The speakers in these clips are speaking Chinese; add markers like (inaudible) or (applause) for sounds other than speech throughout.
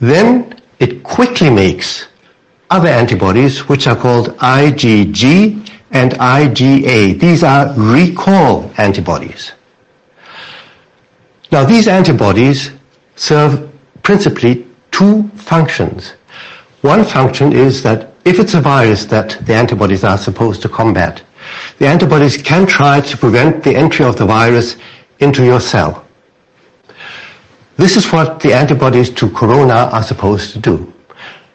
then it quickly makes other antibodies which are called IgG and IgA. These are recall antibodies. Now these antibodies serve principally two functions. One function is that if it's a virus that the antibodies are supposed to combat, the antibodies can try to prevent the entry of the virus into your cell. This is what the antibodies to corona are supposed to do.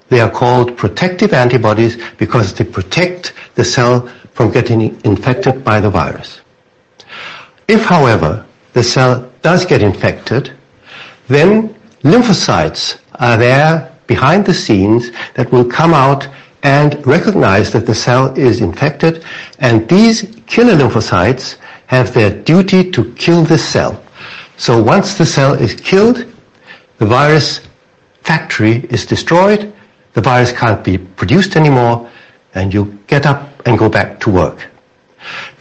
They are called protective antibodies because they protect the cell from getting infected by the virus. If, however, the cell does get infected, then lymphocytes are there behind the scenes that will come out and recognize that the cell is infected, and these killer lymphocytes have their duty to kill the cell. So once the cell is killed, the virus factory is destroyed, the virus can't be produced anymore, and you get up and go back to work.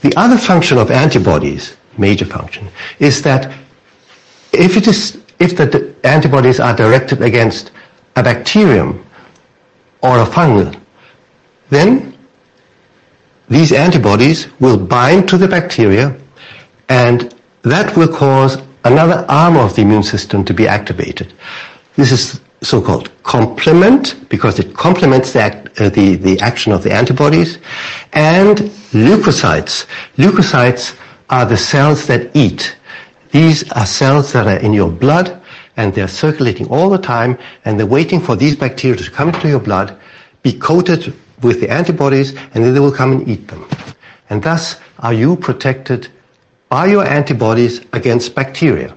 The other function of antibodies, major function, is that if it is if the antibodies are directed against a bacterium or a fungal, then these antibodies will bind to the bacteria and that will cause another arm of the immune system to be activated. This is so-called complement because it complements the, act, uh, the, the action of the antibodies and leukocytes. Leukocytes are the cells that eat. These are cells that are in your blood and they're circulating all the time and they're waiting for these bacteria to come into your blood, be coated with the antibodies, and then they will come and eat them. And thus are you protected by your antibodies against bacteria.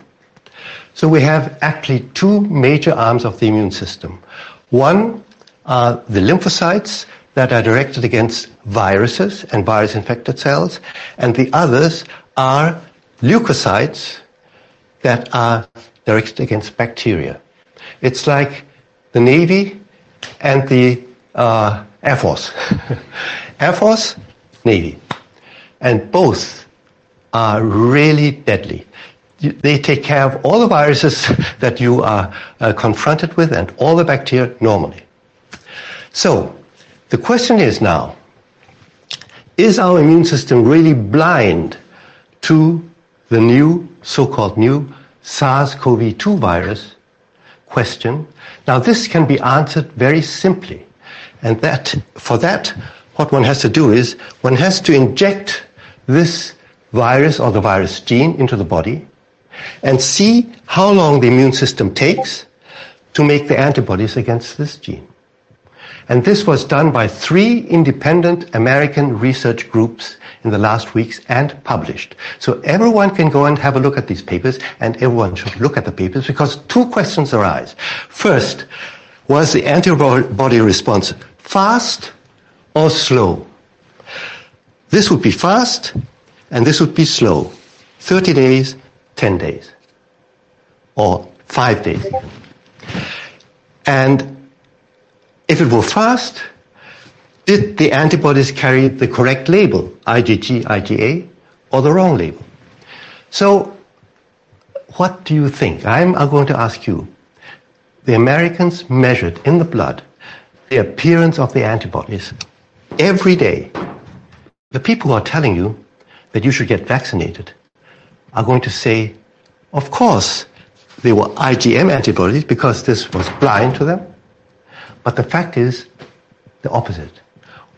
So we have actually two major arms of the immune system. One are the lymphocytes that are directed against viruses and virus infected cells, and the others are leukocytes that are directed against bacteria. It's like the Navy and the uh, Air Force. (laughs) Air Force, Navy. And both are really deadly. They take care of all the viruses (laughs) that you are uh, confronted with and all the bacteria normally. So, the question is now, is our immune system really blind to the new, so-called new SARS-CoV-2 virus question? Now this can be answered very simply. And that, for that, what one has to do is one has to inject this virus or the virus gene into the body and see how long the immune system takes to make the antibodies against this gene. And this was done by three independent American research groups in the last weeks and published. So everyone can go and have a look at these papers and everyone should look at the papers because two questions arise. First, was the antibody response fast or slow? This would be fast and this would be slow. 30 days, 10 days, or 5 days. And if it were fast, did the antibodies carry the correct label, IgG, IgA, or the wrong label? So, what do you think? I'm going to ask you. The Americans measured in the blood the appearance of the antibodies every day. The people who are telling you that you should get vaccinated are going to say, of course, they were IgM antibodies because this was blind to them. But the fact is the opposite.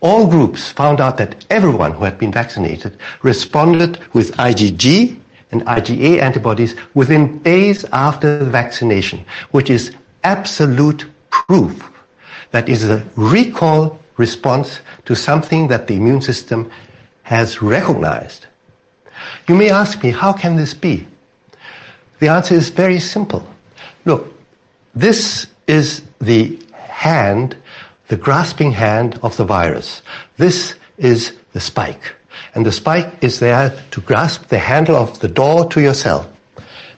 All groups found out that everyone who had been vaccinated responded with IgG and IgA antibodies within days after the vaccination, which is absolute proof that is a recall response to something that the immune system has recognized. You may ask me, how can this be? The answer is very simple. Look, this is the hand, the grasping hand of the virus. This is the spike. And the spike is there to grasp the handle of the door to your cell,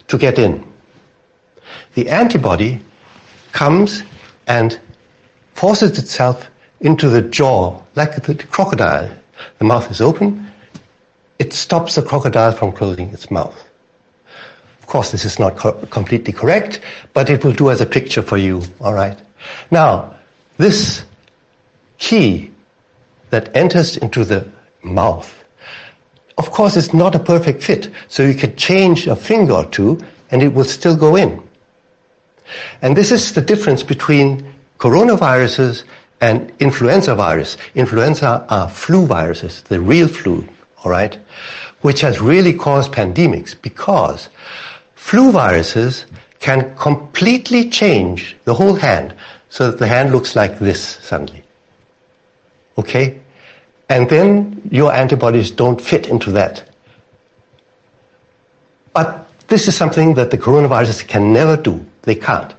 to get in. The antibody comes and forces itself into the jaw, like the crocodile. The mouth is open, it stops the crocodile from closing its mouth. Of course, this is not co- completely correct, but it will do as a picture for you, all right? Now, this key that enters into the mouth, of course, it's not a perfect fit. So you can change a finger or two and it will still go in. And this is the difference between coronaviruses and influenza virus. Influenza are flu viruses, the real flu, all right, which has really caused pandemics because flu viruses can completely change the whole hand so that the hand looks like this suddenly. Okay? And then your antibodies don't fit into that. But this is something that the coronavirus can never do. They can't.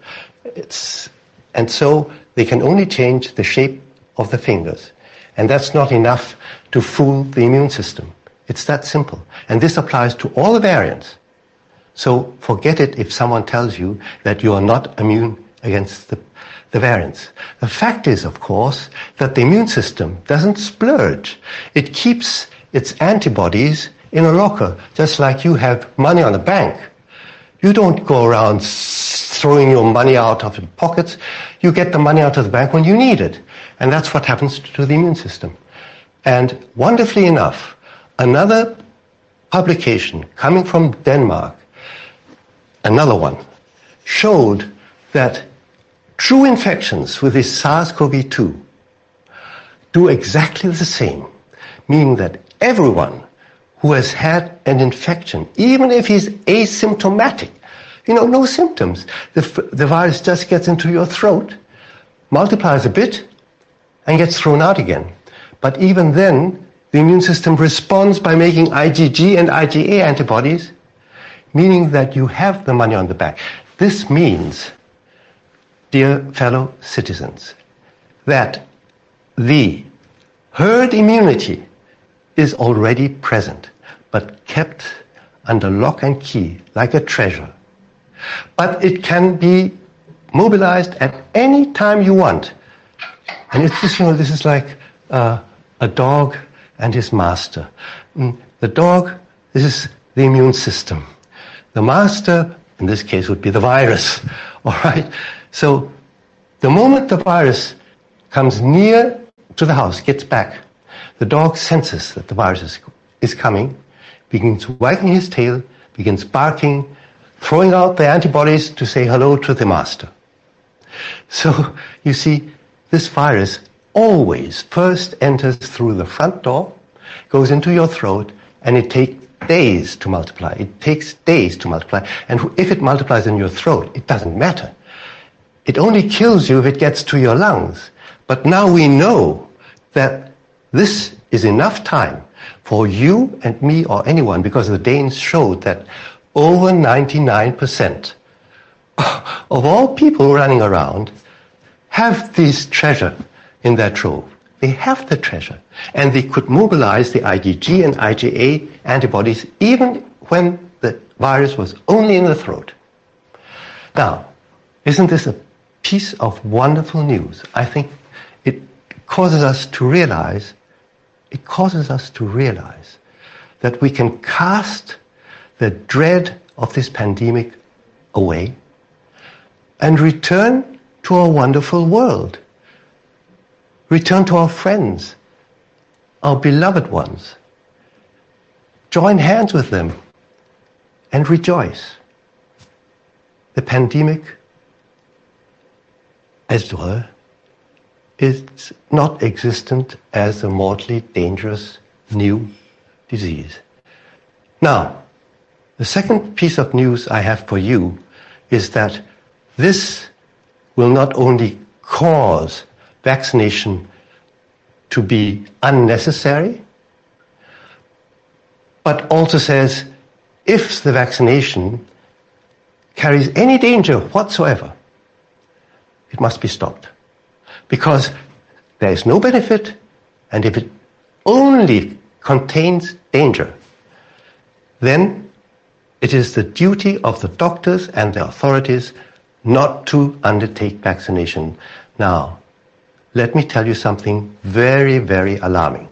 It's, and so they can only change the shape of the fingers. And that's not enough to fool the immune system. It's that simple. And this applies to all the variants. So forget it if someone tells you that you are not immune against the, the variants. The fact is, of course, that the immune system doesn't splurge. It keeps its antibodies in a locker, just like you have money on a bank. You don't go around throwing your money out of your pockets. You get the money out of the bank when you need it. And that's what happens to the immune system. And wonderfully enough, another publication coming from Denmark, another one, showed that true infections with this SARS-CoV-2 do exactly the same, meaning that everyone who has had an infection, even if he's asymptomatic, you know, no symptoms. The, the virus just gets into your throat, multiplies a bit, and gets thrown out again. But even then, the immune system responds by making IgG and IgA antibodies, meaning that you have the money on the back. This means, dear fellow citizens, that the herd immunity is already present, but kept under lock and key like a treasure. But it can be mobilized at any time you want. And it's just, you know, this is like uh, a dog and his master. Mm, the dog, this is the immune system. The master, in this case, would be the virus. (laughs) All right? So the moment the virus comes near to the house, gets back, the dog senses that the virus is, is coming, begins wagging his tail, begins barking, throwing out the antibodies to say hello to the master. So you see, this virus always first enters through the front door, goes into your throat, and it takes days to multiply. It takes days to multiply. And if it multiplies in your throat, it doesn't matter. It only kills you if it gets to your lungs. But now we know that this is enough time for you and me or anyone, because the Danes showed that over 99% of all people running around have this treasure in their trove. They have the treasure. And they could mobilize the IgG and IgA antibodies even when the virus was only in the throat. Now, isn't this a piece of wonderful news? I think it causes us to realize, it causes us to realize that we can cast the dread of this pandemic away and return to our wonderful world. Return to our friends, our beloved ones. Join hands with them and rejoice. The pandemic, as it were, is not existent as a mortally dangerous new disease. Now, the second piece of news I have for you is that this will not only cause vaccination to be unnecessary, but also says if the vaccination carries any danger whatsoever, it must be stopped. Because there is no benefit, and if it only contains danger, then it is the duty of the doctors and the authorities not to undertake vaccination. Now, let me tell you something very, very alarming.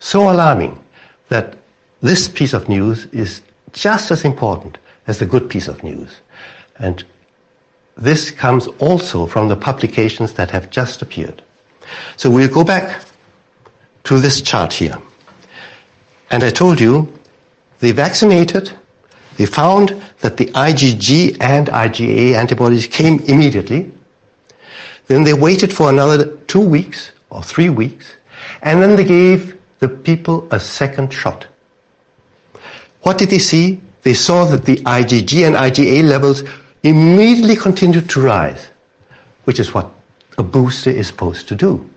So alarming that this piece of news is just as important as the good piece of news. And this comes also from the publications that have just appeared. So we'll go back to this chart here. And I told you, they vaccinated, they found that the IgG and IgA antibodies came immediately. Then they waited for another two weeks or three weeks, and then they gave the people a second shot. What did they see? They saw that the IgG and IgA levels immediately continued to rise, which is what a booster is supposed to do.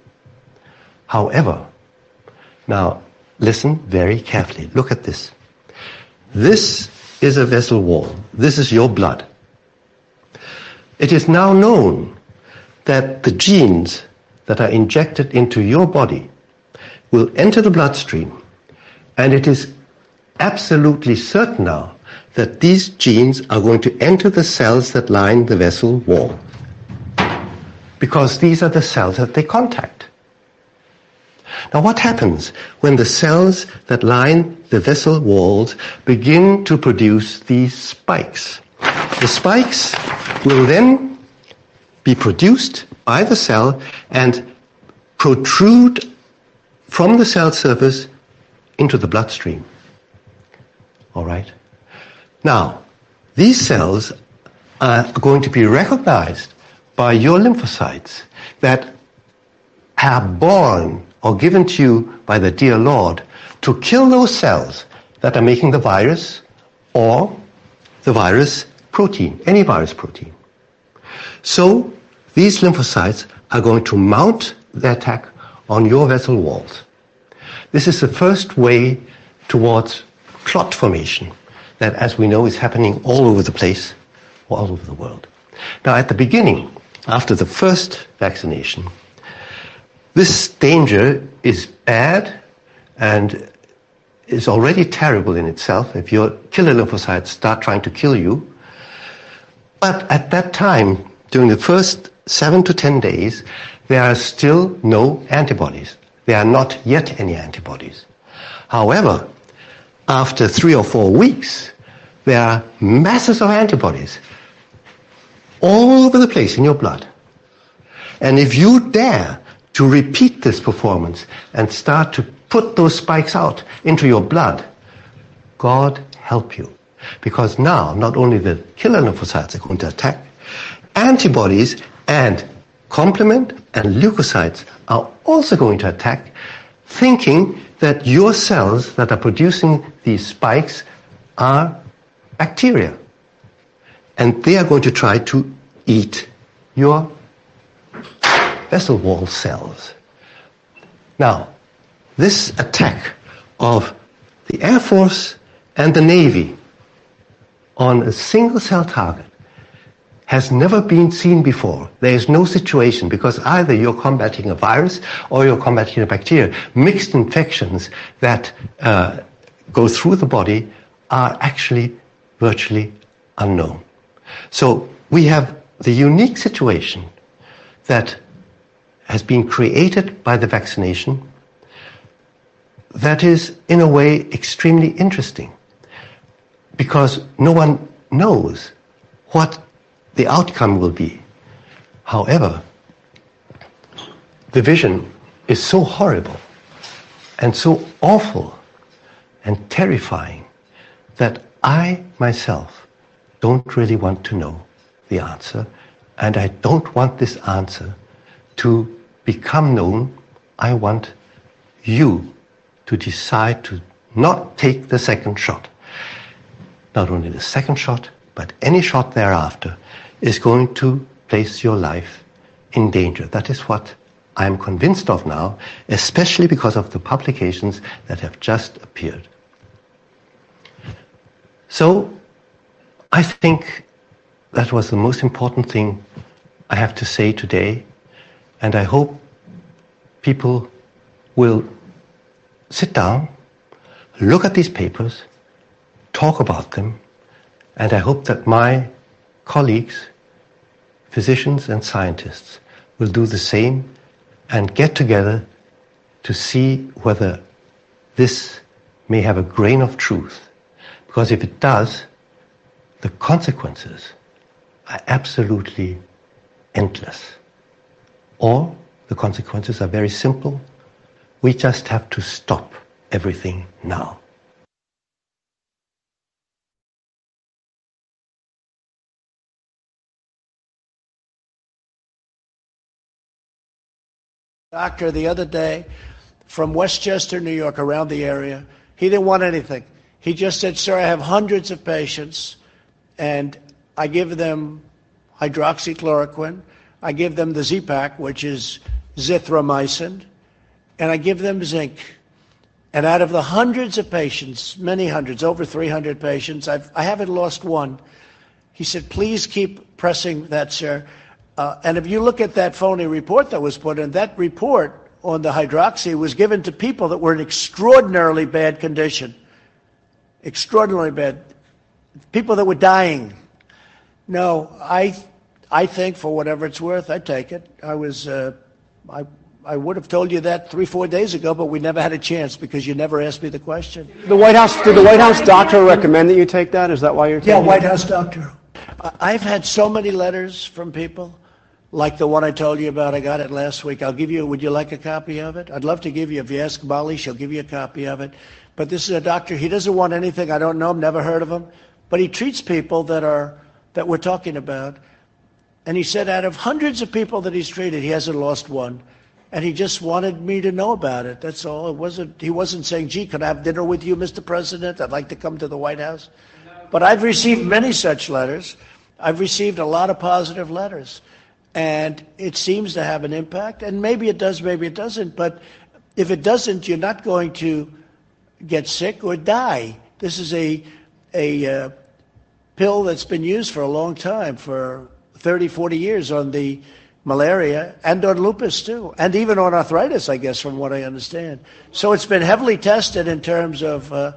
However, now listen very carefully. Look at this. This is a vessel wall. This is your blood. It is now known that the genes that are injected into your body will enter the bloodstream, and it is absolutely certain now that these genes are going to enter the cells that line the vessel wall. Because these are the cells that they contact. Now what happens when the cells that line the vessel walls begin to produce these spikes? The spikes will then be produced by the cell and protrude from the cell surface into the bloodstream. All right? Now, these cells are going to be recognized by your lymphocytes that are born or given to you by the dear Lord to kill those cells that are making the virus or the virus protein, any virus protein. So these lymphocytes are going to mount the attack on your vessel walls. This is the first way towards clot formation that, as we know, is happening all over the place, all over the world. Now, at the beginning, after the first vaccination, this danger is bad and is already terrible in itself if your killer lymphocytes start trying to kill you. But at that time, during the first seven to ten days, there are still no antibodies. There are not yet any antibodies. However, after three or four weeks, there are masses of antibodies all over the place in your blood. And if you dare to repeat this performance and start to put those spikes out into your blood, God help you. Because now, not only the killer lymphocytes are going to attack, antibodies and complement and leukocytes are also going to attack, thinking that your cells that are producing these spikes are bacteria. And they are going to try to eat your vessel wall cells. Now, this attack of the Air Force and the Navy on a single cell target has never been seen before. There is no situation because either you're combating a virus or you're combating a bacteria. Mixed infections that uh, go through the body are actually virtually unknown. So we have the unique situation that has been created by the vaccination that is, in a way, extremely interesting because no one knows what the outcome will be. However, the vision is so horrible and so awful and terrifying that I myself don't really want to know the answer, and I don't want this answer to become known, I want you to decide to not take the second shot. Not only the second shot, but any shot thereafter is going to place your life in danger. That is what I'm convinced of now, especially because of the publications that have just appeared. So, I think that was the most important thing I have to say today. And I hope people will sit down, look at these papers, talk about them, and I hope that my colleagues, physicians and scientists, will do the same and get together to see whether this may have a grain of truth. Because if it does, the consequences are absolutely endless. Or the consequences are very simple. We just have to stop everything now. Doctor, the other day from Westchester, New York, around the area, he didn't want anything. He just said, Sir, I have hundreds of patients, and I give them hydroxychloroquine, I give them the Z-Pak, which is zithromycin, and I give them zinc. And out of the hundreds of patients, many hundreds, over 300 patients, I've, I haven't lost one. He said, please keep pressing that, sir. Uh, and if you look at that phony report that was put in, that report on the hydroxy was given to people that were in extraordinarily bad condition. Extraordinarily bad. People that were dying. No, I, I think for whatever it's worth, I take it. I was, uh, I I would have told you that three, four days ago, but we never had a chance because you never asked me the question. The White House, did the White House doctor recommend that you take that? Is that why you're taking it? Yeah, White House doctor. I've had so many letters from people, like the one I told you about. I got it last week. I'll give you, would you like a copy of it? I'd love to give you, if you ask Molly, she'll give you a copy of it. But this is a doctor, he doesn't want anything. I don't know him, never heard of him. But he treats people that are, that we're talking about. And he said out of hundreds of people that he's treated, he hasn't lost one and he just wanted me to know about it. That's all. It wasn't. He wasn't saying, "Gee, could I have dinner with you, Mr. President? I'd like to come to the White House." But I've received many such letters. I've received a lot of positive letters, and it seems to have an impact. And maybe it does, maybe it doesn't. But if it doesn't, you're not going to get sick or die. This is a a uh, pill that's been used for a long time, for 30, 40 years on the malaria and on lupus too, and even on arthritis, I guess, from what I understand. So it's been heavily tested in terms of. Uh,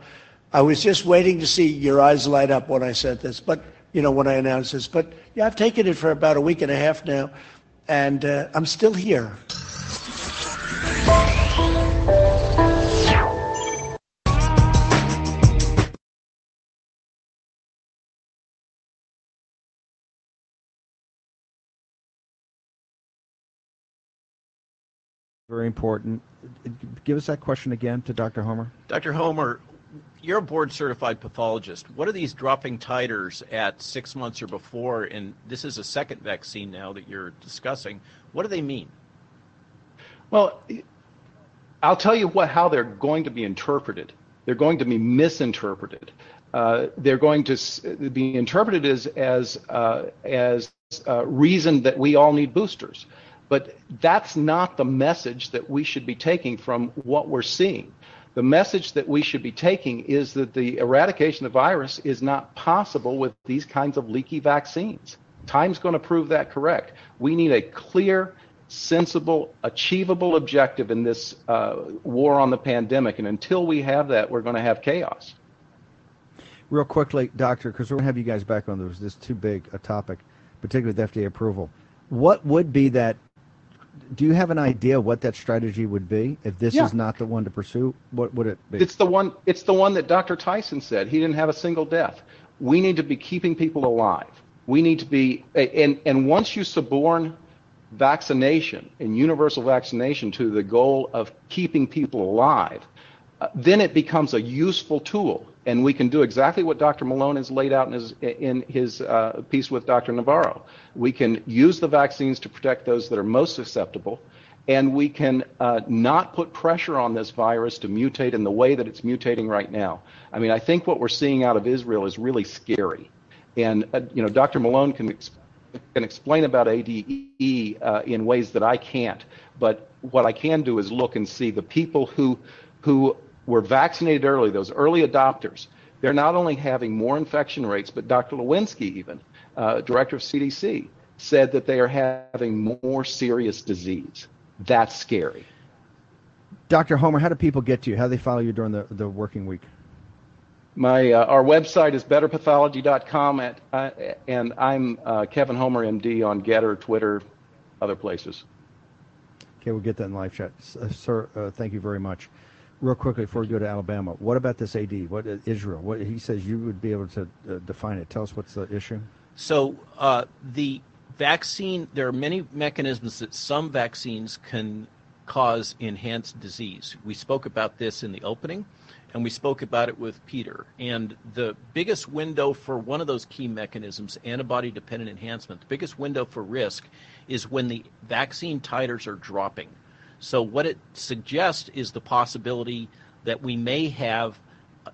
I was just waiting to see your eyes light up when I said this, but you know when I announced this. But yeah, I've taken it for about a week and a half now, and uh, I'm still here. Very important. Give us that question again to Dr. Homer. Dr. Homer, you're a board certified pathologist. What are these dropping titers at six months or before? And this is a second vaccine now that you're discussing. What do they mean? Well, I'll tell you what how they're going to be interpreted. They're going to be misinterpreted. Uh, they're going to be interpreted as as uh, as uh, reason that we all need boosters. But that's not the message that we should be taking from what we're seeing. The message that we should be taking is that the eradication of the virus is not possible with these kinds of leaky vaccines. Time's going to prove that correct. We need a clear, sensible, achievable objective in this uh, war on the pandemic. And until we have that, we're going to have chaos. Real quickly, Doctor, because we're going to have you guys back on this, this too big a topic, particularly with FDA approval. What would be that do you have an idea what that strategy would be if this yeah. is not the one to pursue? What would it be? It's the one. It's the one that Dr. Tyson said. He didn't have a single death. We need to be keeping people alive. We need to be, and and once you suborn vaccination and universal vaccination to the goal of keeping people alive, uh, then it becomes a useful tool, and we can do exactly what Dr. Malone has laid out in his in his uh, piece with Dr. Navarro. We can use the vaccines to protect those that are most susceptible, and we can uh, not put pressure on this virus to mutate in the way that it's mutating right now. I mean, I think what we're seeing out of Israel is really scary, and uh, you know, Dr. Malone can. can explain about ADE uh, in ways that I can't, but what I can do is look and see the people who who were vaccinated early, those early adopters, they're not only having more infection rates, but Dr. Lewinsky, even, uh, director of CDC, said that they are having more serious disease. That's scary. Dr. Homer, how do people get to you? How do they follow you during the, the working week? My uh, our website is betterpathology.com, at, uh, and I'm uh, Kevin Homer, MD, on Gettr, Twitter, other places. Okay, we'll get that in live chat. Uh, sir, uh, thank you very much. Real quickly before we go to Alabama, what about this AD? What uh, Israel? What he says you would be able to uh, define it. Tell us what's the issue. So uh, the vaccine, there are many mechanisms that some vaccines can cause enhanced disease. We spoke about this in the opening, and we spoke about it with Peter. And the biggest window for one of those key mechanisms, antibody dependent enhancement, the biggest window for risk is when the vaccine titers are dropping. So, what it suggests is the possibility that we may have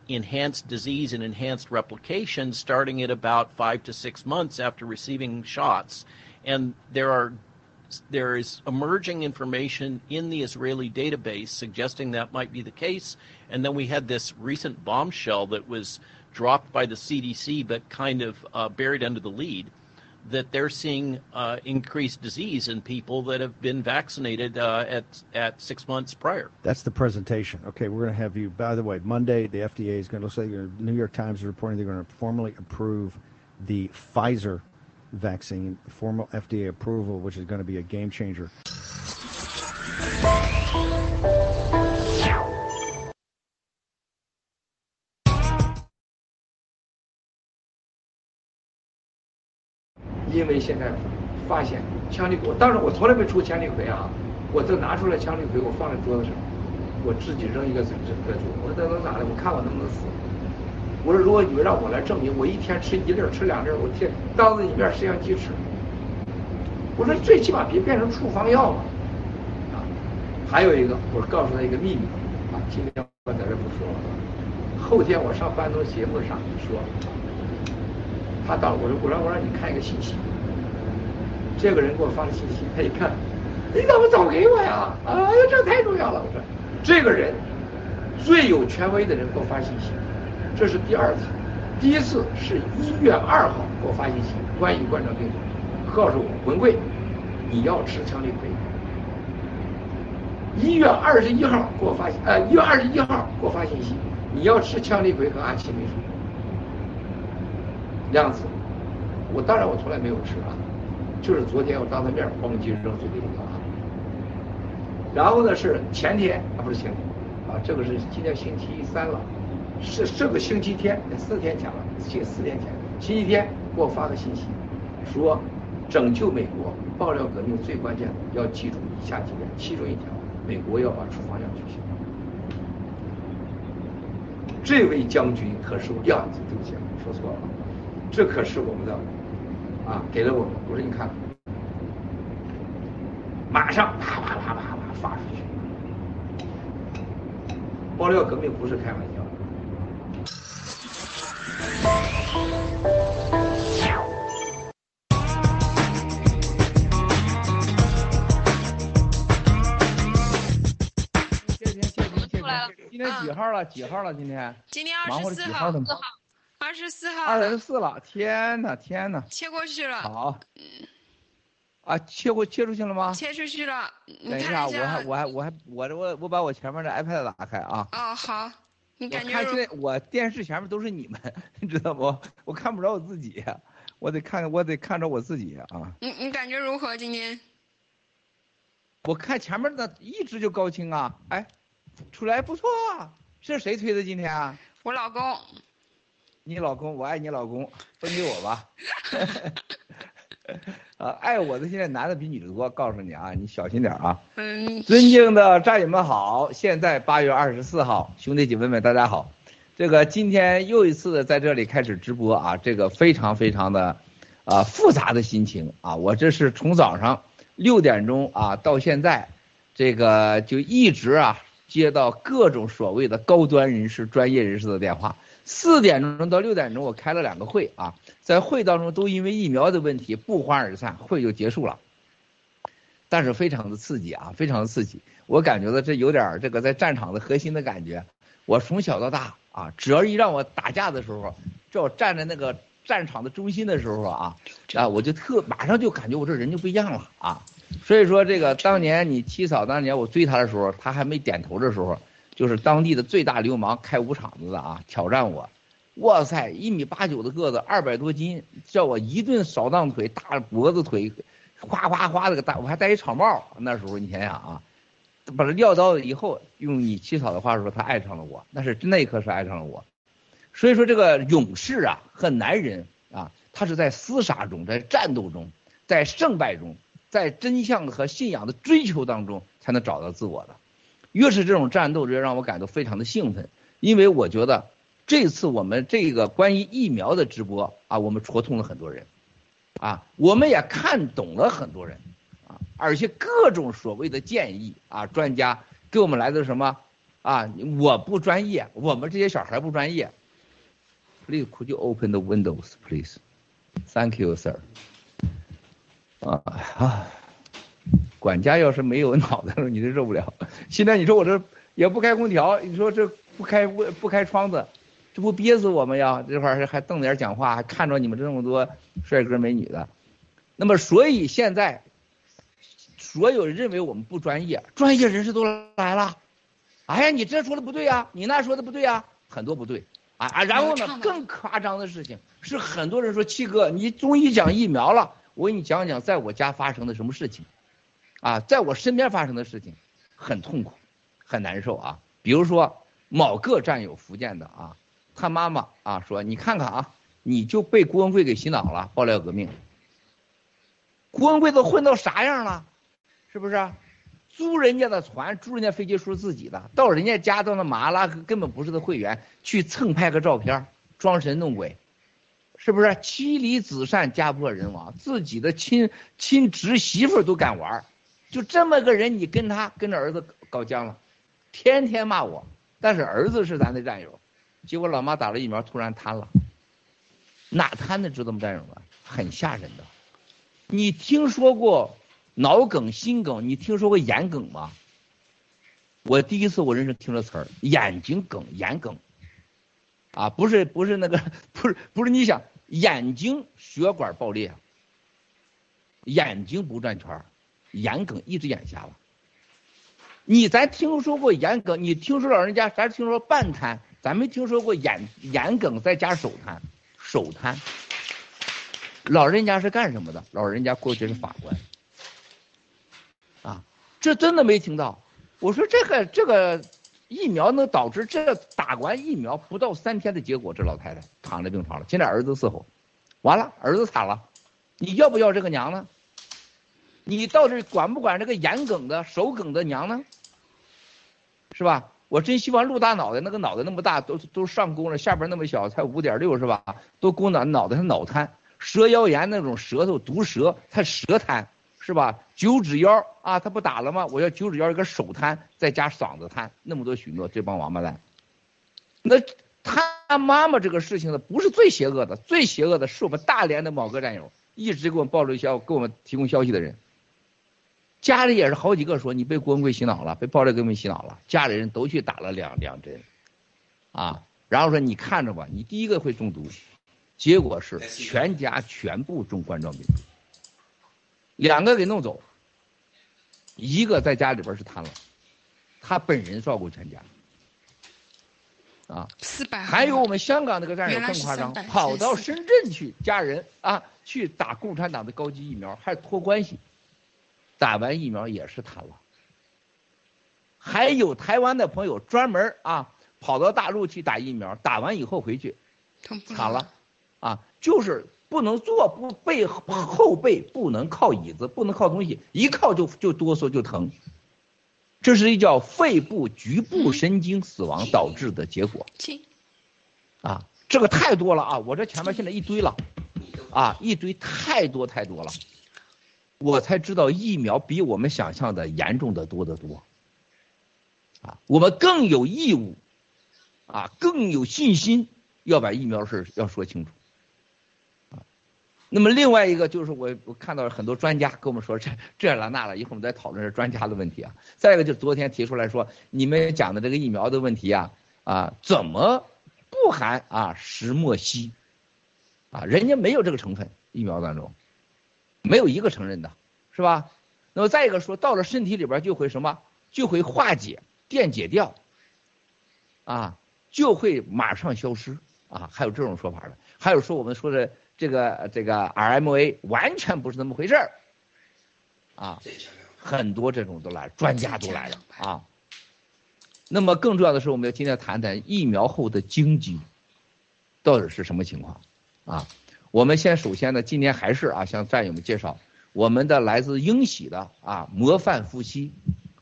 enhanced disease and enhanced replication starting at about five to six months after receiving shots. And there are there is emerging information in the Israeli database suggesting that might be the case. And then we had this recent bombshell that was dropped by the CDC but kind of uh, buried under the lead that they're seeing uh, increased disease in people that have been vaccinated uh, at at six months prior. That's the presentation. Okay, we're going to have you. By the way, Monday the FDA is going to say the New York Times is reporting they're going to formally approve the Pfizer vaccine, formal FDA approval, which is going to be a game changer. 因为现在发现羟氯喹，当然我从来没出羟氯喹啊，我这拿出来羟氯喹，我放在桌子上，我自己扔一个整整个猪，我说这能咋的？我看我能不能死？我说如果你们让我来证明，我一天吃一粒吃两粒我天当着你面摄像机吃。我说最起码别变成处方药嘛，啊，还有一个，我告诉他一个秘密，啊，今天我在这不说了，后天我上班东节目上说。他到了我说我让我让你看一个信息，这个人给我发的信息，他一看，你怎么早给我呀？哎呀，这太重要了！我说，这个人最有权威的人给我发信息，这是第二次，第一次是一月二号给我发信息，关于冠状病毒，告诉我文贵，你要吃羟氯喹。一月二十一号给我发信，呃，一月二十一号给我发信息，你要吃羟氯喹和阿奇霉素。样子，我当然我从来没有吃啊，就是昨天我当他面咣叽扔嘴里了啊。然后呢是前天啊不是前天啊，这个是今天星期三了，是这个星期天四天前了，星四天前星期天给我发个信息，说拯救美国爆料革命最关键的要记住以下几点，其中一条，美国要把处方药取消。这位将军可是我样子对不起，说错了。这可是我们的啊，给了我们。我说你看，马上啪啪啪啪啪发出去。爆料革命不是开玩笑。谢谢谢谢谢谢。今天几号了？几号了？今天？今天二忙活十四号了几号的。二十四号二了十四了，天呐天呐！切过去了，好，啊，切过切出去了吗？切出去了。你等一下，我还我还我还我这我我把我前面的 iPad 打开啊。哦，好，你我感觉如看现在我电视前面都是你们，(laughs) 你知道不？我看不着我自己，我得看我得看着我自己啊。你你感觉如何？今天我看前面的一直就高清啊，哎，出来不错啊，是谁推的今天啊？我老公，你老公，我爱你老公，分给我吧。(laughs) 啊，爱我的现在男的比女的多，告诉你啊，你小心点啊。嗯，尊敬的战友们好，现在八月二十四号，兄弟姐妹们大家好，这个今天又一次的在这里开始直播啊，这个非常非常的啊复杂的心情啊，我这是从早上六点钟啊到现在，这个就一直啊接到各种所谓的高端人士、专业人士的电话，四点钟到六点钟我开了两个会啊，在会当中都因为疫苗的问题不欢而散，会就结束了。但是非常的刺激啊，非常的刺激。我感觉到这有点这个在战场的核心的感觉。我从小到大啊，只要一让我打架的时候，叫我站在那个战场的中心的时候啊，啊，我就特马上就感觉我这人就不一样了啊。所以说这个当年你七嫂当年我追她的时候，她还没点头的时候，就是当地的最大流氓开五场子的啊，挑战我。哇塞，一米八九的个子，二百多斤，叫我一顿扫荡腿，大脖子腿，哗哗哗的个大，我还戴一草帽，那时候你想想啊，把他撂倒以后，用你七嫂的话说，他爱上了我，那是那一刻是爱上了我。所以说，这个勇士啊和男人啊，他是在厮杀中，在战斗中，在胜败中，在真相和信仰的追求当中，才能找到自我的。越是这种战斗，越让我感到非常的兴奋，因为我觉得这次我们这个关于疫苗的直播啊，我们戳痛了很多人，啊，我们也看懂了很多人，啊，而且各种所谓的建议啊，专家给我们来的什么啊，我不专业，我们这些小孩不专业。Please could you open the windows, please? Thank you, sir. 啊 (sighs) 啊，管家要是没有脑袋了，你就受不了。(laughs) 现在你说我这也不开空调，你说这不开不不开窗子，这不憋死我们呀？这块儿还瞪着眼讲话，还看着你们这么多帅哥美女的。那么，所以现在所有认为我们不专业，专业人士都来了。哎呀，你这说的不对呀，你那说的不对呀，很多不对。啊啊！然后呢，更夸张的事情是，很多人说七哥，你终于讲疫苗了，我给你讲讲在我家发生的什么事情，啊，在我身边发生的事情，很痛苦，很难受啊。比如说某个战友福建的啊，他妈妈啊说，你看看啊，你就被郭文贵给洗脑了，爆料革命。郭文贵都混到啥样了，是不是？租人家的船，租人家飞机说自己的，到人家家到那马拉根本不是他会员，去蹭拍个照片，装神弄鬼，是不是？妻离子散，家破人亡，自己的亲亲侄媳妇都敢玩，就这么个人，你跟他跟着儿子搞僵了，天天骂我，但是儿子是咱的战友，结果老妈打了疫苗突然瘫了，哪瘫的知道吗？战友们，很吓人的，你听说过？脑梗、心梗，你听说过眼梗吗？我第一次我认识听这词儿，眼睛梗、眼梗，啊，不是不是那个，(laughs) 不是不是你想眼睛血管爆裂，眼睛不转圈眼梗一只眼瞎了。你咱听说过眼梗？你听说老人家咱听说半瘫，咱没听说过眼眼梗再加手瘫，手瘫。老人家是干什么的？老人家过去是法官。啊这真的没听到，我说这个这个疫苗能导致这打完疫苗不到三天的结果，这老太太躺在病床了。现在儿子伺候，完了儿子惨了，你要不要这个娘呢？你到底管不管这个眼梗的手梗的娘呢？是吧？我真希望陆大脑袋那个脑袋那么大，都都上弓了，下边那么小才五点六是吧？都弓脑脑袋上脑瘫，蛇腰炎那种舌头毒蛇，他舌瘫。是吧？九指腰啊，他不打了吗？我要九指腰一个手瘫，再加嗓子瘫，那么多许诺，这帮王八蛋。那他妈妈这个事情呢，不是最邪恶的，最邪恶的是我们大连的某个战友，一直给我们报了消，给我们提供消息的人。家里也是好几个说你被郭文贵洗脑了，被暴力革命洗脑了，家里人都去打了两两针，啊，然后说你看着吧，你第一个会中毒，结果是全家全部中冠状病毒。两个给弄走，一个在家里边是瘫了，他本人照顾全家，啊，四百，还有我们香港那个战友更夸张，跑到深圳去家人啊去打共产党的高级疫苗，还托关系，打完疫苗也是瘫了，还有台湾的朋友专门啊跑到大陆去打疫苗，打完以后回去，惨了，啊，就是。不能坐，不背后背不能靠椅子，不能靠东西，一靠就就哆嗦就疼。这是一叫肺部局部神经死亡导致的结果。啊，这个太多了啊！我这前面现在一堆了，啊，一堆太多太多了，我才知道疫苗比我们想象的严重的多得多。啊，我们更有义务，啊，更有信心要把疫苗事要说清楚。啊那么另外一个就是我我看到很多专家跟我们说这这了那了，一会儿我们再讨论这专家的问题啊。再一个就是昨天提出来说你们讲的这个疫苗的问题啊啊怎么不含啊石墨烯啊？人家没有这个成分，疫苗当中没有一个承认的，是吧？那么再一个说到了身体里边就会什么就会化解电解掉啊，就会马上消失啊，还有这种说法的，还有说我们说的。这个这个 RMA 完全不是那么回事儿，啊，很多这种都来，专家都来了啊。那么更重要的是，我们要今天谈谈疫苗后的经济到底是什么情况啊？我们先首先呢，今天还是啊，向战友们介绍我们的来自英喜的啊模范夫妻，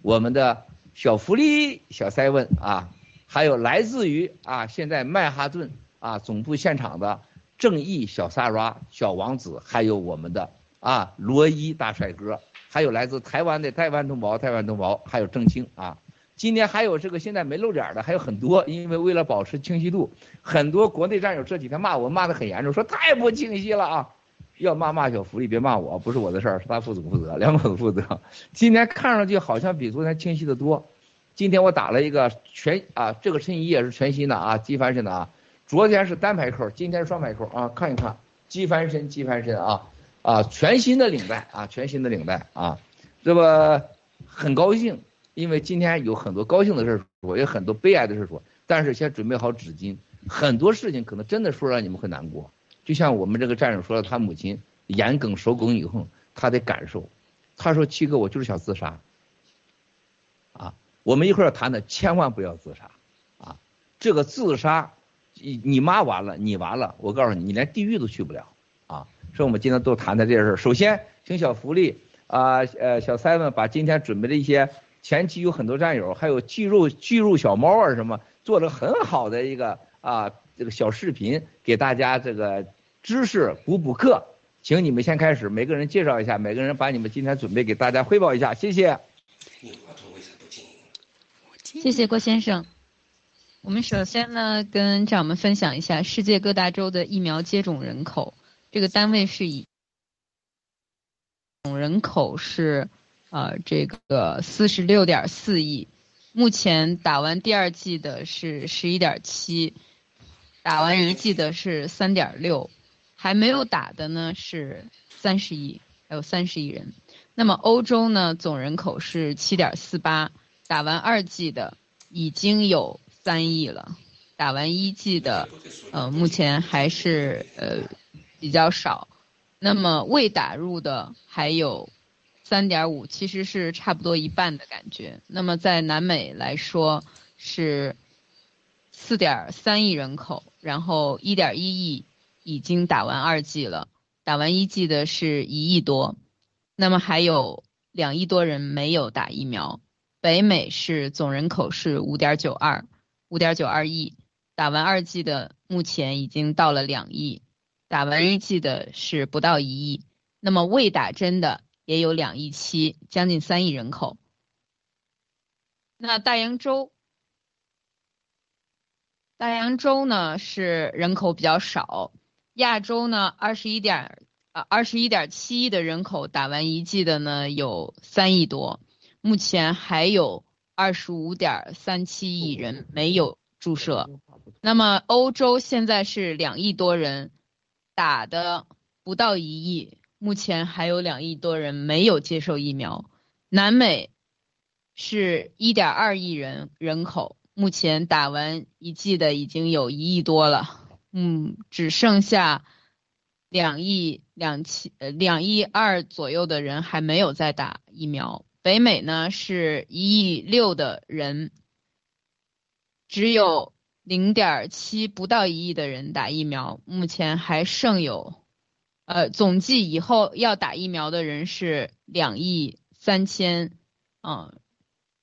我们的小福利小 seven 啊，还有来自于啊现在曼哈顿啊总部现场的正义小萨拉小王子，还有我们的啊罗伊大帅哥，还有来自台湾的台湾同胞，台湾同胞，还有郑清啊。今天还有这个现在没露脸的还有很多，因为为了保持清晰度，很多国内战友这几天骂我骂的很严重，说太不清晰了啊！要骂骂小福利，别骂我，不是我的事儿，是他副总负责，两口子负责。(laughs) 今天看上去好像比昨天清晰的多。今天我打了一个全啊，这个衬衣也是全新的啊，机翻身的啊。昨天是单排扣，今天是双排扣啊，看一看，机翻身，机翻身啊啊，全新的领带啊，全新的领带啊，这不很高兴。因为今天有很多高兴的事说，也很多悲哀的事说，但是先准备好纸巾，很多事情可能真的说让你们会难过。就像我们这个战友说了，他母亲眼梗、手梗以后，他的感受，他说：“七哥，我就是想自杀。”啊，我们一会儿要谈的，千万不要自杀啊！这个自杀，你你妈完了，你完了，我告诉你，你连地狱都去不了啊！所以我们今天都谈谈这事儿。首先，请小福利啊，呃，小 seven 把今天准备的一些。前期有很多战友，还有巨肉巨肉小猫啊什么，做了很好的一个啊这个小视频，给大家这个知识补补课。请你们先开始，每个人介绍一下，每个人把你们今天准备给大家汇报一下，谢谢。谢谢郭先生。我们首先呢，跟战友们分享一下世界各大洲的疫苗接种人口，这个单位是以总人口是。呃，这个四十六点四亿，目前打完第二季的是十一点七，打完一季的是三点六，还没有打的呢是三十亿，还有三十亿人。那么欧洲呢，总人口是七点四八，打完二季的已经有三亿了，打完一季的，呃，目前还是呃比较少。那么未打入的还有。三点五其实是差不多一半的感觉。那么在南美来说是四点三亿人口，然后一点一亿已经打完二剂了，打完一剂的是一亿多，那么还有两亿多人没有打疫苗。北美是总人口是五点九二，五点九二亿，打完二剂的目前已经到了两亿，打完一剂的是不到一亿，那么未打针的。也有两亿七，将近三亿人口。那大洋洲，大洋洲呢是人口比较少。亚洲呢，二十一点啊二十一点七亿的人口打完一剂的呢有三亿多，目前还有二十五点三七亿人没有注射。那么欧洲现在是两亿多人打的不到一亿。目前还有两亿多人没有接受疫苗，南美是一点二亿人人口，目前打完一剂的已经有一亿多了，嗯，只剩下两亿两千呃两亿二左右的人还没有在打疫苗。北美呢是一亿六的人，只有零点七不到一亿的人打疫苗，目前还剩有。呃，总计以后要打疫苗的人是两亿三千，嗯，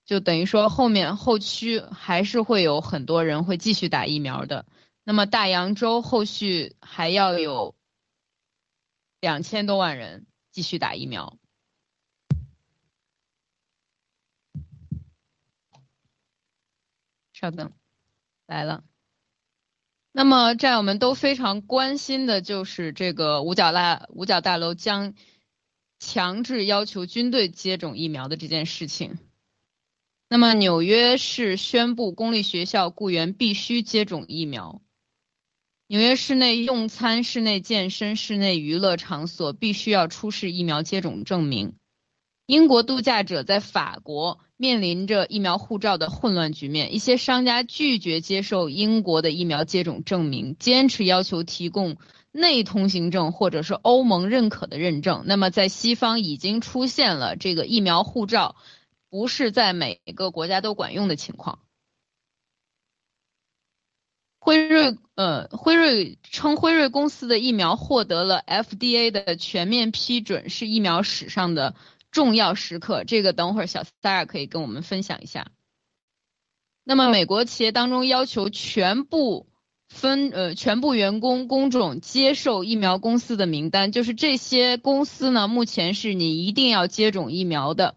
就等于说后面后区还是会有很多人会继续打疫苗的。那么大洋洲后续还要有两千多万人继续打疫苗。稍等，来了。那么战友们都非常关心的就是这个五角大五角大楼将强制要求军队接种疫苗的这件事情。那么纽约市宣布公立学校雇员必须接种疫苗，纽约室内用餐、室内健身、室内娱乐场所必须要出示疫苗接种证明。英国度假者在法国。面临着疫苗护照的混乱局面，一些商家拒绝接受英国的疫苗接种证明，坚持要求提供内通行证或者是欧盟认可的认证。那么在西方已经出现了这个疫苗护照不是在每个国家都管用的情况。辉瑞呃，辉瑞称辉瑞公司的疫苗获得了 FDA 的全面批准，是疫苗史上的重要时刻。这个等会儿小 s a r 可以跟我们分享一下。那么美国企业当中要求全部分呃全部员工工种接受疫苗公司的名单，就是这些公司呢，目前是你一定要接种疫苗的。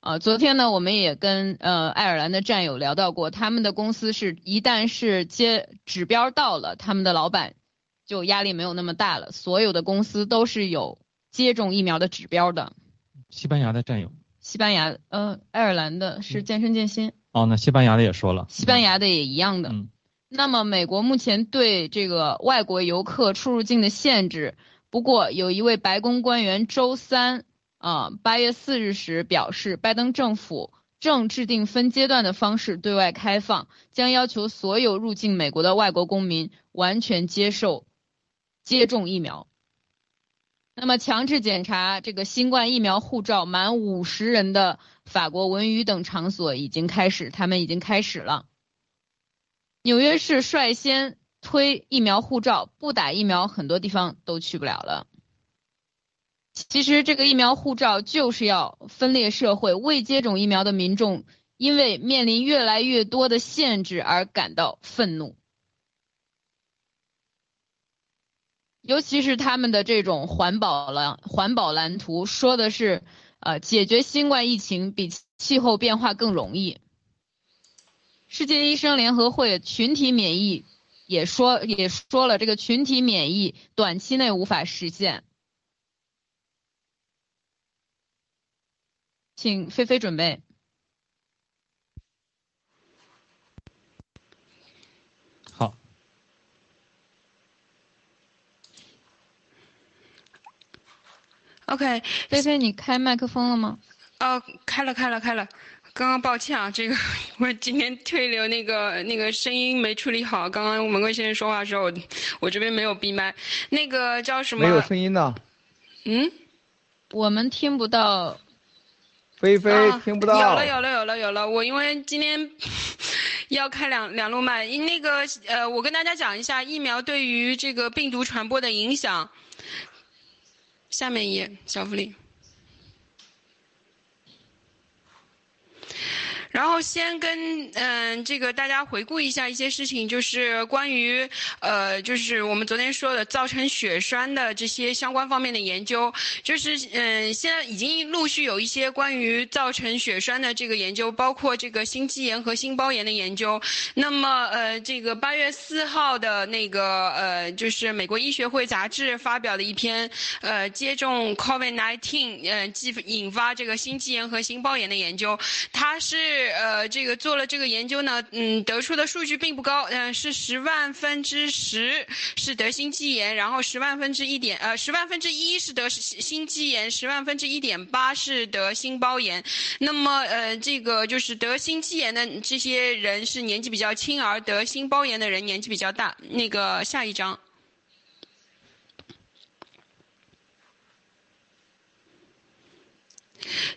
啊，昨天呢，我们也跟呃爱尔兰的战友聊到过，他们的公司是一旦是接指标到了，他们的老板就压力没有那么大了。所有的公司都是有接种疫苗的指标的。西班牙的战友，西班牙呃爱尔兰的是健身健心。哦，那西班牙的也说了，西班牙的也一样的。嗯。那么美国目前对这个外国游客出入境的限制，不过有一位白宫官员周三。啊，八月四日时表示，拜登政府正制定分阶段的方式对外开放，将要求所有入境美国的外国公民完全接受接种疫苗。那么，强制检查这个新冠疫苗护照满五十人的法国文娱等场所已经开始，他们已经开始了。纽约市率先推疫苗护照，不打疫苗，很多地方都去不了了。其实这个疫苗护照就是要分裂社会，未接种疫苗的民众因为面临越来越多的限制而感到愤怒，尤其是他们的这种环保蓝环保蓝图说的是，呃，解决新冠疫情比气候变化更容易。世界医生联合会群体免疫也说也说了，这个群体免疫短期内无法实现。请菲菲准备。好。OK，菲菲，你开麦克风了吗？哦，开了，开了，开了。刚刚抱歉啊，这个我今天推流那个那个声音没处理好。刚刚文贵先生说话的时候，我这边没有闭麦。那个叫什么？没有声音呢。嗯，我们听不到。菲菲听不到。有了有了有了有了，我因为今天 (laughs) 要开两两路麦，那个呃，我跟大家讲一下疫苗对于这个病毒传播的影响。下面一页，小福利。然后先跟嗯这个大家回顾一下一些事情，就是关于呃就是我们昨天说的造成血栓的这些相关方面的研究，就是嗯现在已经陆续有一些关于造成血栓的这个研究，包括这个心肌炎和心包炎的研究。那么呃这个八月四号的那个呃就是美国医学会杂志发表的一篇呃接种 COVID-19 呃继引发这个心肌炎和心包炎的研究，它是。呃，这个做了这个研究呢，嗯，得出的数据并不高，嗯，是十万分之十是得心肌炎，然后十万分之一点，呃，十万分之一是得心肌炎，十万分之一点八是得心包炎。那么，呃，这个就是得心肌炎的这些人是年纪比较轻，而得心包炎的人年纪比较大。那个下一章，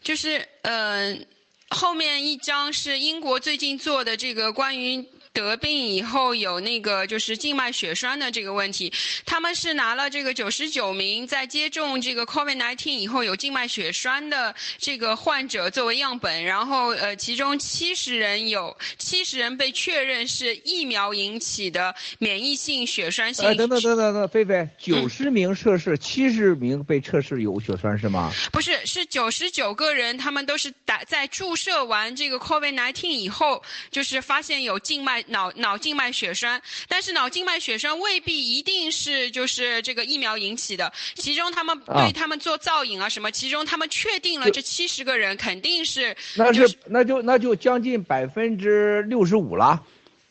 就是嗯。后面一张是英国最近做的这个关于。得病以后有那个就是静脉血栓的这个问题，他们是拿了这个九十九名在接种这个 COVID-19 以后有静脉血栓的这个患者作为样本，然后呃其中七十人有七十人被确认是疫苗引起的免疫性血栓性。呃等等等等等，菲菲，九十名测试，七十名被测试有血栓是吗？不是，是九十九个人，他们都是打在注射完这个 COVID-19 以后，就是发现有静脉。脑脑静脉血栓，但是脑静脉血栓未必一定是就是这个疫苗引起的。其中他们对他们做造影啊什么，其中他们确定了这七十个人肯定是。那是那就那就将近百分之六十五了。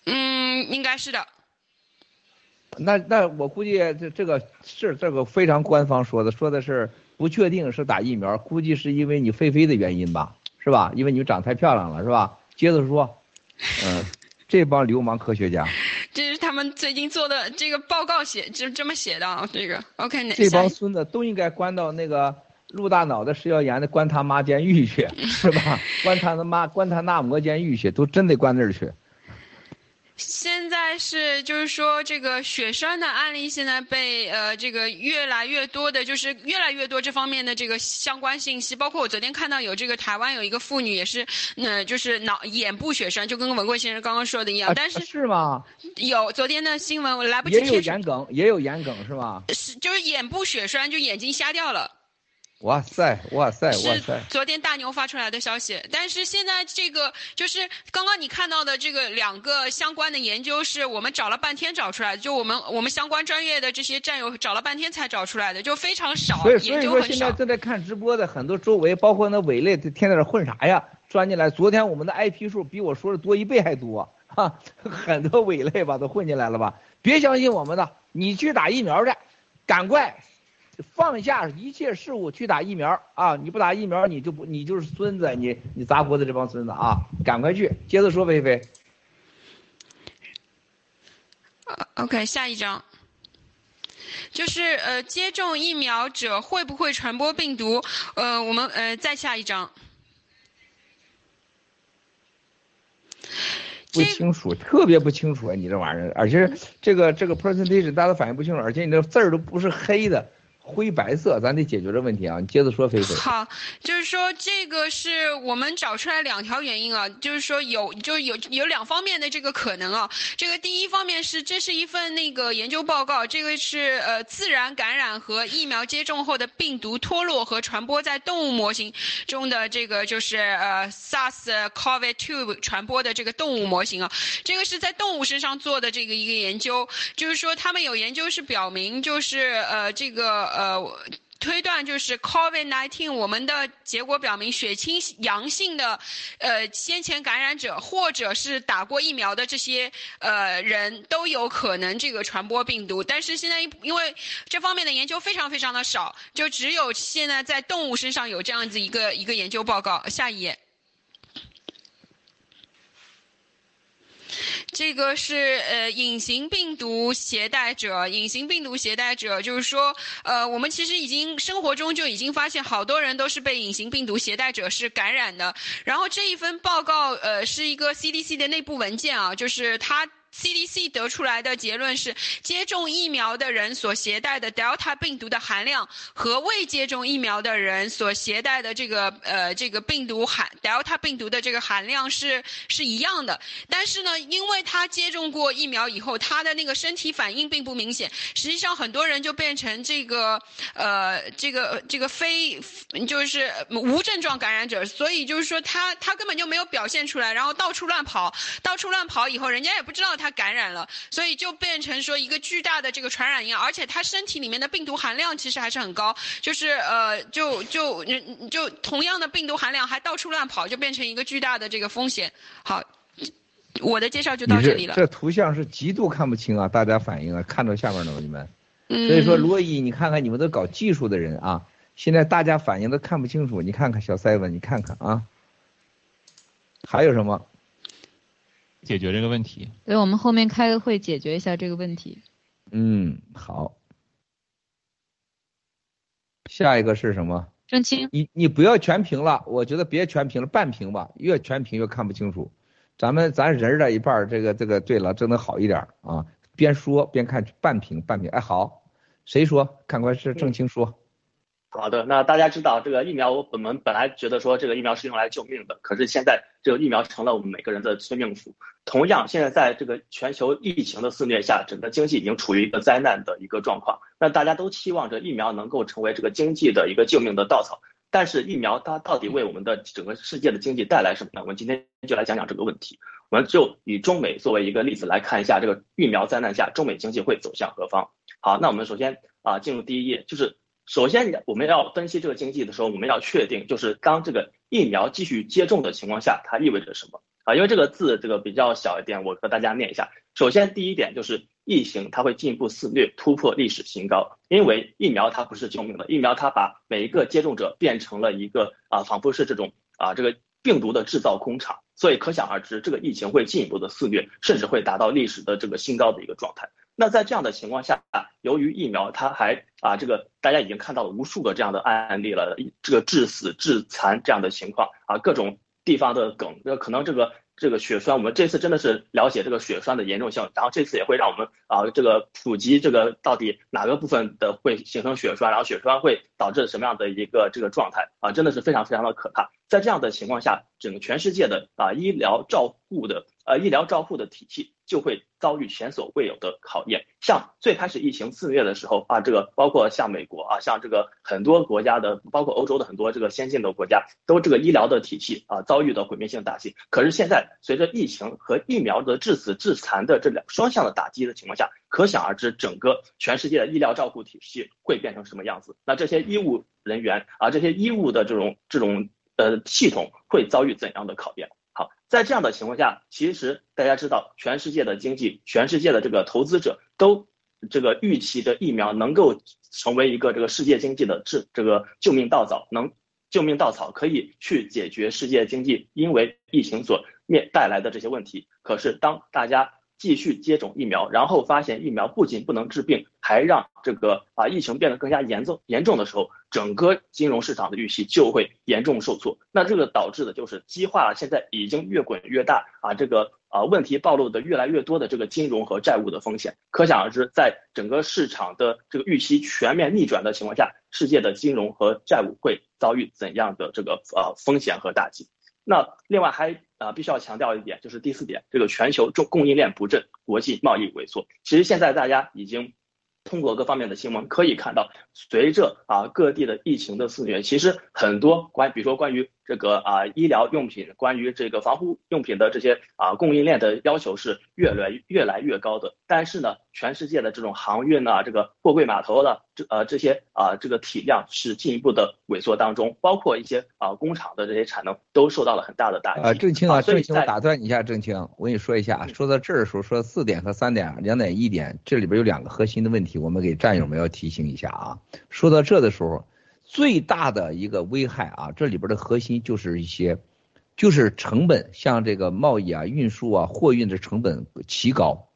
嗯，应该是的。那那我估计这这个是这个非常官方说的，说的是不确定是打疫苗，估计是因为你菲菲的原因吧，是吧？因为你长太漂亮了，是吧？接着说，嗯。这帮流氓科学家，这是他们。最近做的这个报告写就这么写的啊，这个 OK 哪这帮孙子都应该关到那个陆大脑的食药岩的关他妈监狱去，(laughs) 是吧？关他他妈关他那摩监狱去，都真得关那儿去。现在是就是说这个血栓的案例，现在被呃这个越来越多的，就是越来越多这方面的这个相关信息，包括我昨天看到有这个台湾有一个妇女也是，呃就是脑眼部血栓，就跟文贵先生刚刚说的一样，啊但是是吗？有昨天的新闻我来不及也有眼梗，也有眼梗是吧？是就是眼部血栓，就眼睛瞎掉了。哇塞，哇塞，哇塞！昨天大牛发出来的消息，但是现在这个就是刚刚你看到的这个两个相关的研究，是我们找了半天找出来的，就我们我们相关专业的这些战友找了半天才找出来的，就非常少，所以所研究很以说现在。正在看直播的很多周围，包括那伪类，天天在那混啥呀？钻进来，昨天我们的 IP 数比我说的多一倍还多，哈，(laughs) 很多伪类吧都混进来了吧？别相信我们的，你去打疫苗去，赶快放下一切事物去打疫苗啊！你不打疫苗，你就不你就是孙子，你你砸锅的这帮孙子啊！赶快去，接着说，菲菲。OK，下一张。就是呃，接种疫苗者会不会传播病毒？呃，我们呃再下一张。不清楚，特别不清楚啊！你这玩意儿，而且这个这个 presentation 大家都反应不清楚，而且你这字儿都不是黑的，灰白色，咱得解决这问题啊！你接着说，菲菲。好，就是说这个是我们找出来两条原因啊，就是说有就有有两方面的这个可能啊。这个第一方面是这是一份那个研究报告，这个是呃自然感染和疫苗接种后的病毒脱落和传播在动物模型中的这个就是呃 SARS-CoV-2 传播的这个动物模型啊，这个是在动物身上做的这个一个研究，就是说他们有研究是表明就是呃这个呃。推断就是 COVID-19，我们的结果表明，血清阳性的，呃，先前感染者或者是打过疫苗的这些呃人都有可能这个传播病毒。但是现在因为这方面的研究非常非常的少，就只有现在在动物身上有这样子一个一个研究报告。下一页。这个是呃隐形病毒携带者，隐形病毒携带者就是说，呃，我们其实已经生活中就已经发现好多人都是被隐形病毒携带者是感染的。然后这一份报告，呃，是一个 CDC 的内部文件啊，就是它。CDC 得出来的结论是，接种疫苗的人所携带的 Delta 病毒的含量和未接种疫苗的人所携带的这个呃这个病毒含 Delta 病毒的这个含量是是一样的。但是呢，因为他接种过疫苗以后，他的那个身体反应并不明显，实际上很多人就变成这个呃这个这个非就是无症状感染者，所以就是说他他根本就没有表现出来，然后到处乱跑，到处乱跑以后，人家也不知道他。他感染了，所以就变成说一个巨大的这个传染源，而且他身体里面的病毒含量其实还是很高，就是呃，就就就同样的病毒含量还到处乱跑，就变成一个巨大的这个风险。好，我的介绍就到这里了。这图像是极度看不清啊，大家反应啊，看到下面了吗？你们？嗯。所以说，罗伊，你看看你们都搞技术的人啊，现在大家反应都看不清楚，你看看小塞文，你看看啊，还有什么？解决这个问题。所以我们后面开个会解决一下这个问题。嗯，好。下一个是什么？郑清，你你不要全屏了，我觉得别全屏了，半屏吧，越全屏越看不清楚。咱们咱人的一半，这个这个对了，这能好一点啊。边说边看半屏半屏，哎好，谁说？看官是郑清说。好的，那大家知道这个疫苗，我们本来觉得说这个疫苗是用来救命的，可是现在这个疫苗成了我们每个人的催命符。同样，现在在这个全球疫情的肆虐下，整个经济已经处于一个灾难的一个状况。那大家都期望着疫苗能够成为这个经济的一个救命的稻草，但是疫苗它到底为我们的整个世界的经济带来什么呢？我们今天就来讲讲这个问题。我们就以中美作为一个例子来看一下，这个疫苗灾难下，中美经济会走向何方？好，那我们首先啊进入第一页，就是。首先，我们要分析这个经济的时候，我们要确定，就是当这个疫苗继续接种的情况下，它意味着什么啊？因为这个字这个比较小一点，我和大家念一下。首先，第一点就是疫情它会进一步肆虐，突破历史新高。因为疫苗它不是救命的，疫苗它把每一个接种者变成了一个啊，仿佛是这种啊这个病毒的制造工厂所以可想而知，这个疫情会进一步的肆虐，甚至会达到历史的这个新高的一个状态。那在这样的情况下，由于疫苗它还啊这个大家已经看到了无数个这样的案例了，这个致死致残这样的情况啊，各种地方的梗，那可能这个。这个血栓，我们这次真的是了解这个血栓的严重性，然后这次也会让我们啊这个普及这个到底哪个部分的会形成血栓，然后血栓会导致什么样的一个这个状态啊，真的是非常非常的可怕。在这样的情况下，整个全世界的啊医疗照护的呃医疗照护的体系就会遭遇前所未有的考验。像最开始疫情肆虐的时候啊，这个包括像美国啊，像这个很多国家的，包括欧洲的很多这个先进的国家，都这个医疗的体系啊遭遇的毁灭性打击。可是现在随着疫情和疫苗的致死致残的这两双向的打击的情况下，可想而知整个全世界的医疗照护体系会变成什么样子。那这些医务人员啊，这些医务的这种这种。呃，系统会遭遇怎样的考验？在这样的情况下，其实大家知道，全世界的经济，全世界的这个投资者都这个预期着疫苗能够成为一个这个世界经济的治这个救命稻草，能救命稻草可以去解决世界经济因为疫情所面带来的这些问题。可是当大家继续接种疫苗，然后发现疫苗不仅不能治病，还让这个啊疫情变得更加严重严重的时候，整个金融市场的预期就会严重受挫。那这个导致的就是激化了现在已经越滚越大啊这个啊问题暴露的越来越多的这个金融和债务的风险。可想而知，在整个市场的这个预期全面逆转的情况下，世界的金融和债务会遭遇怎样的这个呃风险和打击？那另外还啊必须要强调一点，就是第四点，这个全球重供应链不振，国际贸易萎缩。其实现在大家已经通过各方面的新闻可以看到，随着啊各地的疫情的肆虐，其实很多关，比如说关于。这个啊，医疗用品关于这个防护用品的这些啊供应链的要求是越来越来越高的。但是呢，全世界的这种航运啊，这个货柜码头的这呃这些啊这个体量是进一步的萎缩当中，包括一些啊工厂的这些产能都受到了很大的打击。啊，郑清啊，郑清，我打断你一下，郑清，我跟你说一下，说到这儿的时候说四点和三点两点一点，这里边有两个核心的问题，我们给战友们要提醒一下啊。说到这的时候。最大的一个危害啊，这里边的核心就是一些，就是成本，像这个贸易啊、运输啊、货运的成本奇高，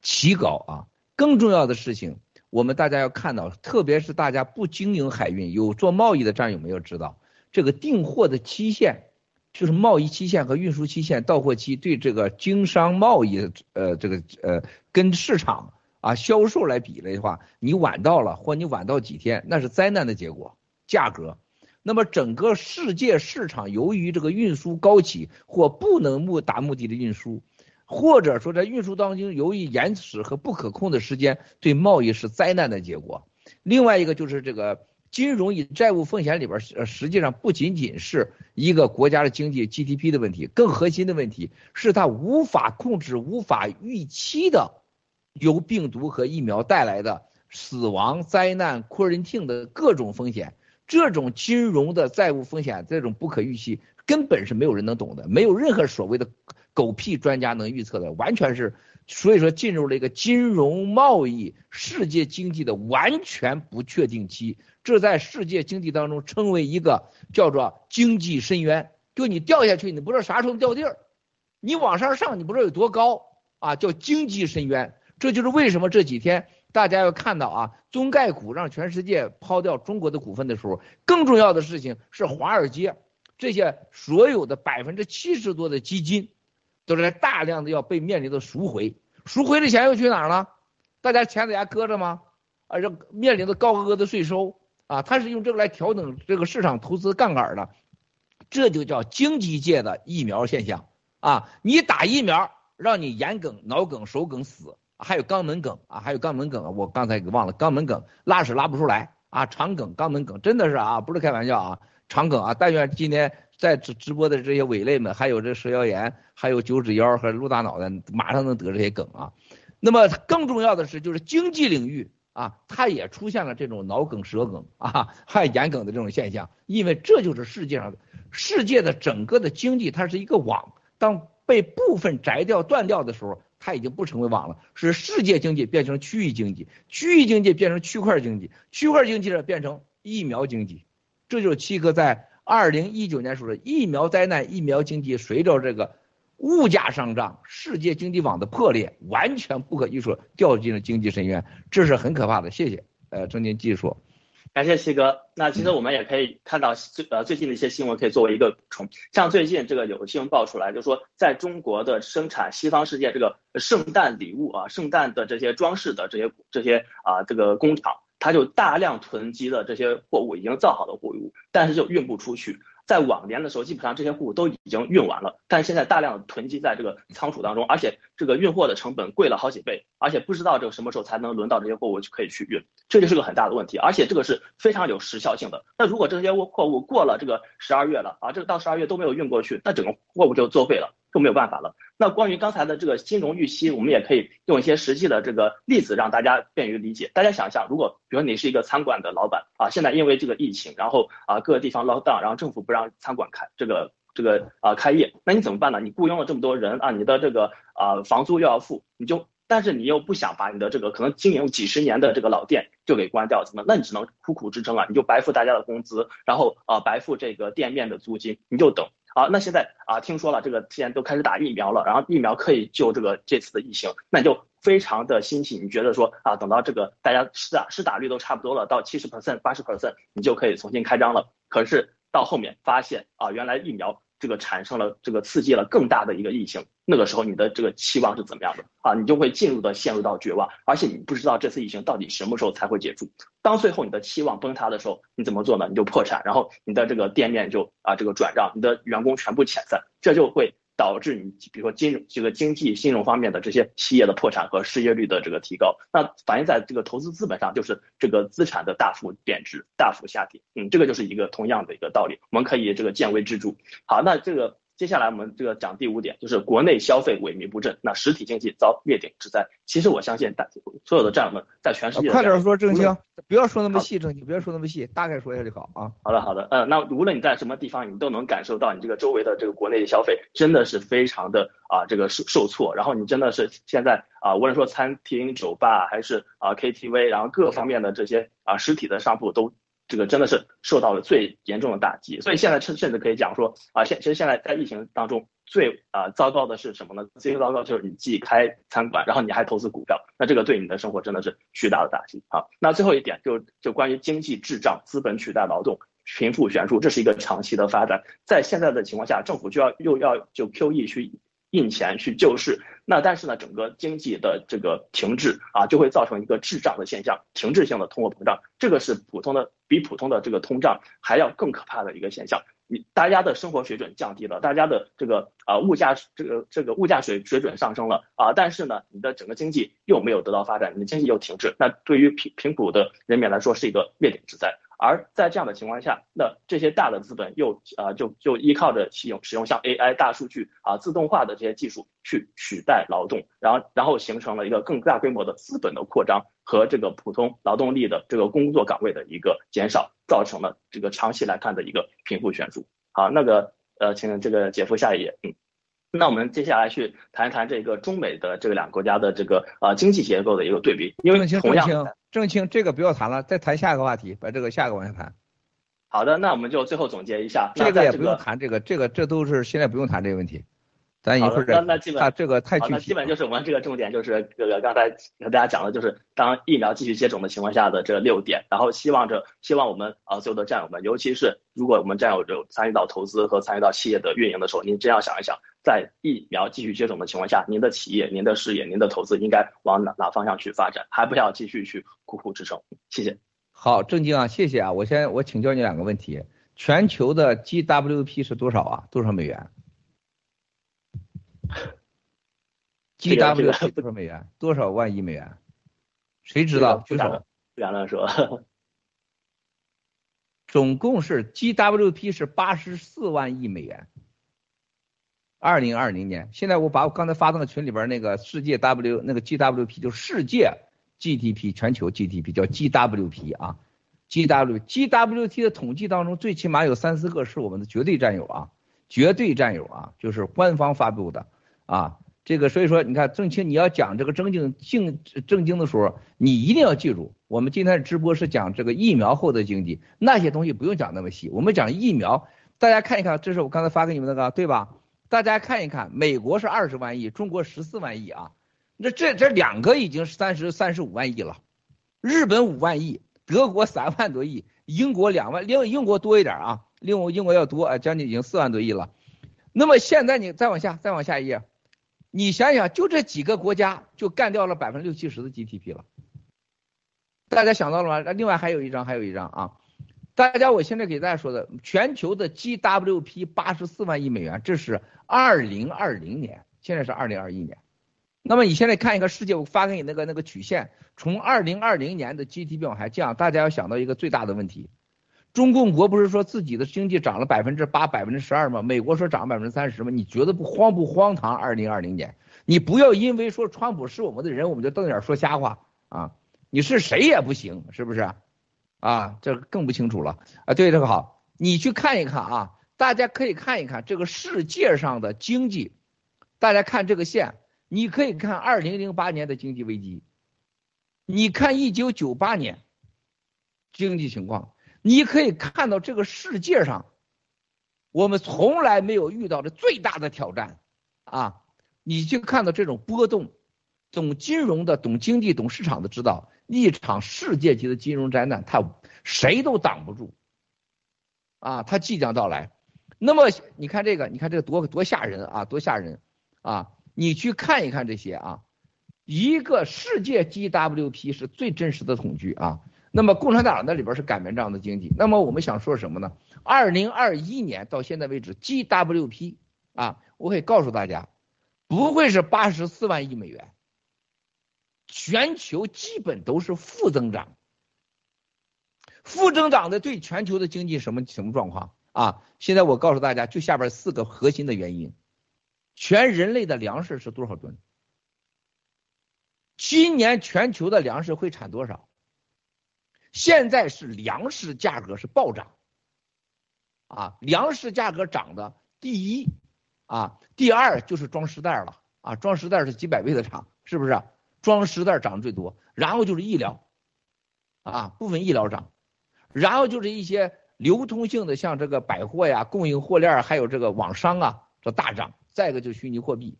奇高啊。更重要的事情，我们大家要看到，特别是大家不经营海运、有做贸易的战友们要知道，这个订货的期限，就是贸易期限和运输期限、到货期，对这个经商贸易呃这个呃跟市场啊销售来比的话，你晚到了或你晚到几天，那是灾难的结果。价格，那么整个世界市场由于这个运输高企或不能目达目的的运输，或者说在运输当中由于延迟和不可控的时间，对贸易是灾难的结果。另外一个就是这个金融与债务风险里边，呃，实际上不仅仅是一个国家的经济 GDP 的问题，更核心的问题是它无法控制、无法预期的由病毒和疫苗带来的死亡、灾难、quarantine 的各种风险。这种金融的债务风险，这种不可预期，根本是没有人能懂的，没有任何所谓的狗屁专家能预测的，完全是，所以说进入了一个金融贸易世界经济的完全不确定期，这在世界经济当中称为一个叫做经济深渊，就你掉下去，你不知道啥时候掉地儿，你往上上，你不知道有多高啊，叫经济深渊，这就是为什么这几天。大家要看到啊，中概股让全世界抛掉中国的股份的时候，更重要的事情是华尔街这些所有的百分之七十多的基金，都在大量的要被面临的赎回，赎回的钱又去哪儿了？大家钱在家搁着吗？啊，这面临的高额的税收啊，他是用这个来调整这个市场投资杠杆的，这就叫经济界的疫苗现象啊！你打疫苗，让你眼梗、脑梗、手梗死。还有肛门梗啊，还有肛门梗，我刚才给忘了肛门梗，拉屎拉不出来啊，肠梗、肛门梗，真的是啊，不是开玩笑啊，肠梗啊，但愿今天在直直播的这些伪类们，还有这蛇腰炎，还有九指腰和鹿大脑的，马上能得这些梗啊。那么更重要的是，就是经济领域啊，它也出现了这种脑梗、舌梗啊，还有眼梗的这种现象，因为这就是世界上世界的整个的经济，它是一个网，当被部分摘掉、断掉的时候。它已经不成为网了，是世界经济变成区域经济，区域经济变成区块经济，区块经济呢变成疫苗经济，这就是七哥在二零一九年说的疫苗灾难、疫苗经济随着这个物价上涨、世界经济网的破裂，完全不可预测掉进了经济深渊，这是很可怕的。谢谢。呃，郑经继续说。感谢七哥。那其实我们也可以看到最呃最近的一些新闻，可以作为一个补充。像最近这个有新闻爆出来，就说在中国的生产西方世界这个圣诞礼物啊、圣诞的这些装饰的这些这些啊这个工厂，它就大量囤积的这些货物，已经造好的货物，但是就运不出去。在往年的时候，基本上这些货物都已经运完了，但现在大量囤积在这个仓储当中，而且这个运货的成本贵了好几倍，而且不知道这个什么时候才能轮到这些货物可以去运，这就是个很大的问题，而且这个是非常有时效性的。那如果这些货物过了这个十二月了啊，这个到十二月都没有运过去，那整个货物就作废了。就没有办法了。那关于刚才的这个金融预期，我们也可以用一些实际的这个例子让大家便于理解。大家想一下，如果比如说你是一个餐馆的老板啊，现在因为这个疫情，然后啊各个地方 lock down，然后政府不让餐馆开这个这个啊开业，那你怎么办呢？你雇佣了这么多人啊，你的这个啊房租又要付，你就但是你又不想把你的这个可能经营几十年的这个老店就给关掉，怎么？那你只能苦苦支撑啊，你就白付大家的工资，然后啊白付这个店面的租金，你就等。好，那现在啊，听说了这个现在都开始打疫苗了，然后疫苗可以救这个这次的疫情，那就非常的欣喜，你觉得说啊，等到这个大家施打施打率都差不多了，到七十 percent、八十 percent，你就可以重新开张了。可是到后面发现啊，原来疫苗。这个产生了这个刺激了更大的一个疫情，那个时候你的这个期望是怎么样的啊？你就会进入的陷入到绝望，而且你不知道这次疫情到底什么时候才会结束。当最后你的期望崩塌的时候，你怎么做呢？你就破产，然后你的这个店面就啊这个转让，你的员工全部遣散，这就会。导致你比如说金融这个经济金融方面的这些企业的破产和失业率的这个提高，那反映在这个投资资本上就是这个资产的大幅贬值、大幅下跌。嗯，这个就是一个同样的一个道理，我们可以这个见微知著。好，那这个。接下来我们这个讲第五点，就是国内消费萎靡不振，那实体经济遭灭顶之灾。其实我相信大所有的战友们在全世界，快点说正经，不要说那么细，正经不要说那么细，大概说一下就好啊。好的好的，嗯，那无论你在什么地方，你都能感受到你这个周围的这个国内的消费真的是非常的啊这个受受挫，然后你真的是现在啊无论说餐厅、酒吧还是啊 KTV，然后各方面的这些啊实体的商铺都。这个真的是受到了最严重的打击，所以现在甚甚至可以讲说啊，现其实现在在疫情当中最啊糟糕的是什么呢？最糟糕就是你既开餐馆，然后你还投资股票，那这个对你的生活真的是巨大的打击啊。那最后一点就就关于经济滞胀、资本取代劳动、贫富悬殊，这是一个长期的发展，在现在的情况下，政府就要又要就 QE 去。印钱去救市，那但是呢，整个经济的这个停滞啊，就会造成一个滞胀的现象，停滞性的通货膨胀，这个是普通的比普通的这个通胀还要更可怕的一个现象。你大家的生活水准降低了，大家的这个啊物价这个这个物价水水准上升了啊，但是呢，你的整个经济又没有得到发展，你的经济又停滞，那对于贫贫苦的人民来说是一个灭顶之灾。而在这样的情况下，那这些大的资本又啊就就依靠着使用使用像 AI 大数据啊自动化的这些技术去取代劳动，然后然后形成了一个更大规模的资本的扩张和这个普通劳动力的这个工作岗位的一个减少，造成了这个长期来看的一个贫富悬殊。好，那个呃，请这个姐夫下一页，嗯。那我们接下来去谈一谈这个中美的这个两个国家的这个呃经济结构的一个对比，因为同样，郑清这个不要谈了，再谈下一个话题，把这个下一个往下谈。好的，那我们就最后总结一下，这个也不用谈这个，这个这都是现在不用谈这个问题。咱一会儿那那基本这个太具体，那基本就是我们这个重点就是这个刚才和大家讲的，就是当疫苗继续接种的情况下的这六点，然后希望着希望我们啊所有的战友们，尤其是如果我们战友有参与到投资和参与到企业的运营的时候，您真要想一想，在疫苗继续接种的情况下，您的企业、您的事业、您的投资应该往哪哪方向去发展，还不要继续去苦苦支撑。谢谢。好，郑经啊，谢谢啊，我先我请教你两个问题，全球的 GWP 是多少啊？多少美元？(laughs) GWP 多少美元？多少万亿美元？谁知道？举手。不敢乱说。总共是 GWP 是八十四万亿美元。二零二零年，现在我把我刚才发到的群里边那个世界 W 那个 GWP 就是世界 GDP 全球 GDP 叫 GWP 啊，GW GWT 的统计当中最起码有三四个是我们的绝对战友啊，绝对战友啊，就是官方发布的。啊，这个所以说，你看郑清，你要讲这个正经正正经的时候，你一定要记住，我们今天的直播是讲这个疫苗后的经济，那些东西不用讲那么细，我们讲疫苗大家看一看，这是我刚才发给你们那个，对吧？大家看一看，美国是二十万亿，中国十四万亿啊，那这这两个已经是三十三十五万亿了，日本五万亿，德国三万多亿，英国两万，另英国多一点啊，另英国要多啊，将近已经四万多亿了。那么现在你再往下，再往下一页，你想想，就这几个国家就干掉了百分之六七十的 GDP 了。大家想到了吗？那另外还有一张，还有一张啊。大家，我现在给大家说的，全球的 GWP 八十四万亿美元，这是二零二零年，现在是二零二一年。那么你现在看一个世界，我发给你那个那个曲线，从二零二零年的 GDP 往下降，大家要想到一个最大的问题：中共国不是说自己的经济涨了百分之八、百分之十二吗？美国说涨百分之三十吗？你觉得不荒不荒唐？二零二零年，你不要因为说川普是我们的人，我们就瞪眼说瞎话啊！你是谁也不行，是不是？啊，这更不清楚了啊！对，这个好，你去看一看啊，大家可以看一看这个世界上的经济，大家看这个线，你可以看二零零八年的经济危机，你看一九九八年经济情况，你可以看到这个世界上我们从来没有遇到的最大的挑战啊！你去看到这种波动，懂金融的、懂经济、懂市场的知道。一场世界级的金融灾难，它谁都挡不住，啊，它即将到来。那么你看这个，你看这个多多吓人啊，多吓人啊！你去看一看这些啊，一个世界 GWP 是最真实的统计啊。那么共产党那里边是擀面杖的经济。那么我们想说什么呢？二零二一年到现在为止，GWP 啊，我可以告诉大家，不会是八十四万亿美元。全球基本都是负增长，负增长的对全球的经济什么什么状况啊？现在我告诉大家，就下边四个核心的原因：全人类的粮食是多少吨？今年全球的粮食会产多少？现在是粮食价格是暴涨，啊，粮食价格涨的第一啊，第二就是装尸袋了啊，装尸袋是几百倍的涨，是不是？装尸袋涨最多，然后就是医疗，啊，部分医疗涨，然后就是一些流通性的，像这个百货呀、供应货链，还有这个网商啊，这大涨。再一个就是虚拟货币，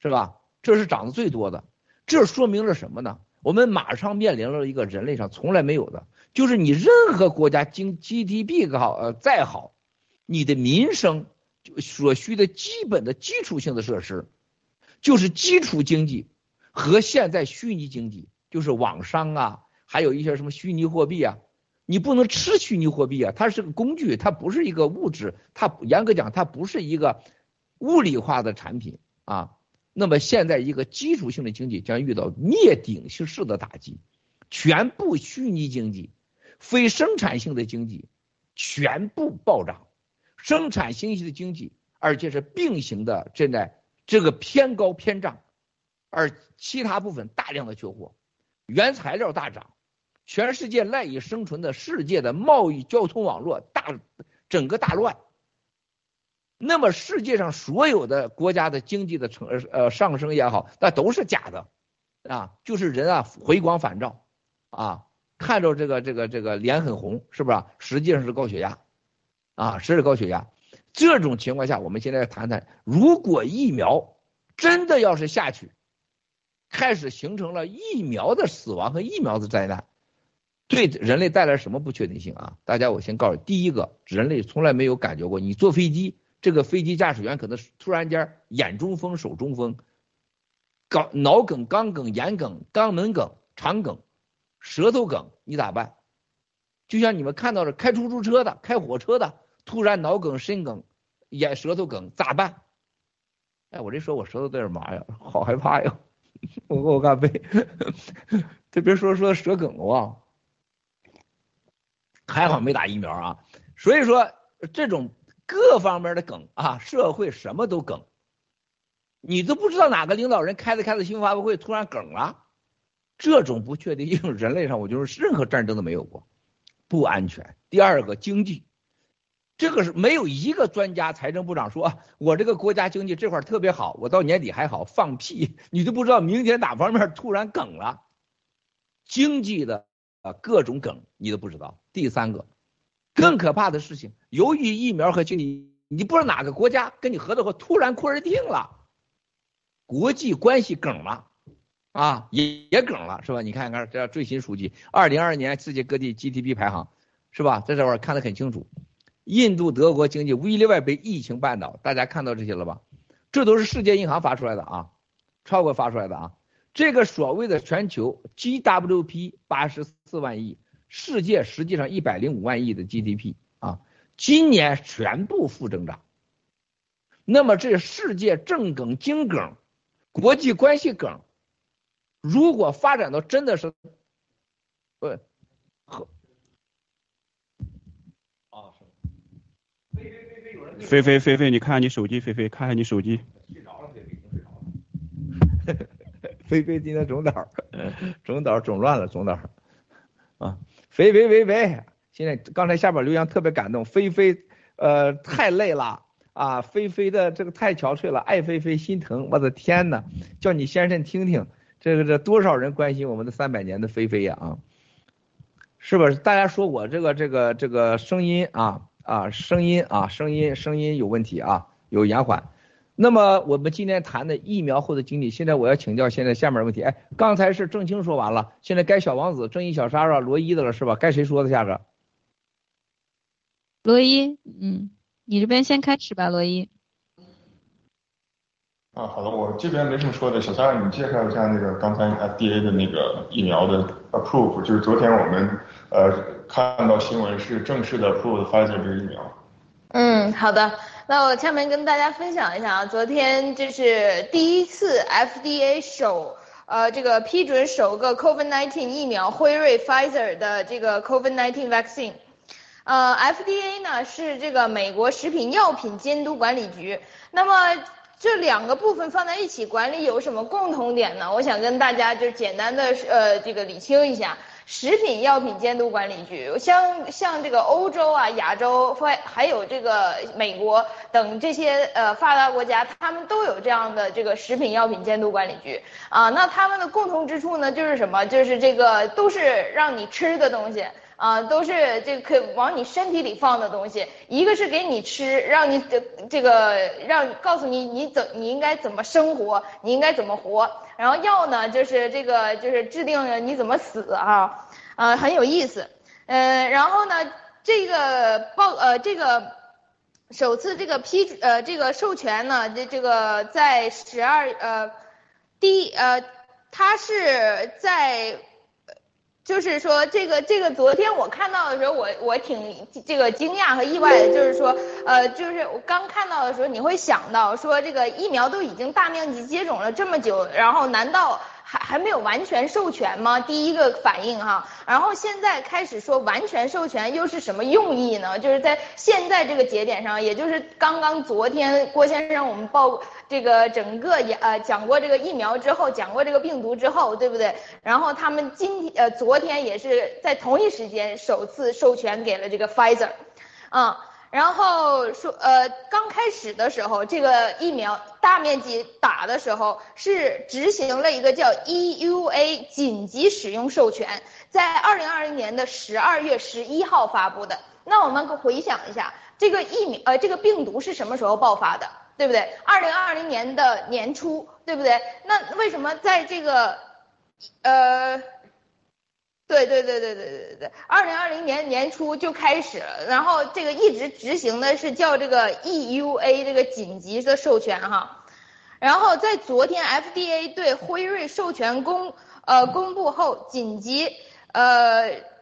是吧？这是涨得最多的。这说明了什么呢？我们马上面临了一个人类上从来没有的，就是你任何国家经 GDP 好呃再好，你的民生所需的基本的基础性的设施，就是基础经济。和现在虚拟经济就是网商啊，还有一些什么虚拟货币啊，你不能吃虚拟货币啊，它是个工具，它不是一个物质，它严格讲它不是一个物理化的产品啊。那么现在一个基础性的经济将遇到灭顶式的打击，全部虚拟经济、非生产性的经济全部暴涨，生产信息的经济而且是并行的，正在这个偏高偏涨。而其他部分大量的缺货，原材料大涨，全世界赖以生存的世界的贸易交通网络大整个大乱。那么世界上所有的国家的经济的成呃上升也好，那都是假的啊，就是人啊回光返照啊，看着这个这个这个脸很红，是不是？实际上是高血压啊，是高血压。这种情况下，我们现在谈谈，如果疫苗真的要是下去。开始形成了疫苗的死亡和疫苗的灾难，对人类带来什么不确定性啊？大家，我先告诉第一个，人类从来没有感觉过，你坐飞机，这个飞机驾驶员可能突然间眼中风、手中风，脑脑梗、肛梗、眼梗、肛门梗、肠梗、舌头梗，你咋办？就像你们看到的开出租车的、开火车的，突然脑梗、心梗、眼舌头梗，咋办？哎，我这说我舌头有点麻呀，好害怕呀。(laughs) 我我干杯，(laughs) 这别说说舌梗了啊，还好没打疫苗啊。所以说这种各方面的梗啊，社会什么都梗，你都不知道哪个领导人开着开着新闻发布会突然梗了，这种不确定性，人类上我就是任何战争都没有过，不安全。第二个经济。这个是没有一个专家，财政部长说，我这个国家经济这块特别好，我到年底还好，放屁，你都不知道明天哪方面突然梗了，经济的啊各种梗你都不知道。第三个，更可怕的事情，由于疫苗和经济，你不知道哪个国家跟你合作后突然库尔定了，国际关系梗了，啊，也也梗了，是吧？你看看这最新数据，二零二二年世界各地 GDP 排行，是吧？在这块看得很清楚，印度、德国经济无一例外被疫情绊倒，大家看到这些了吧？这都是世界银行发出来的啊，超过发出来的啊。这个所谓的全球 GWP 八十四万亿，世界实际上一百零五万亿的 GDP 啊，今年全部负增长。那么这世界政梗、经梗、国际关系梗，如果发展到真的是，呃，和啊是，菲菲菲菲，你看看你手机，飞飞看看你手机。(laughs) 菲菲今天总导，总导总乱了，总导啊，菲菲菲菲，现在刚才下边留言特别感动，菲菲呃太累了啊，菲菲的这个太憔悴了，爱菲菲心疼，我的天呐，叫你先生听听，这个这多少人关心我们的三百年的菲菲呀啊，是不是？大家说我这个这个这个声音啊啊声音啊声音声音有问题啊，有延缓。那么我们今天谈的疫苗后的经历，现在我要请教现在下面的问题。哎，刚才是郑清说完了，现在该小王子、正义小莎莎、罗伊的了，是吧？该谁说的下个？罗伊，嗯，你这边先开始吧，罗伊。啊，好的，我这边没什么说的。小莎，你介绍一下那个刚才 FDA 的那个疫苗的 approve，就是昨天我们呃看到新闻是正式的 approve Pfizer 这个疫苗。嗯，好的。那我下面跟大家分享一下啊，昨天这是第一次 FDA 首呃这个批准首个 COVID-19 疫苗辉瑞 Pfizer 的这个 COVID-19 vaccine，呃 FDA 呢是这个美国食品药品监督管理局，那么这两个部分放在一起管理有什么共同点呢？我想跟大家就简单的呃这个理清一下。食品药品监督管理局，像像这个欧洲啊、亚洲，还还有这个美国等这些呃发达国家，他们都有这样的这个食品药品监督管理局啊。那他们的共同之处呢，就是什么？就是这个都是让你吃的东西啊，都是这个可往你身体里放的东西。一个是给你吃，让你这这个让告诉你你怎你应该怎么生活，你应该怎么活。然后药呢，就是这个就是制定你怎么死啊，呃很有意思，呃然后呢这个报呃这个首次这个批呃这个授权呢这这个在十二呃第呃它是在。就是说，这个这个，昨天我看到的时候，我我挺这个惊讶和意外的。就是说，呃，就是我刚看到的时候，你会想到说，这个疫苗都已经大面积接种了这么久，然后难道还还没有完全授权吗？第一个反应哈，然后现在开始说完全授权又是什么用意呢？就是在现在这个节点上，也就是刚刚昨天郭先生我们报。这个整个也呃讲过这个疫苗之后，讲过这个病毒之后，对不对？然后他们今天呃昨天也是在同一时间首次授权给了这个 Pfizer，啊，然后说呃刚开始的时候，这个疫苗大面积打的时候是执行了一个叫 EUA 紧急使用授权，在二零二零年的十二月十一号发布的。那我们回想一下，这个疫苗呃这个病毒是什么时候爆发的？对不对？二零二零年的年初，对不对？那为什么在这个，呃，对对对对对对对对，二零二零年年初就开始了，然后这个一直执行的是叫这个 EUA 这个紧急的授权哈，然后在昨天 FDA 对辉瑞授权公呃公布后，紧急呃。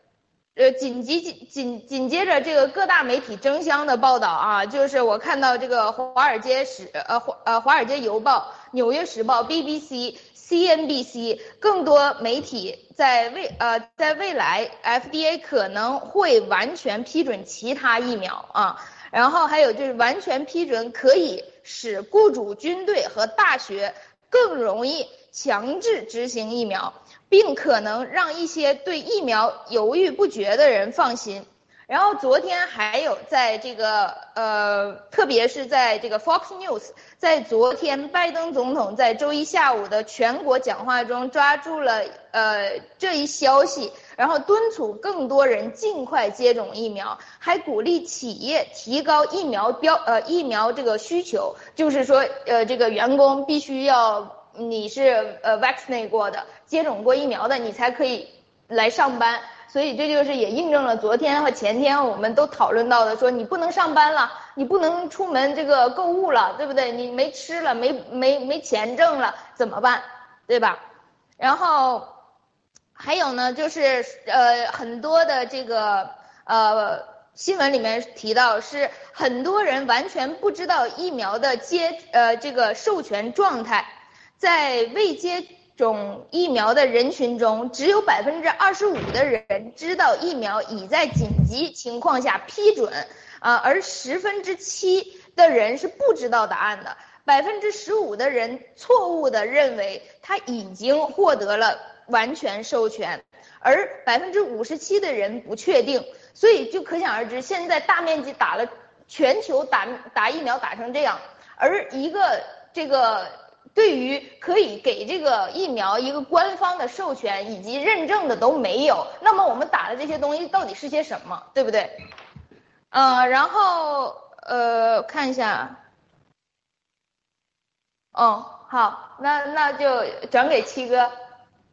呃，紧急紧紧紧接着这个各大媒体争相的报道啊，就是我看到这个华尔街时呃华呃华尔街邮报、纽约时报、BBC、CNBC 更多媒体在未呃在未来 FDA 可能会完全批准其他疫苗啊，然后还有就是完全批准可以使雇主、军队和大学更容易强制执行疫苗。并可能让一些对疫苗犹豫不决的人放心。然后昨天还有在这个呃，特别是在这个 Fox News，在昨天拜登总统在周一下午的全国讲话中抓住了呃这一消息，然后敦促更多人尽快接种疫苗，还鼓励企业提高疫苗标呃疫苗这个需求，就是说呃这个员工必须要你是呃 vaccinate 过的，接种过疫苗的，你才可以来上班。所以这就是也印证了昨天和前天我们都讨论到的，说你不能上班了，你不能出门这个购物了，对不对？你没吃了，没没没钱挣了，怎么办？对吧？然后还有呢，就是呃很多的这个呃新闻里面提到，是很多人完全不知道疫苗的接呃这个授权状态，在未接。种疫苗的人群中，只有百分之二十五的人知道疫苗已在紧急情况下批准，啊，而十分之七的人是不知道答案的，百分之十五的人错误的认为他已经获得了完全授权，而百分之五十七的人不确定，所以就可想而知，现在大面积打了全球打打疫苗打成这样，而一个这个。对于可以给这个疫苗一个官方的授权以及认证的都没有，那么我们打的这些东西到底是些什么，对不对？嗯，然后呃看一下，哦，好，那那就转给七哥。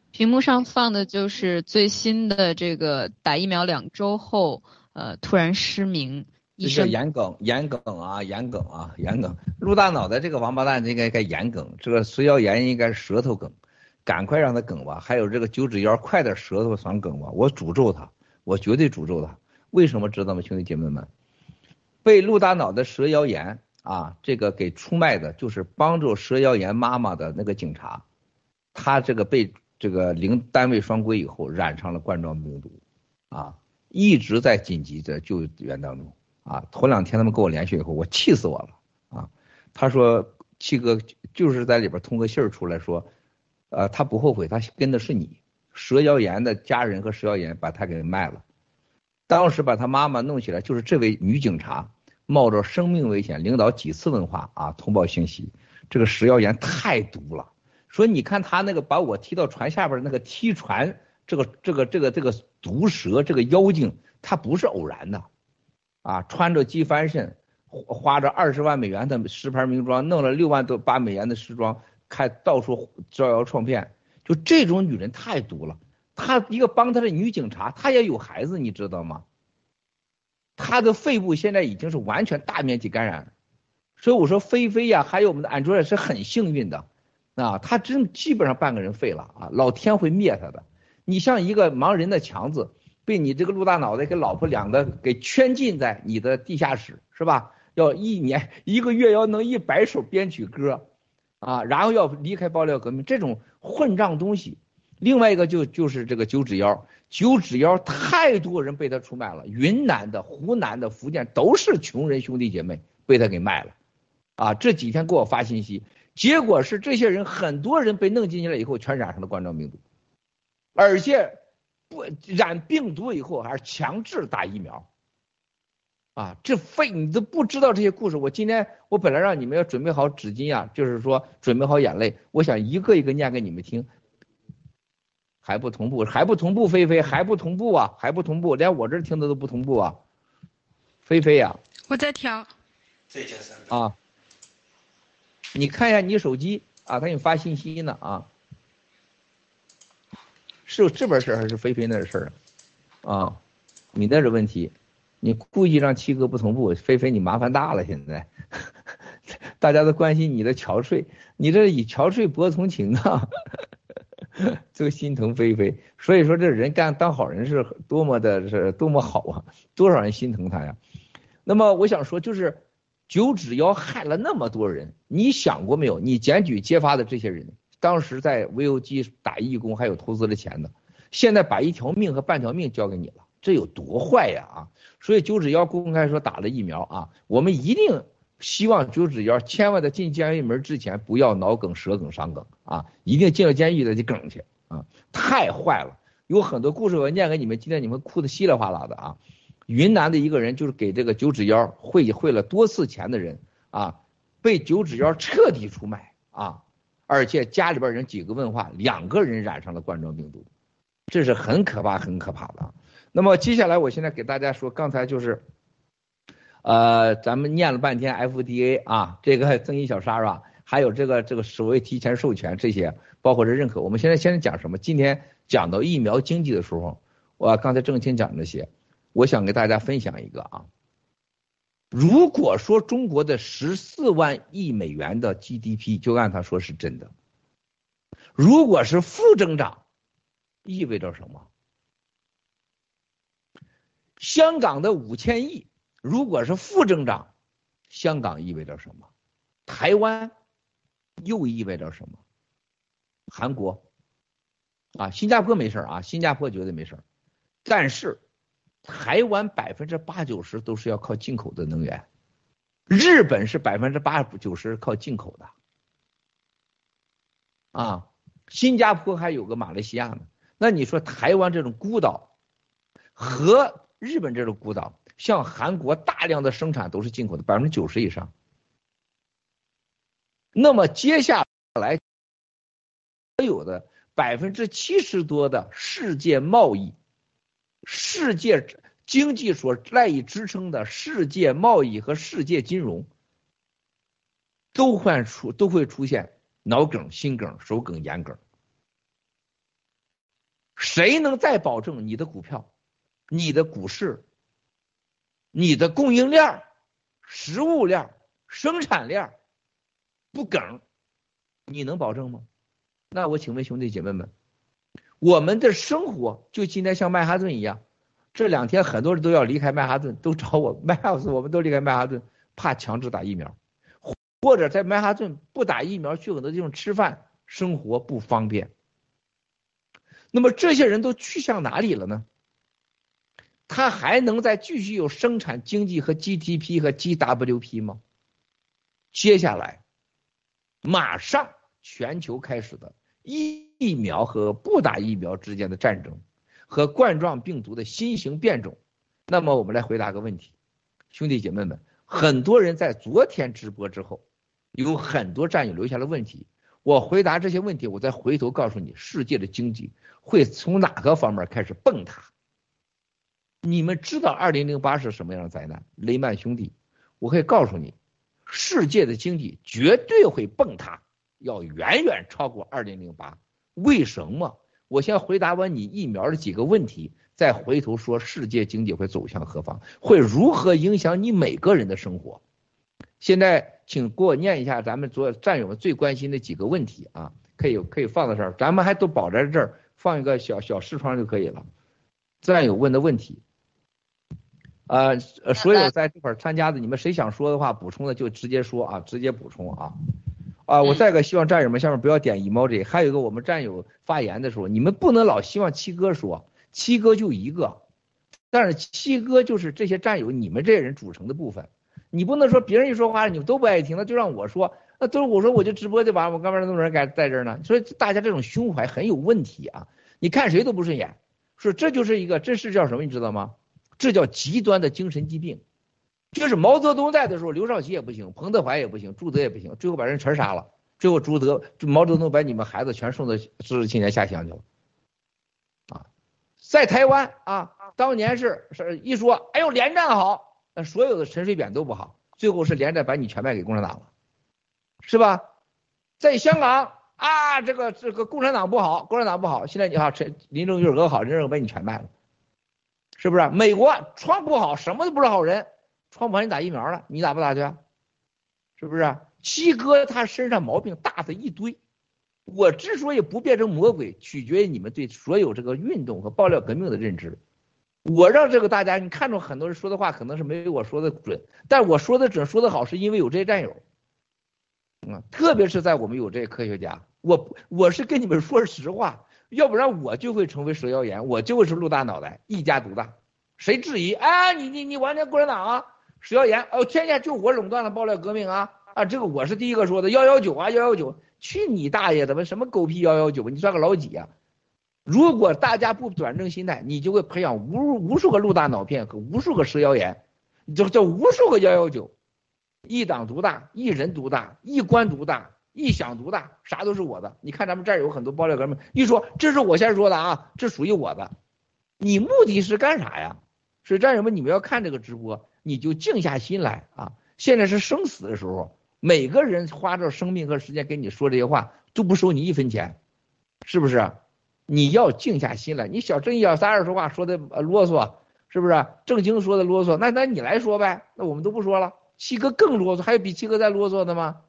屏幕上放的就是最新的这个打疫苗两周后，呃，突然失明。这叫眼梗，眼梗啊，眼梗啊，眼梗。陆大脑的这个王八蛋应该该眼梗，这个食药盐应该是舌头梗，赶快让他梗吧。还有这个九指妖，快点舌头上梗吧。我诅咒他，我绝对诅咒他。为什么知道吗，兄弟姐妹们？被陆大脑的蛇妖炎啊，这个给出卖的就是帮助蛇妖炎妈妈的那个警察，他这个被这个零单位双规以后染上了冠状病毒，啊，一直在紧急的救援当中。啊，头两天他们跟我联系以后，我气死我了啊！他说七哥就是在里边通个信儿出来说，呃，他不后悔，他跟的是你蛇妖岩的家人和蛇妖岩把他给卖了。当时把他妈妈弄起来，就是这位女警察冒着生命危险领导几次问话啊，通报信息。这个蛇妖岩太毒了，说你看他那个把我踢到船下边那个踢船，这个这个这个这个毒蛇这个妖精，他不是偶然的。啊，穿着机翻身，花着二十万美元的实牌名装，弄了六万多八美元的时装，开到处招摇撞骗，就这种女人太毒了。她一个帮她的女警察，她也有孩子，你知道吗？她的肺部现在已经是完全大面积感染，所以我说菲菲呀，还有我们的安卓也是很幸运的啊，她真基本上半个人废了啊，老天会灭她的。你像一个盲人的强子。被你这个陆大脑袋跟老婆两个给圈禁在你的地下室是吧？要一年一个月要能一百首编曲歌，啊，然后要离开爆料革命这种混账东西。另外一个就就是这个九指妖，九指妖太多人被他出卖了，云南的、湖南的、福建都是穷人兄弟姐妹被他给卖了，啊，这几天给我发信息，结果是这些人很多人被弄进去了以后全染上了冠状病毒，而且。不染病毒以后还是强制打疫苗，啊，这废你都不知道这些故事。我今天我本来让你们要准备好纸巾啊，就是说准备好眼泪，我想一个一个念给你们听，还不同步，还不同步，菲菲还不同步啊，还不同步，连我这听的都不同步啊，菲菲呀，我在调，啊，你看一下你手机啊，他给你发信息呢啊。是这边事儿还是菲菲那事儿啊？你那是问题，你故意让七哥不同步，菲菲你麻烦大了。现在 (laughs) 大家都关心你的憔悴，你这以憔悴博同情啊，(laughs) 就心疼菲菲。所以说这人干当好人是多么的是多么好啊，多少人心疼他呀。那么我想说，就是九指妖害了那么多人，你想过没有？你检举揭发的这些人。当时在 VOG 打义工还有投资的钱呢，现在把一条命和半条命交给你了，这有多坏呀啊！所以九指妖公开说打了疫苗啊，我们一定希望九指妖千万在进监狱门之前不要脑梗、舌梗、伤梗啊，一定进了监狱的就梗去啊！太坏了，有很多故事我念给你们，今天你们哭的稀里哗啦的啊！云南的一个人就是给这个九指妖汇汇了多次钱的人啊，被九指妖彻底出卖啊，而且家里边人几个问话，两个人染上了冠状病毒，这是很可怕很可怕的。那么接下来我现在给大家说，刚才就是，呃，咱们念了半天 FDA 啊，这个增益小沙是吧？还有这个这个所谓提前授权这些，包括这认可。我们现在现在讲什么？今天讲到疫苗经济的时候，我刚才正清讲这些，我想给大家分享一个啊。如果说中国的十四万亿美元的 GDP 就按他说是真的，如果是负增长，意味着什么？香港的五千亿如果是负增长，香港意味着什么？台湾又意味着什么？韩国啊，新加坡没事啊，新加坡绝对没事但是台湾百分之八九十都是要靠进口的能源，日本是百分之八九十靠进口的，啊，新加坡还有个马来西亚呢。那你说台湾这种孤岛和日本这种孤岛，像韩国大量的生产都是进口的，百分之九十以上。那么接下来所有的百分之七十多的世界贸易、世界经济所赖以支撑的世界贸易和世界金融，都会出都会出现脑梗、心梗、手梗、眼梗。谁能再保证你的股票、你的股市、你的供应链、食物链、生产链不梗？你能保证吗？那我请问兄弟姐妹们，我们的生活就今天像曼哈顿一样，这两天很多人都要离开曼哈顿，都找我麦哈斯，(laughs) 我们都离开曼哈顿，怕强制打疫苗，或者在曼哈顿不打疫苗去很多地方吃饭，生活不方便。那么这些人都去向哪里了呢？他还能再继续有生产经济和 GDP 和 GWP 吗？接下来，马上全球开始的一疫苗和不打疫苗之间的战争，和冠状病毒的新型变种。那么我们来回答个问题，兄弟姐妹们，很多人在昨天直播之后，有很多战友留下了问题。我回答这些问题，我再回头告诉你，世界的经济会从哪个方面开始崩塌？你们知道二零零八是什么样的灾难？雷曼兄弟，我可以告诉你，世界的经济绝对会崩塌，要远远超过二零零八。为什么？我先回答完你疫苗的几个问题，再回头说世界经济会走向何方，会如何影响你每个人的生活。现在，请给我念一下咱们昨战友们最关心的几个问题啊，可以可以放到这儿，咱们还都保在这儿，放一个小小视窗就可以了。战友问的问题，呃呃，所有在这块参加的，你们谁想说的话补充的就直接说啊，直接补充啊。啊，我再一个希望战友们下面不要点 emoji，还有一个我们战友发言的时候，你们不能老希望七哥说，七哥就一个，但是七哥就是这些战友你们这些人组成的部分。你不能说别人一说话你们都不爱听，那就让我说，那都是我说我就直播就完了，我干嘛让那么多人在在这儿呢？所以大家这种胸怀很有问题啊！你看谁都不顺眼，说这就是一个，这是叫什么？你知道吗？这叫极端的精神疾病。就是毛泽东在的时候，刘少奇也不行，彭德怀也不行，朱德也不行，最后把人全杀了。最后朱德、毛泽东把你们孩子全送到知识青年下乡去了。啊，在台湾啊，当年是是一说，哎呦连战好。那所有的陈水扁都不好，最后是连战把你全卖给共产党了，是吧？在香港啊，这个这个共产党不好，共产党不好。现在你看陈林郑月娥好，林郑月娥把你全卖了，是不是？美国川普好，什么都不是好人，川普让你打疫苗了，你打不打去？是不是？七哥他身上毛病大的一堆，我之所以不变成魔鬼，取决于你们对所有这个运动和爆料革命的认知。我让这个大家，你看着很多人说的话可能是没有我说的准，但我说的准、说的好，是因为有这些战友，嗯，特别是在我们有这些科学家，我我是跟你们说实话，要不然我就会成为蛇妖言，我就会是陆大脑袋，一家独大，谁质疑？哎，你你你完全共产党啊，蛇妖言，哦，天下就我垄断了爆料革命啊啊，这个我是第一个说的，幺幺九啊幺幺九，去你大爷的吧，什么狗屁幺幺九吧，你算个老几呀？如果大家不转正心态，你就会培养无无数个陆大脑片和无数个蛇谣言，就这无数个幺幺九，一党独大，一人独大，一官独大，一想独大，啥都是我的。你看咱们这儿有很多爆料哥们，一说这是我先说的啊，这属于我的，你目的是干啥呀？所以战友们，你们要看这个直播，你就静下心来啊！现在是生死的时候，每个人花着生命和时间跟你说这些话，都不收你一分钱，是不是？你要静下心来。你小正义小三二说话说的啰嗦，是不是？正经说的啰嗦，那那你来说呗，那我们都不说了。七哥更啰嗦，还有比七哥再啰嗦的吗？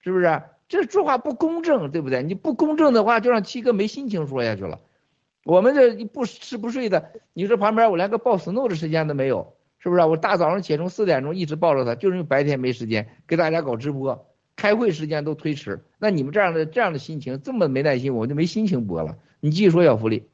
是不是？这说话不公正，对不对？你不公正的话，就让七哥没心情说下去了。我们这不吃不睡的，你说旁边我连个抱 snow 的时间都没有，是不是？我大早上起从四点钟一直抱着他，就是因为白天没时间给大家搞直播，开会时间都推迟。那你们这样的这样的心情，这么没耐心，我就没心情播了。你继续说，小福利。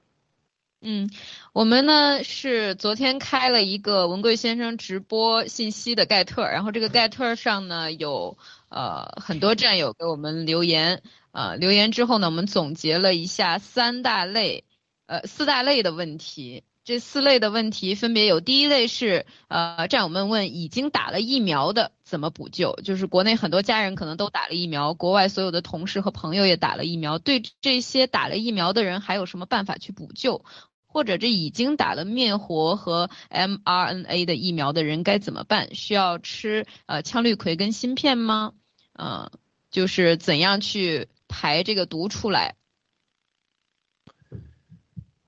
嗯，我们呢是昨天开了一个文贵先生直播信息的盖特，然后这个盖特上呢有呃很多战友给我们留言，呃留言之后呢，我们总结了一下三大类。呃，四大类的问题，这四类的问题分别有：第一类是呃，战友们问已经打了疫苗的怎么补救，就是国内很多家人可能都打了疫苗，国外所有的同事和朋友也打了疫苗，对这些打了疫苗的人还有什么办法去补救？或者这已经打了灭活和 mRNA 的疫苗的人该怎么办？需要吃呃羟氯喹跟芯片吗？呃，就是怎样去排这个毒出来？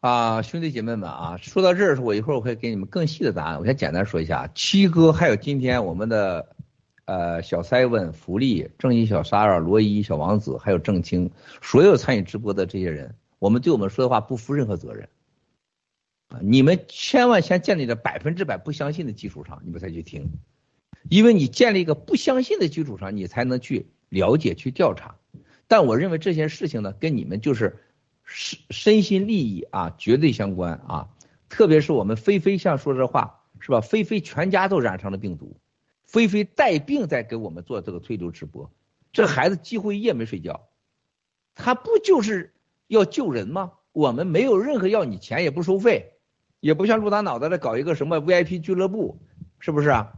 啊，兄弟姐妹们啊，说到这儿，我一会儿我会给你们更细的答案。我先简单说一下，七哥还有今天我们的呃小 seven、福利、正义小沙尔、罗伊、小王子，还有郑青，所有参与直播的这些人，我们对我们说的话不负任何责任。啊，你们千万先建立在百分之百不相信的基础上，你们再去听，因为你建立一个不相信的基础上，你才能去了解、去调查。但我认为这些事情呢，跟你们就是。身身心利益啊，绝对相关啊！特别是我们菲菲像说这话是吧？菲菲全家都染上了病毒，菲菲带病在给我们做这个推流直播，这孩子几乎一夜没睡觉，他不就是要救人吗？我们没有任何要你钱，也不收费，也不像陆大脑袋的搞一个什么 VIP 俱乐部，是不是啊？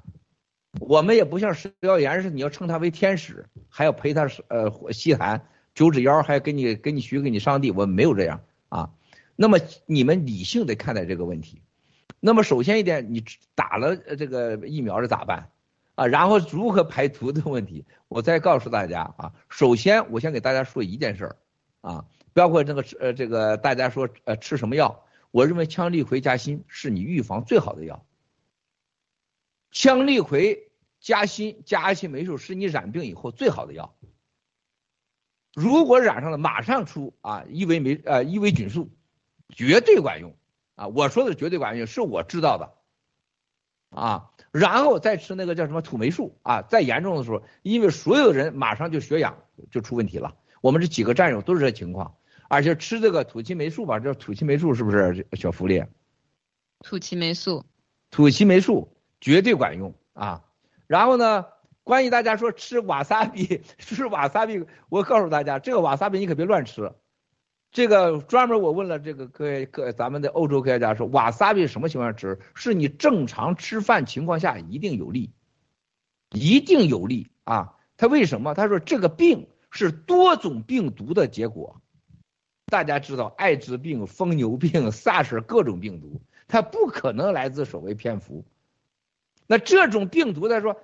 我们也不像石耀岩似的，你要称他为天使，还要陪他呃西谈。九指妖还给你给你许给你上帝，我没有这样啊。那么你们理性的看待这个问题。那么首先一点，你打了这个疫苗是咋办啊？然后如何排毒的问题，我再告诉大家啊。首先，我先给大家说一件事儿啊，包括这个呃这个大家说呃吃什么药，我认为羟氯喹加锌是你预防最好的药。羟氯喹加锌加阿奇霉素是你染病以后最好的药。如果染上了，马上出啊伊维霉呃伊维菌素，绝对管用啊！我说的绝对管用，是我知道的啊。然后再吃那个叫什么土霉素啊，再严重的时候，因为所有人马上就血氧就出问题了。我们这几个战友都是这情况，而且吃这个土青霉素吧，这土青霉素是不是小福利？土青霉素，土青霉素绝对管用啊。然后呢？关于大家说吃瓦萨比，吃 (laughs) 瓦萨比，我告诉大家，这个瓦萨比你可别乱吃。这个专门我问了这个各位各咱们的欧洲科学家说，瓦萨比什么情况下吃？是你正常吃饭情况下一定有利，一定有利啊！他为什么？他说这个病是多种病毒的结果。大家知道艾滋病、疯牛病、SARS 各种病毒，它不可能来自所谓蝙蝠。那这种病毒他说。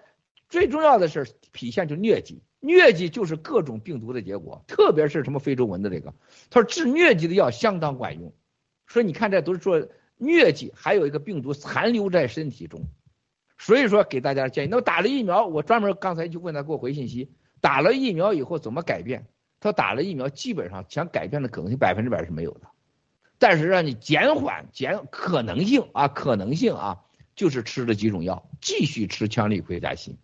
最重要的是体现就疟疾，疟疾就是各种病毒的结果，特别是什么非洲蚊子这个，他说治疟疾的药相当管用，说你看这都是说疟疾还有一个病毒残留在身体中，所以说给大家建议，那么打了疫苗，我专门刚才就问他给我回信息，打了疫苗以后怎么改变？他打了疫苗基本上想改变的可能性百分之百是没有的，但是让你减缓减可能性啊可能性啊。就是吃了几种药，继续吃羟氯喹加锌，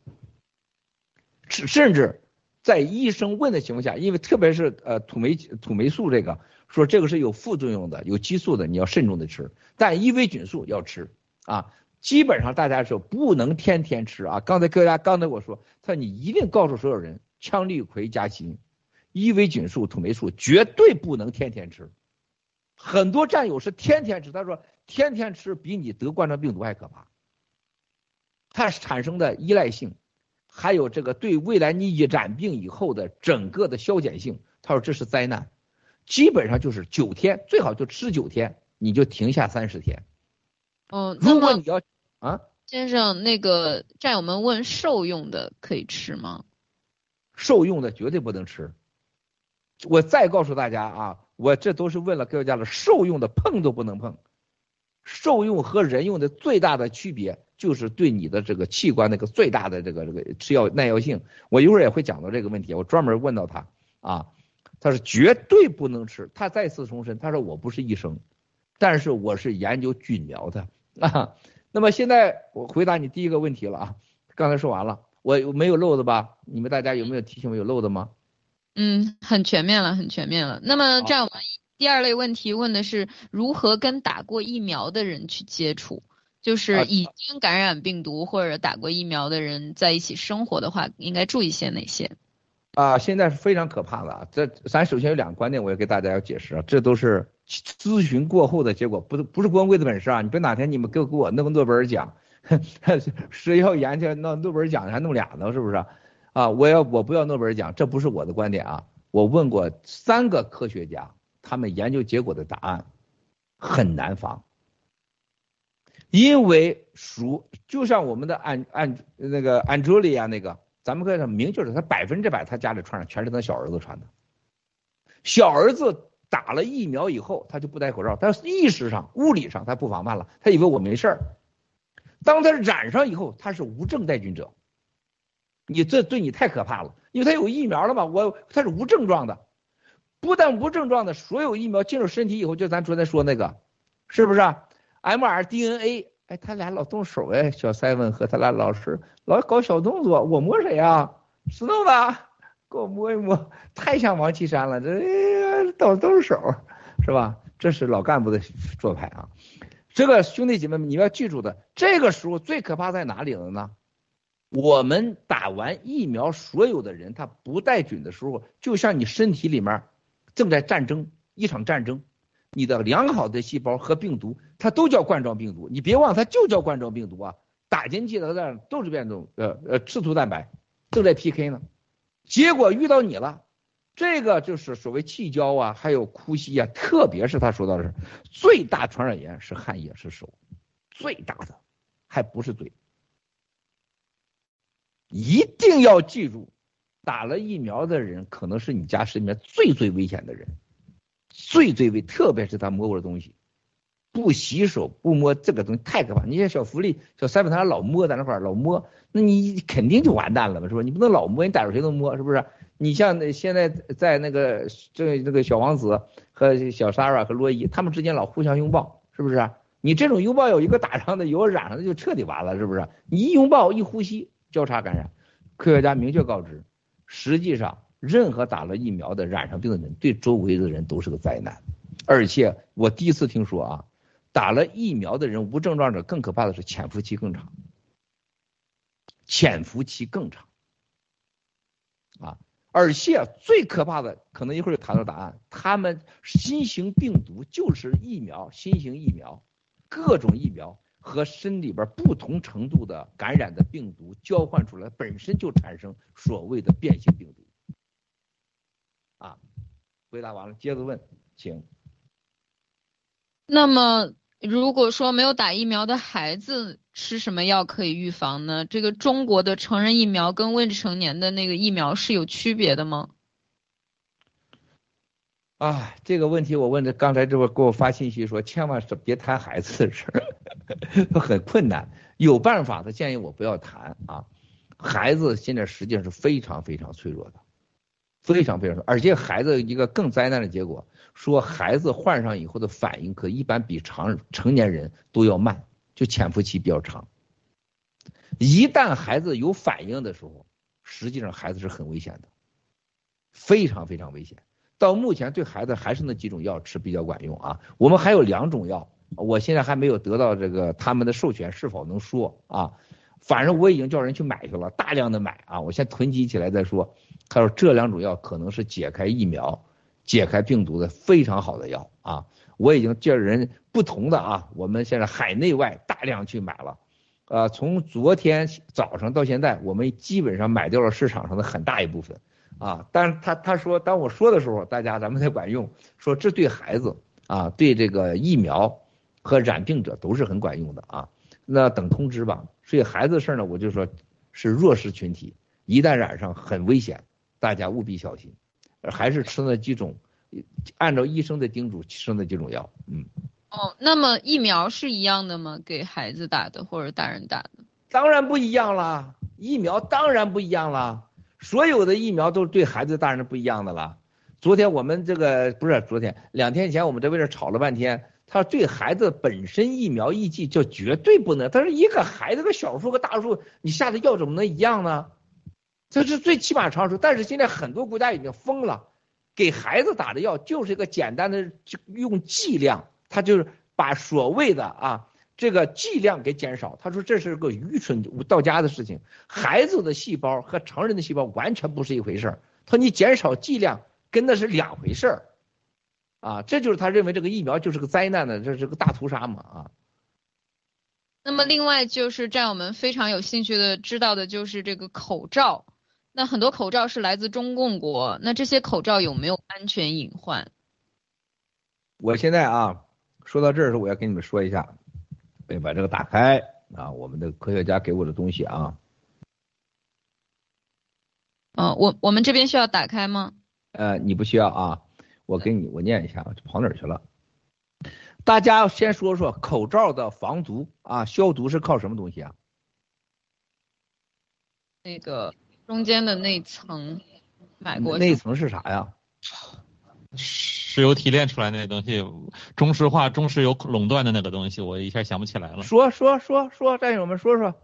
吃甚至在医生问的情况下，因为特别是呃土霉土霉素这个，说这个是有副作用的，有激素的，你要慎重的吃。但伊维菌素要吃啊，基本上大家说不能天天吃啊。刚才各家刚才我说，他说你一定告诉所有人，羟氯喹加锌，伊维菌素、土霉素绝对不能天天吃。很多战友是天天吃，他说天天吃比你得冠状病毒还可怕。它产生的依赖性，还有这个对未来你一染病以后的整个的消减性，他说这是灾难。基本上就是九天，最好就吃九天，你就停下三十天。哦，如果你要啊，先生，那个战友们问兽用的可以吃吗？兽用的绝对不能吃。我再告诉大家啊，我这都是问了各家了，兽用的碰都不能碰。受用和人用的最大的区别就是对你的这个器官那个最大的这个这个吃药耐药性。我一会儿也会讲到这个问题，我专门问到他啊，他是绝对不能吃。他再次重申，他说我不是医生，但是我是研究菌苗的啊。那么现在我回答你第一个问题了啊，刚才说完了，我没有漏的吧？你们大家有没有提醒我有漏的吗？嗯，很全面了，很全面了。那么这样，我们第二类问题问的是如何跟打过疫苗的人去接触，就是已经感染病毒或者打过疫苗的人在一起生活的话，应该注意些哪些？啊，现在是非常可怕的啊！这咱首先有两个观点，我要给大家要解释啊，这都是咨询过后的结果，不是不是光棍的本事啊！你别哪天你们给给我弄个诺贝尔奖，(laughs) 谁要研究弄诺贝尔奖还弄俩呢，是不是？啊，我要我不要诺贝尔奖，这不是我的观点啊！我问过三个科学家，他们研究结果的答案很难防，因为熟就像我们的安安那个安卓利亚那个。咱们可以说明就是他百分之百他家里传染全是他小儿子传的，小儿子打了疫苗以后他就不戴口罩，他意识上物理上他不防范了，他以为我没事儿。当他染上以后，他是无症带菌者，你这对你太可怕了，因为他有疫苗了嘛，我他是无症状的，不但无症状的，所有疫苗进入身体以后，就咱昨天说那个，是不是？mRDNA。哎，他俩老动手哎，小 seven 和他俩老师老搞小动作。我摸谁啊？石头子，给我摸一摸。太像王岐山了，这动动手是吧？这是老干部的做派啊。这个兄弟姐妹们，你们要记住的，这个时候最可怕在哪里了呢？我们打完疫苗，所有的人他不带菌的时候，就像你身体里面正在战争一场战争。你的良好的细胞和病毒，它都叫冠状病毒。你别忘，它就叫冠状病毒啊！打进去的那都是变种，呃呃，刺突蛋白正在 PK 呢。结果遇到你了，这个就是所谓气胶啊，还有呼吸啊，特别是他说到的是最大传染源是汗液是手，最大的还不是嘴。一定要记住，打了疫苗的人可能是你家身边最最危险的人。最最危，特别是他摸过的东西，不洗手不摸这个东西太可怕。你像小福利、小三本他老摸在那块儿老摸，那你肯定就完蛋了嘛，是不是？你不能老摸，你逮着谁都摸，是不是？你像那现在在那个这这个小王子和小 Sarah 和洛伊他们之间老互相拥抱，是不是？你这种拥抱有一个打上的，有染上的就彻底完了，是不是？你一拥抱一呼吸交叉感染，科学家明确告知，实际上。任何打了疫苗的染上病的人，对周围的人都是个灾难。而且我第一次听说啊，打了疫苗的人无症状者更可怕的是潜伏期更长，潜伏期更长。啊，而且最可怕的，可能一会儿就谈到答案。他们新型病毒就是疫苗，新型疫苗，各种疫苗和身里边不同程度的感染的病毒交换出来，本身就产生所谓的变性病毒。啊，回答完了，接着问，请。那么，如果说没有打疫苗的孩子吃什么药可以预防呢？这个中国的成人疫苗跟未成年的那个疫苗是有区别的吗？啊，这个问题我问的，刚才这不给我发信息说，千万是别谈孩子的事儿，(laughs) 很困难。有办法的建议我不要谈啊。孩子现在实际上是非常非常脆弱的。非常非常而且孩子一个更灾难的结果，说孩子患上以后的反应可一般比常成年人都要慢，就潜伏期比较长。一旦孩子有反应的时候，实际上孩子是很危险的，非常非常危险。到目前对孩子还是那几种药吃比较管用啊。我们还有两种药，我现在还没有得到这个他们的授权，是否能说啊？反正我已经叫人去买去了，大量的买啊，我先囤积起来再说。他说这两种药可能是解开疫苗解开病毒的非常好的药啊！我已经叫人不同的啊，我们现在海内外大量去买了，呃，从昨天早上到现在，我们基本上买掉了市场上的很大一部分啊。但是他他说，当我说的时候，大家咱们才管用，说这对孩子啊，对这个疫苗和染病者都是很管用的啊。那等通知吧。所以孩子的事呢，我就说是弱势群体，一旦染上很危险，大家务必小心。还是吃那几种，按照医生的叮嘱吃那几种药。嗯。哦，那么疫苗是一样的吗？给孩子打的或者大人打的？当然不一样啦，疫苗当然不一样啦。所有的疫苗都是对孩子、大人不一样的了。昨天我们这个不是昨天，两天前我们在为这吵了半天。他对孩子本身疫苗一剂就绝对不能，他说一个孩子个小数和大数，你下的药怎么能一样呢？这是最起码常识。但是现在很多国家已经疯了，给孩子打的药就是一个简单的用剂量，他就是把所谓的啊这个剂量给减少。他说这是个愚蠢到家的事情，孩子的细胞和成人的细胞完全不是一回事儿。他说你减少剂量跟那是两回事儿。啊，这就是他认为这个疫苗就是个灾难的，这是个大屠杀嘛啊。那么另外就是战友们非常有兴趣的知道的就是这个口罩，那很多口罩是来自中共国，那这些口罩有没有安全隐患？我现在啊，说到这儿时候，我要跟你们说一下，我把这个打开啊，我们的科学家给我的东西啊。嗯，我我们这边需要打开吗？呃，你不需要啊。我给你，我念一下，跑哪儿去了？大家先说说口罩的防毒啊，消毒是靠什么东西啊？那个中间的那层买过。那层是啥呀？石油提炼出来那东西，中石化、中石油垄断的那个东西，我一下想不起来了。说说说说，战友们说说，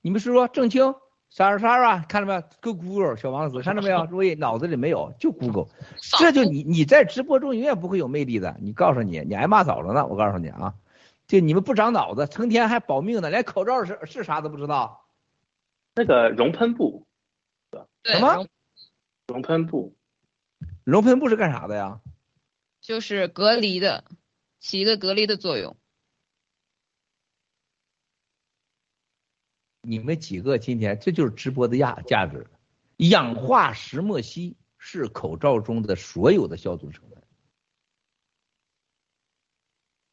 你们是说，郑清。啥啥啊？看到没有？够 Google 小王子，看到没有？注意，脑子里没有，就 Google。这就你你在直播中永远不会有魅力的。你告诉你，你挨骂早了呢。我告诉你啊，就你们不长脑子，成天还保命呢，连口罩是是啥都不知道。那个熔喷布，什么？熔喷布？熔喷布是干啥的呀？就是隔离的，起一个隔离的作用。你们几个今天这就是直播的价价值，氧化石墨烯是口罩中的所有的消毒成分。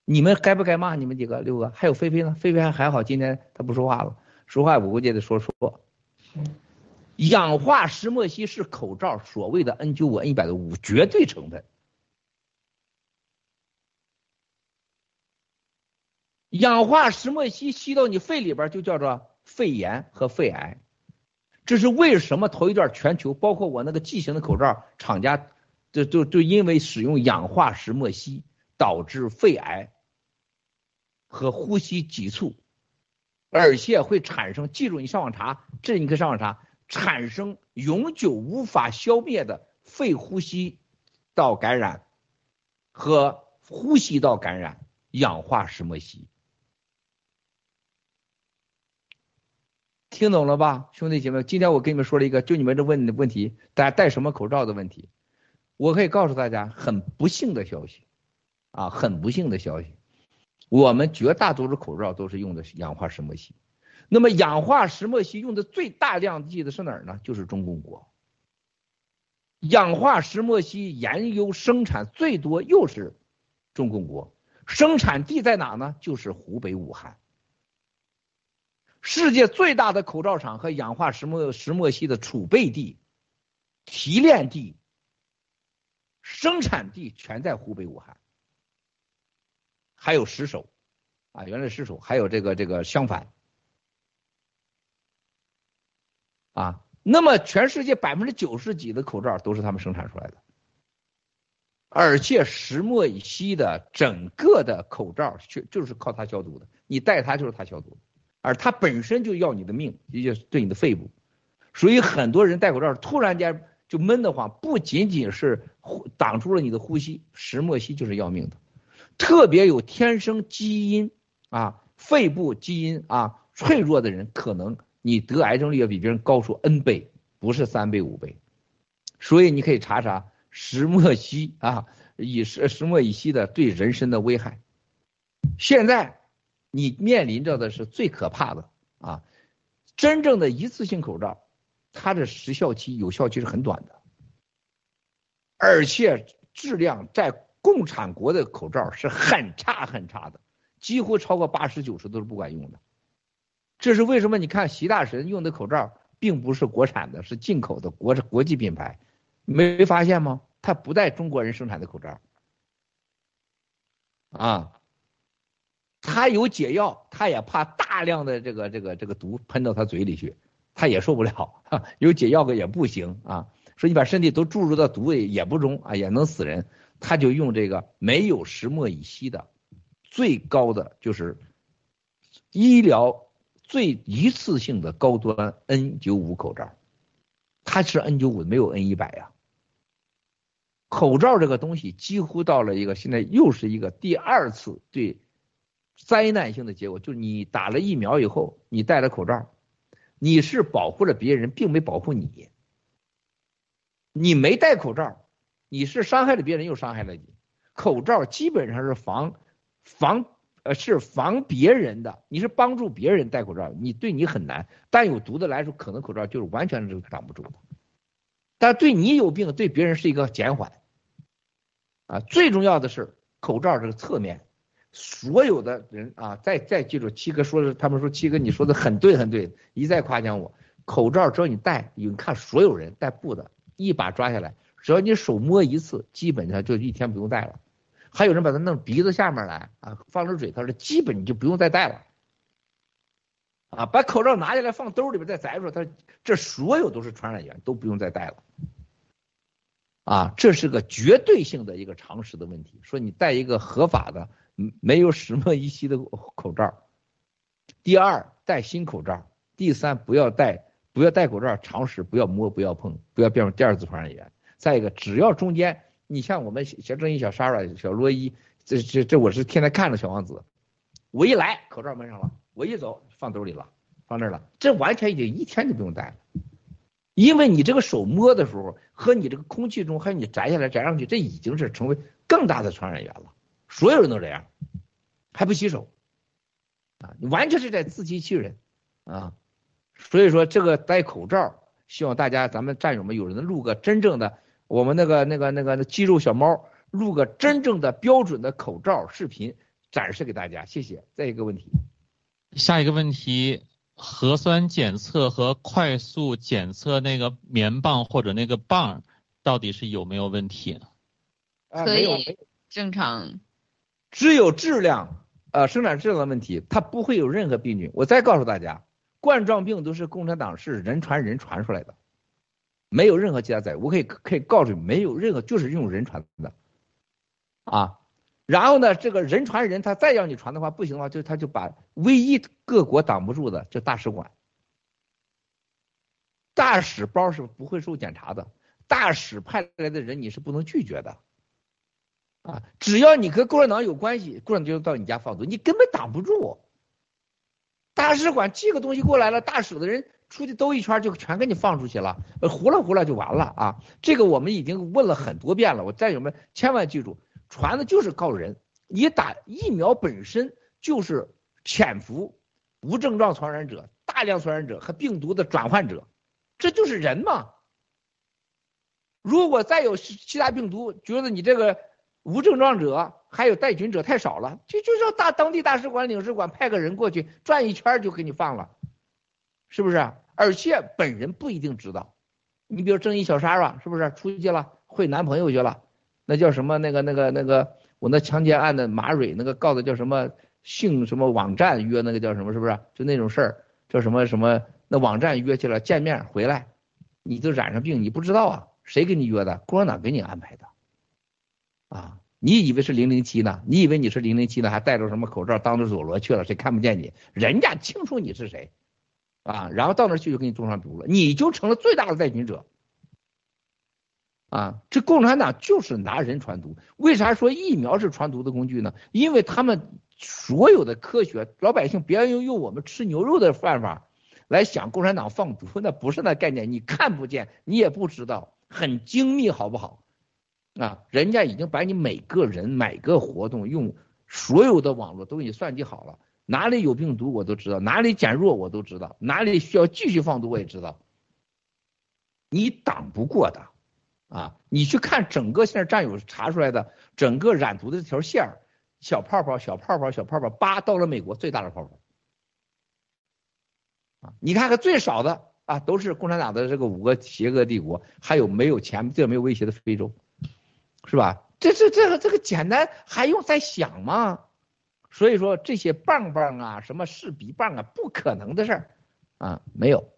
你们该不该骂你们几个六个？还有菲菲呢？菲菲还还好，今天他不说话了，说话我估计得说说。氧化石墨烯是口罩所谓的 N95、N100 的五绝对成分。氧化石墨烯吸到你肺里边就叫做。肺炎和肺癌，这是为什么？头一段全球，包括我那个 G 型的口罩厂家，就就就因为使用氧化石墨烯导致肺癌和呼吸急促，而且会产生，记住你上网查，这你可以上网查，产生永久无法消灭的肺呼吸道感染和呼吸道感染，氧化石墨烯。听懂了吧，兄弟姐妹，今天我跟你们说了一个，就你们这问的问题，大家戴什么口罩的问题，我可以告诉大家，很不幸的消息，啊，很不幸的消息，我们绝大多数口罩都是用的氧化石墨烯，那么氧化石墨烯用的最大量的是哪儿呢？就是中共国，氧化石墨烯研究生产最多又是中共国，生产地在哪呢？就是湖北武汉。世界最大的口罩厂和氧化石墨石墨烯的储备地、提炼地、生产地全在湖北武汉，还有石首，啊，原来石首，还有这个这个相反，啊，那么全世界百分之九十几的口罩都是他们生产出来的，而且石墨烯的整个的口罩就就是靠它消毒的，你戴它就是它消毒。而它本身就要你的命，也就是对你的肺部，所以很多人戴口罩突然间就闷得慌，不仅仅是挡住了你的呼吸，石墨烯就是要命的。特别有天生基因啊，肺部基因啊脆弱的人，可能你得癌症率要比别人高出 n 倍，不是三倍五倍。所以你可以查查石墨烯啊，以石石墨乙烯的对人身的危害。现在你面临着的是最可怕的啊，真正的一次性口罩，它的时效期、有效期是很短的，而且质量在共产国的口罩是很差很差的，几乎超过八十九十都是不管用的。这是为什么？你看习大神用的口罩并不是国产的，是进口的国国际品牌，没发现吗？他不带中国人生产的口罩，啊，他有解药，他也怕大量的这个这个这个毒喷到他嘴里去，他也受不了。有解药的也不行啊，说你把身体都注入到毒里也不中啊，也能死人。他就用这个没有石墨乙烯的，最高的就是医疗最一次性的高端 N 九五口罩，它是 N 九五没有 N 一百呀。口罩这个东西几乎到了一个现在又是一个第二次对灾难性的结果，就是你打了疫苗以后，你戴了口罩，你是保护了别人，并没保护你。你没戴口罩，你是伤害了别人，又伤害了你。口罩基本上是防防呃是防别人的，你是帮助别人戴口罩，你对你很难。但有毒的来说，可能口罩就是完全是挡不住的。但对你有病，对别人是一个减缓。啊，最重要的是口罩这个侧面，所有的人啊，再再记住，七哥说的，他们说七哥你说的很对很对，一再夸奖我。口罩只要你戴，你看所有人戴布的，一把抓下来，只要你手摸一次，基本上就一天不用戴了。还有人把它弄鼻子下面来啊，放着嘴，他说基本你就不用再戴了。啊，把口罩拿下来放兜里边再摘出来，他这所有都是传染源，都不用再戴了。啊，这是个绝对性的一个常识的问题。说你戴一个合法的、没有石墨乙烯的口罩。第二，戴新口罩。第三，不要戴，不要戴口罩，常识不要摸，不要碰，不要变成第二次传染源。再一个，只要中间，你像我们小正义、小莎莎、小罗伊，这这这，我是天天看着小王子。我一来，口罩闷上了；我一走，放兜里了，放这儿了。这完全已经一天就不用戴了。因为你这个手摸的时候，和你这个空气中，还有你摘下来摘上去，这已经是成为更大的传染源了。所有人都这样，还不洗手，啊，你完全是在自欺欺人，啊，所以说这个戴口罩，希望大家咱们战友们有人录个真正的，我们那个那个那个肌肉小猫录个真正的标准的口罩视频展示给大家，谢谢。再一个问题，下一个问题。核酸检测和快速检测那个棉棒或者那个棒，到底是有没有问题？可以正常，只有质量，呃，生产质量的问题，它不会有任何病菌。我再告诉大家，冠状病毒是共产党是人传人传出来的，没有任何其他载。我可以可以告诉你，没有任何就是用人传的，啊。然后呢，这个人传人，他再让你传的话不行的话，就他就把唯一各国挡不住的，就大使馆。大使包是不会受检查的，大使派来的人你是不能拒绝的，啊，只要你跟共产党有关系，共产党就到你家放毒，你根本挡不住。大使馆寄个东西过来了，大使的人出去兜一圈就全给你放出去了，呃糊了糊了就完了啊！这个我们已经问了很多遍了，我战友们千万记住。传的就是告人，你打疫苗本身就是潜伏无症状传染者、大量传染者和病毒的转换者，这就是人嘛。如果再有其他病毒，觉得你这个无症状者还有带菌者太少了，就就叫大当地大使馆、领事馆派个人过去转一圈就给你放了，是不是？而且本人不一定知道。你比如正义小莎吧，是不是出去了会男朋友去了？那叫什么？那个、那个、那个，我那强奸案的马蕊，那个告的叫什么性什么网站约那个叫什么？是不是？就那种事儿，叫什么什么？那网站约去了见面回来，你就染上病，你不知道啊？谁给你约的？共产党给你安排的。啊，你以为是零零七呢？你以为你是零零七呢？还戴着什么口罩当着佐罗去了？谁看不见你？人家清楚你是谁，啊，然后到那儿去就给你种上毒了，你就成了最大的带菌者。啊，这共产党就是拿人传毒。为啥说疫苗是传毒的工具呢？因为他们所有的科学，老百姓别用用我们吃牛肉的办法来想共产党放毒，那不是那概念，你看不见，你也不知道，很精密，好不好？啊，人家已经把你每个人每个活动用所有的网络都给你算计好了，哪里有病毒我都知道，哪里减弱我都知道，哪里需要继续放毒我也知道，你挡不过的啊！你去看整个现在战友查出来的整个染毒的这条线儿，小泡泡、小泡泡、小泡泡，叭到了美国最大的泡泡啊！你看看最少的啊，都是共产党的这个五个邪恶帝国，还有没有前、最没有威胁的非洲。是吧？这这这个这个简单还用再想吗？所以说这些棒棒啊，什么视鼻棒啊，不可能的事儿啊，没有。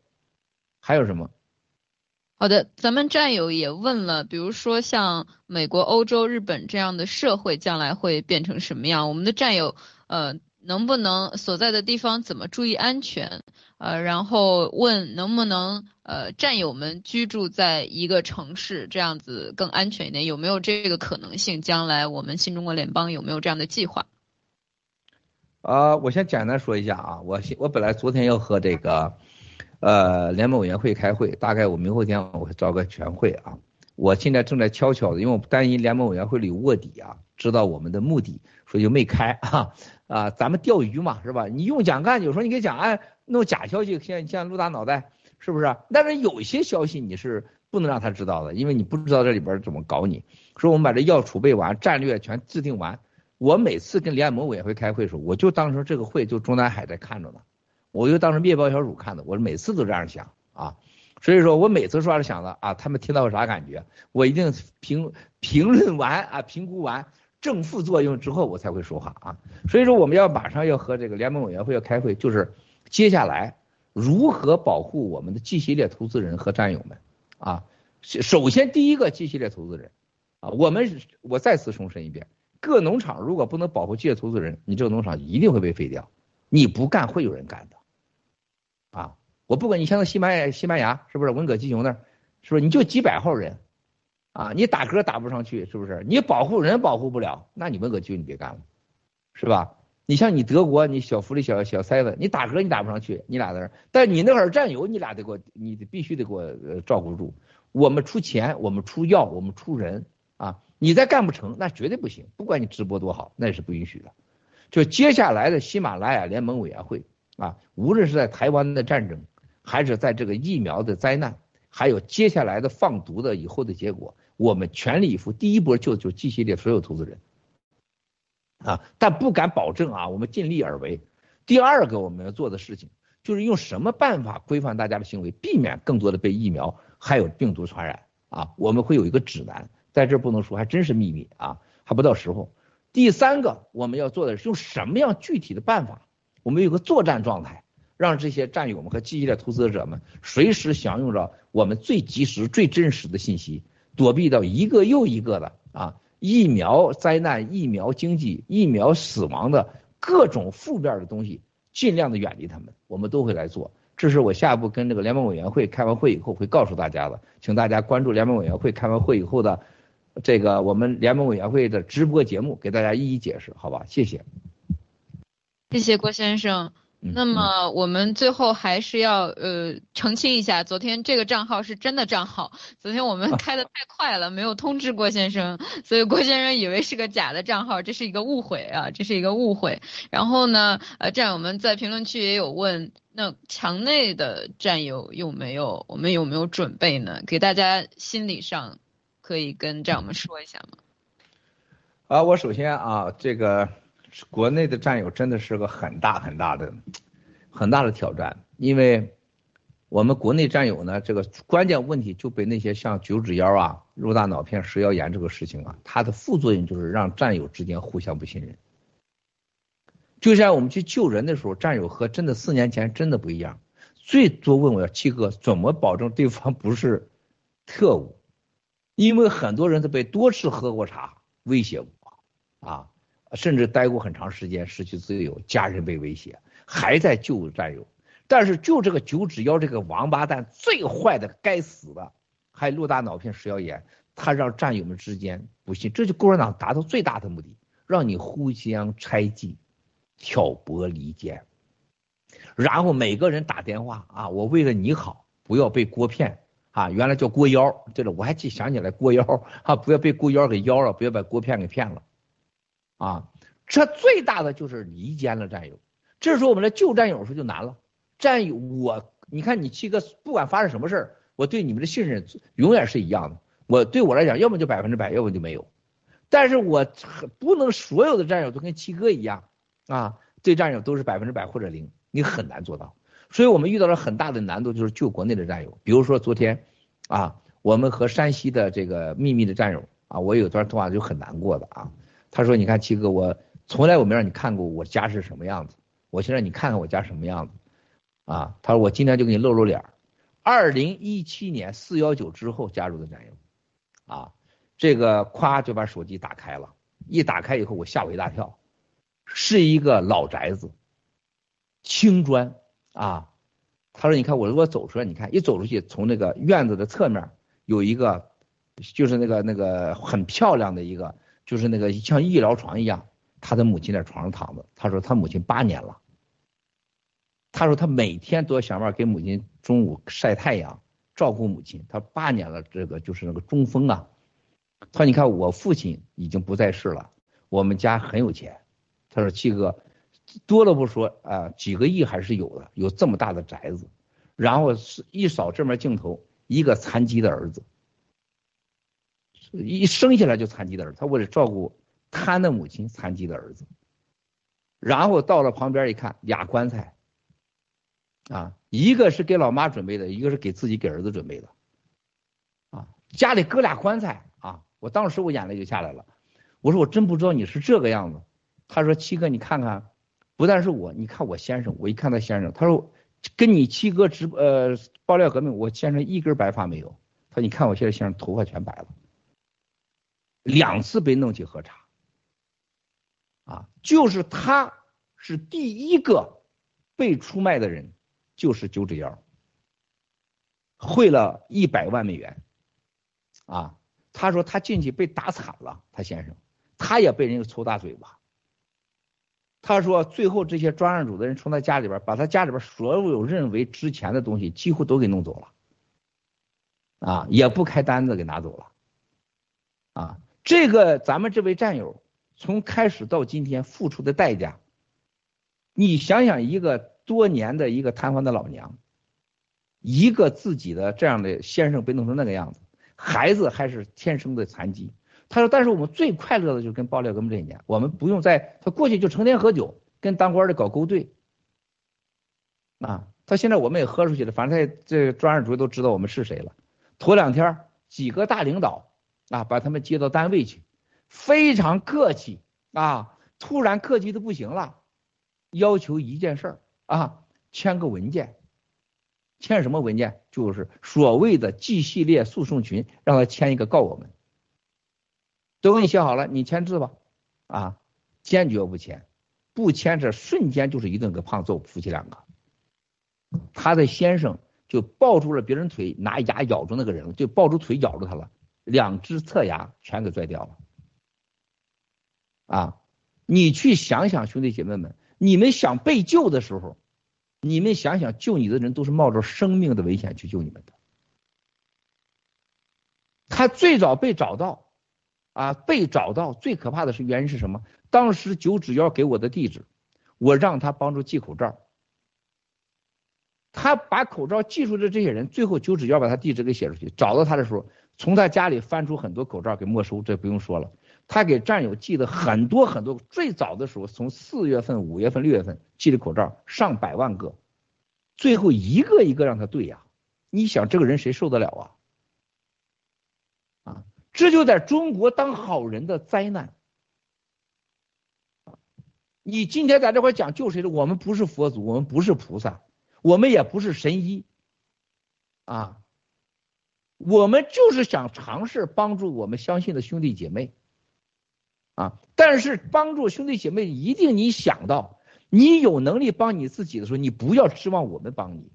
还有什么？好的，咱们战友也问了，比如说像美国、欧洲、日本这样的社会将来会变成什么样？我们的战友呃。能不能所在的地方怎么注意安全？呃，然后问能不能呃战友们居住在一个城市，这样子更安全一点？有没有这个可能性？将来我们新中国联邦有没有这样的计划？啊，我先简单说一下啊，我我本来昨天要和这个呃联盟委员会开会，大概我明后天我会召个全会啊。我现在正在悄悄的，因为我担心联盟委员会里卧底啊，知道我们的目的，所以就没开啊。啊，咱们钓鱼嘛，是吧？你用蒋干，有时候你给蒋干弄假消息，像像陆大脑袋，是不是？但是有些消息你是不能让他知道的，因为你不知道这里边怎么搞你。说我们把这药储备完，战略全制定完。我每次跟联盟委员会开会时候，我就当成这个会就中南海在看着呢，我就当成灭暴小组看的。我每次都这样想啊，所以说我每次说话是想的啊，他们听到啥感觉？我一定评评论完啊，评估完。正副作用之后，我才会说话啊。所以说，我们要马上要和这个联盟委员会要开会，就是接下来如何保护我们的 G 系列投资人和战友们啊。首先，第一个 G 系列投资人啊，我们我再次重申一遍，各农场如果不能保护企业投资人，你这个农场一定会被废掉。你不干，会有人干的啊。我不管你像在西班牙，西班牙是不是文革鸡雄那儿，是不是你就几百号人？啊，你打嗝打不上去，是不是？你保护人保护不了，那你问个局，你别干了，是吧？你像你德国，你小福利小小塞子，你打嗝你打不上去，你俩在那儿，但你那会儿战友，你俩得给我，你必须得给我照顾住。我们出钱，我们出药，我们出人啊，你再干不成，那绝对不行。不管你直播多好，那也是不允许的。就接下来的喜马拉雅联盟委员会啊，无论是在台湾的战争，还是在这个疫苗的灾难，还有接下来的放毒的以后的结果。我们全力以赴，第一波救救 G 系列所有投资人，啊，但不敢保证啊，我们尽力而为。第二个我们要做的事情，就是用什么办法规范大家的行为，避免更多的被疫苗还有病毒传染啊。我们会有一个指南，在这不能说，还真是秘密啊，还不到时候。第三个我们要做的是用什么样具体的办法，我们有个作战状态，让这些战友们和 G 系列投资者们随时享用着我们最及时、最真实的信息。躲避到一个又一个的啊疫苗灾难、疫苗经济、疫苗死亡的各种负面的东西，尽量的远离他们，我们都会来做。这是我下一步跟这个联盟委员会开完会以后会告诉大家的，请大家关注联盟委员会开完会以后的这个我们联盟委员会的直播节目，给大家一一解释，好吧？谢谢。谢谢郭先生。那么我们最后还是要呃澄清一下，昨天这个账号是真的账号，(laughs) 昨天我们开的太快了，没有通知郭先生，(laughs) 所以郭先生以为是个假的账号，这是一个误会啊，这是一个误会。然后呢，呃，战友们在评论区也有问，那墙内的战友有没有，我们有没有准备呢？给大家心理上可以跟战友们说一下吗？啊，我首先啊，这个。国内的战友真的是个很大很大的、很大的挑战，因为我们国内战友呢，这个关键问题就被那些像九指妖啊、入大脑片、食药盐这个事情啊，它的副作用就是让战友之间互相不信任。就像我们去救人的时候，战友和真的四年前真的不一样，最多问我要七哥怎么保证对方不是特务，因为很多人都被多次喝过茶威胁过啊。甚至待过很长时间，失去自由，家人被威胁，还在救战友。但是就这个九指妖这个王八蛋，最坏的，该死的，还陆大脑片食药盐，他让战友们之间不信，这就共产党达到最大的目的，让你互相猜忌，挑拨离间，然后每个人打电话啊，我为了你好，不要被锅骗啊，原来叫郭妖，对了，我还记想起来郭妖啊，不要被郭妖给妖了，不要把郭骗给骗了，啊，这最大的就是离间了战友，这时候我们来救战友的时候就难了，战友我，你看你七哥不管发生什么事儿，我对你们的信任永远是一样的，我对我来讲，要么就百分之百，要么就没有，但是我不能所有的战友都跟七哥一样啊，对战友都是百分之百或者零，你很难做到。所以我们遇到了很大的难度，就是救国内的战友。比如说昨天，啊，我们和山西的这个秘密的战友啊，我有段通话就很难过的啊。他说：“你看七哥，我从来我没让你看过我家是什么样子，我先让你看看我家什么样子。”啊，他说：“我今天就给你露露脸。”二零一七年四幺九之后加入的战友，啊，这个咵就把手机打开了，一打开以后我吓我一大跳，是一个老宅子，青砖。啊，他说：“你看我如果走出来，你看一走出去，从那个院子的侧面有一个，就是那个那个很漂亮的一个，就是那个像医疗床一样，他的母亲在床上躺着。他说他母亲八年了，他说他每天都要想办法给母亲中午晒太阳，照顾母亲。他八年了，这个就是那个中风啊。他说你看我父亲已经不在世了，我们家很有钱。他说七哥。”多了不说啊，几个亿还是有的，有这么大的宅子，然后是一扫这面镜头，一个残疾的儿子，一生下来就残疾的儿子，他为了照顾瘫的母亲，残疾的儿子，然后到了旁边一看，俩棺材，啊，一个是给老妈准备的，一个是给自己给儿子准备的，啊，家里搁俩棺材啊，我当时我眼泪就下来了，我说我真不知道你是这个样子，他说七哥你看看。不但是我，你看我先生，我一看他先生，他说跟你七哥直呃爆料革命，我先生一根白发没有。他说你看我现在先生头发全白了，两次被弄去喝茶，啊，就是他是第一个被出卖的人，就是九指妖，汇了一百万美元，啊，他说他进去被打惨了，他先生，他也被人家抽大嘴巴。他说：“最后这些专案组的人从他家里边把他家里边所有认为值钱的东西几乎都给弄走了，啊，也不开单子给拿走了，啊，这个咱们这位战友从开始到今天付出的代价，你想想，一个多年的一个瘫痪的老娘，一个自己的这样的先生被弄成那个样子，孩子还是天生的残疾。”他说：“但是我们最快乐的就是跟爆料革命这一年，我们不用在他过去就成天喝酒，跟当官的搞勾兑，啊，他现在我们也喝出去了，反正他这专案组都知道我们是谁了。头两天几个大领导啊，把他们接到单位去，非常客气啊，突然客气的不行了，要求一件事儿啊，签个文件，签什么文件？就是所谓的 G 系列诉讼群，让他签一个告我们。”都给你写好了，你签字吧，啊，坚决不签，不签这瞬间就是一顿给胖揍，夫妻两个，他的先生就抱住了别人腿，拿牙咬住那个人，就抱住腿咬住他了，两只侧牙全给拽掉了，啊，你去想想，兄弟姐妹们，你们想被救的时候，你们想想救你的人都是冒着生命的危险去救你们的，他最早被找到。啊，被找到最可怕的是原因是什么？当时九指妖给我的地址，我让他帮助寄口罩，他把口罩寄出的这些人，最后九指妖把他地址给写出去，找到他的时候，从他家里翻出很多口罩给没收，这不用说了。他给战友寄的很多很多，最早的时候从四月份、五月份、六月份寄的口罩上百万个，最后一个一个让他对呀，你想这个人谁受得了啊？这就在中国当好人的灾难。你今天在这块讲救谁的？我们不是佛祖，我们不是菩萨，我们也不是神医，啊，我们就是想尝试帮助我们相信的兄弟姐妹，啊，但是帮助兄弟姐妹一定你想到，你有能力帮你自己的时候，你不要指望我们帮你。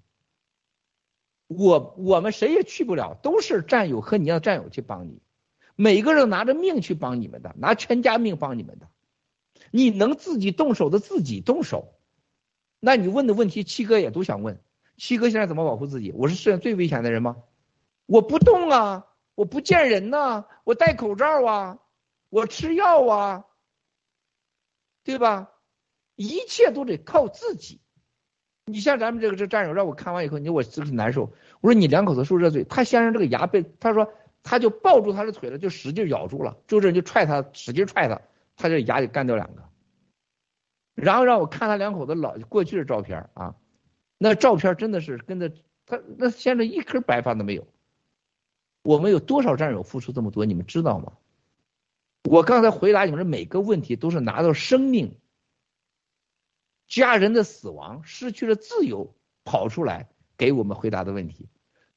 我我们谁也去不了，都是战友和你的战友去帮你。每个人拿着命去帮你们的，拿全家命帮你们的，你能自己动手的自己动手。那你问的问题，七哥也都想问。七哥现在怎么保护自己？我是世界上最危险的人吗？我不动啊，我不见人呐、我戴口罩啊，我吃药啊，对吧？一切都得靠自己。你像咱们这个这战友让我看完以后，你说我是不是难受？我说你两口子受热罪，他先生这个牙被他说他就抱住他的腿了，就使劲咬住了，就这就踹他，使劲踹他，他这牙就干掉两个。然后让我看他两口子老过去的照片啊，那照片真的是跟着他那现在一根白发都没有。我们有多少战友付出这么多，你们知道吗？我刚才回答你们的每个问题都是拿到生命、家人的死亡、失去了自由跑出来给我们回答的问题。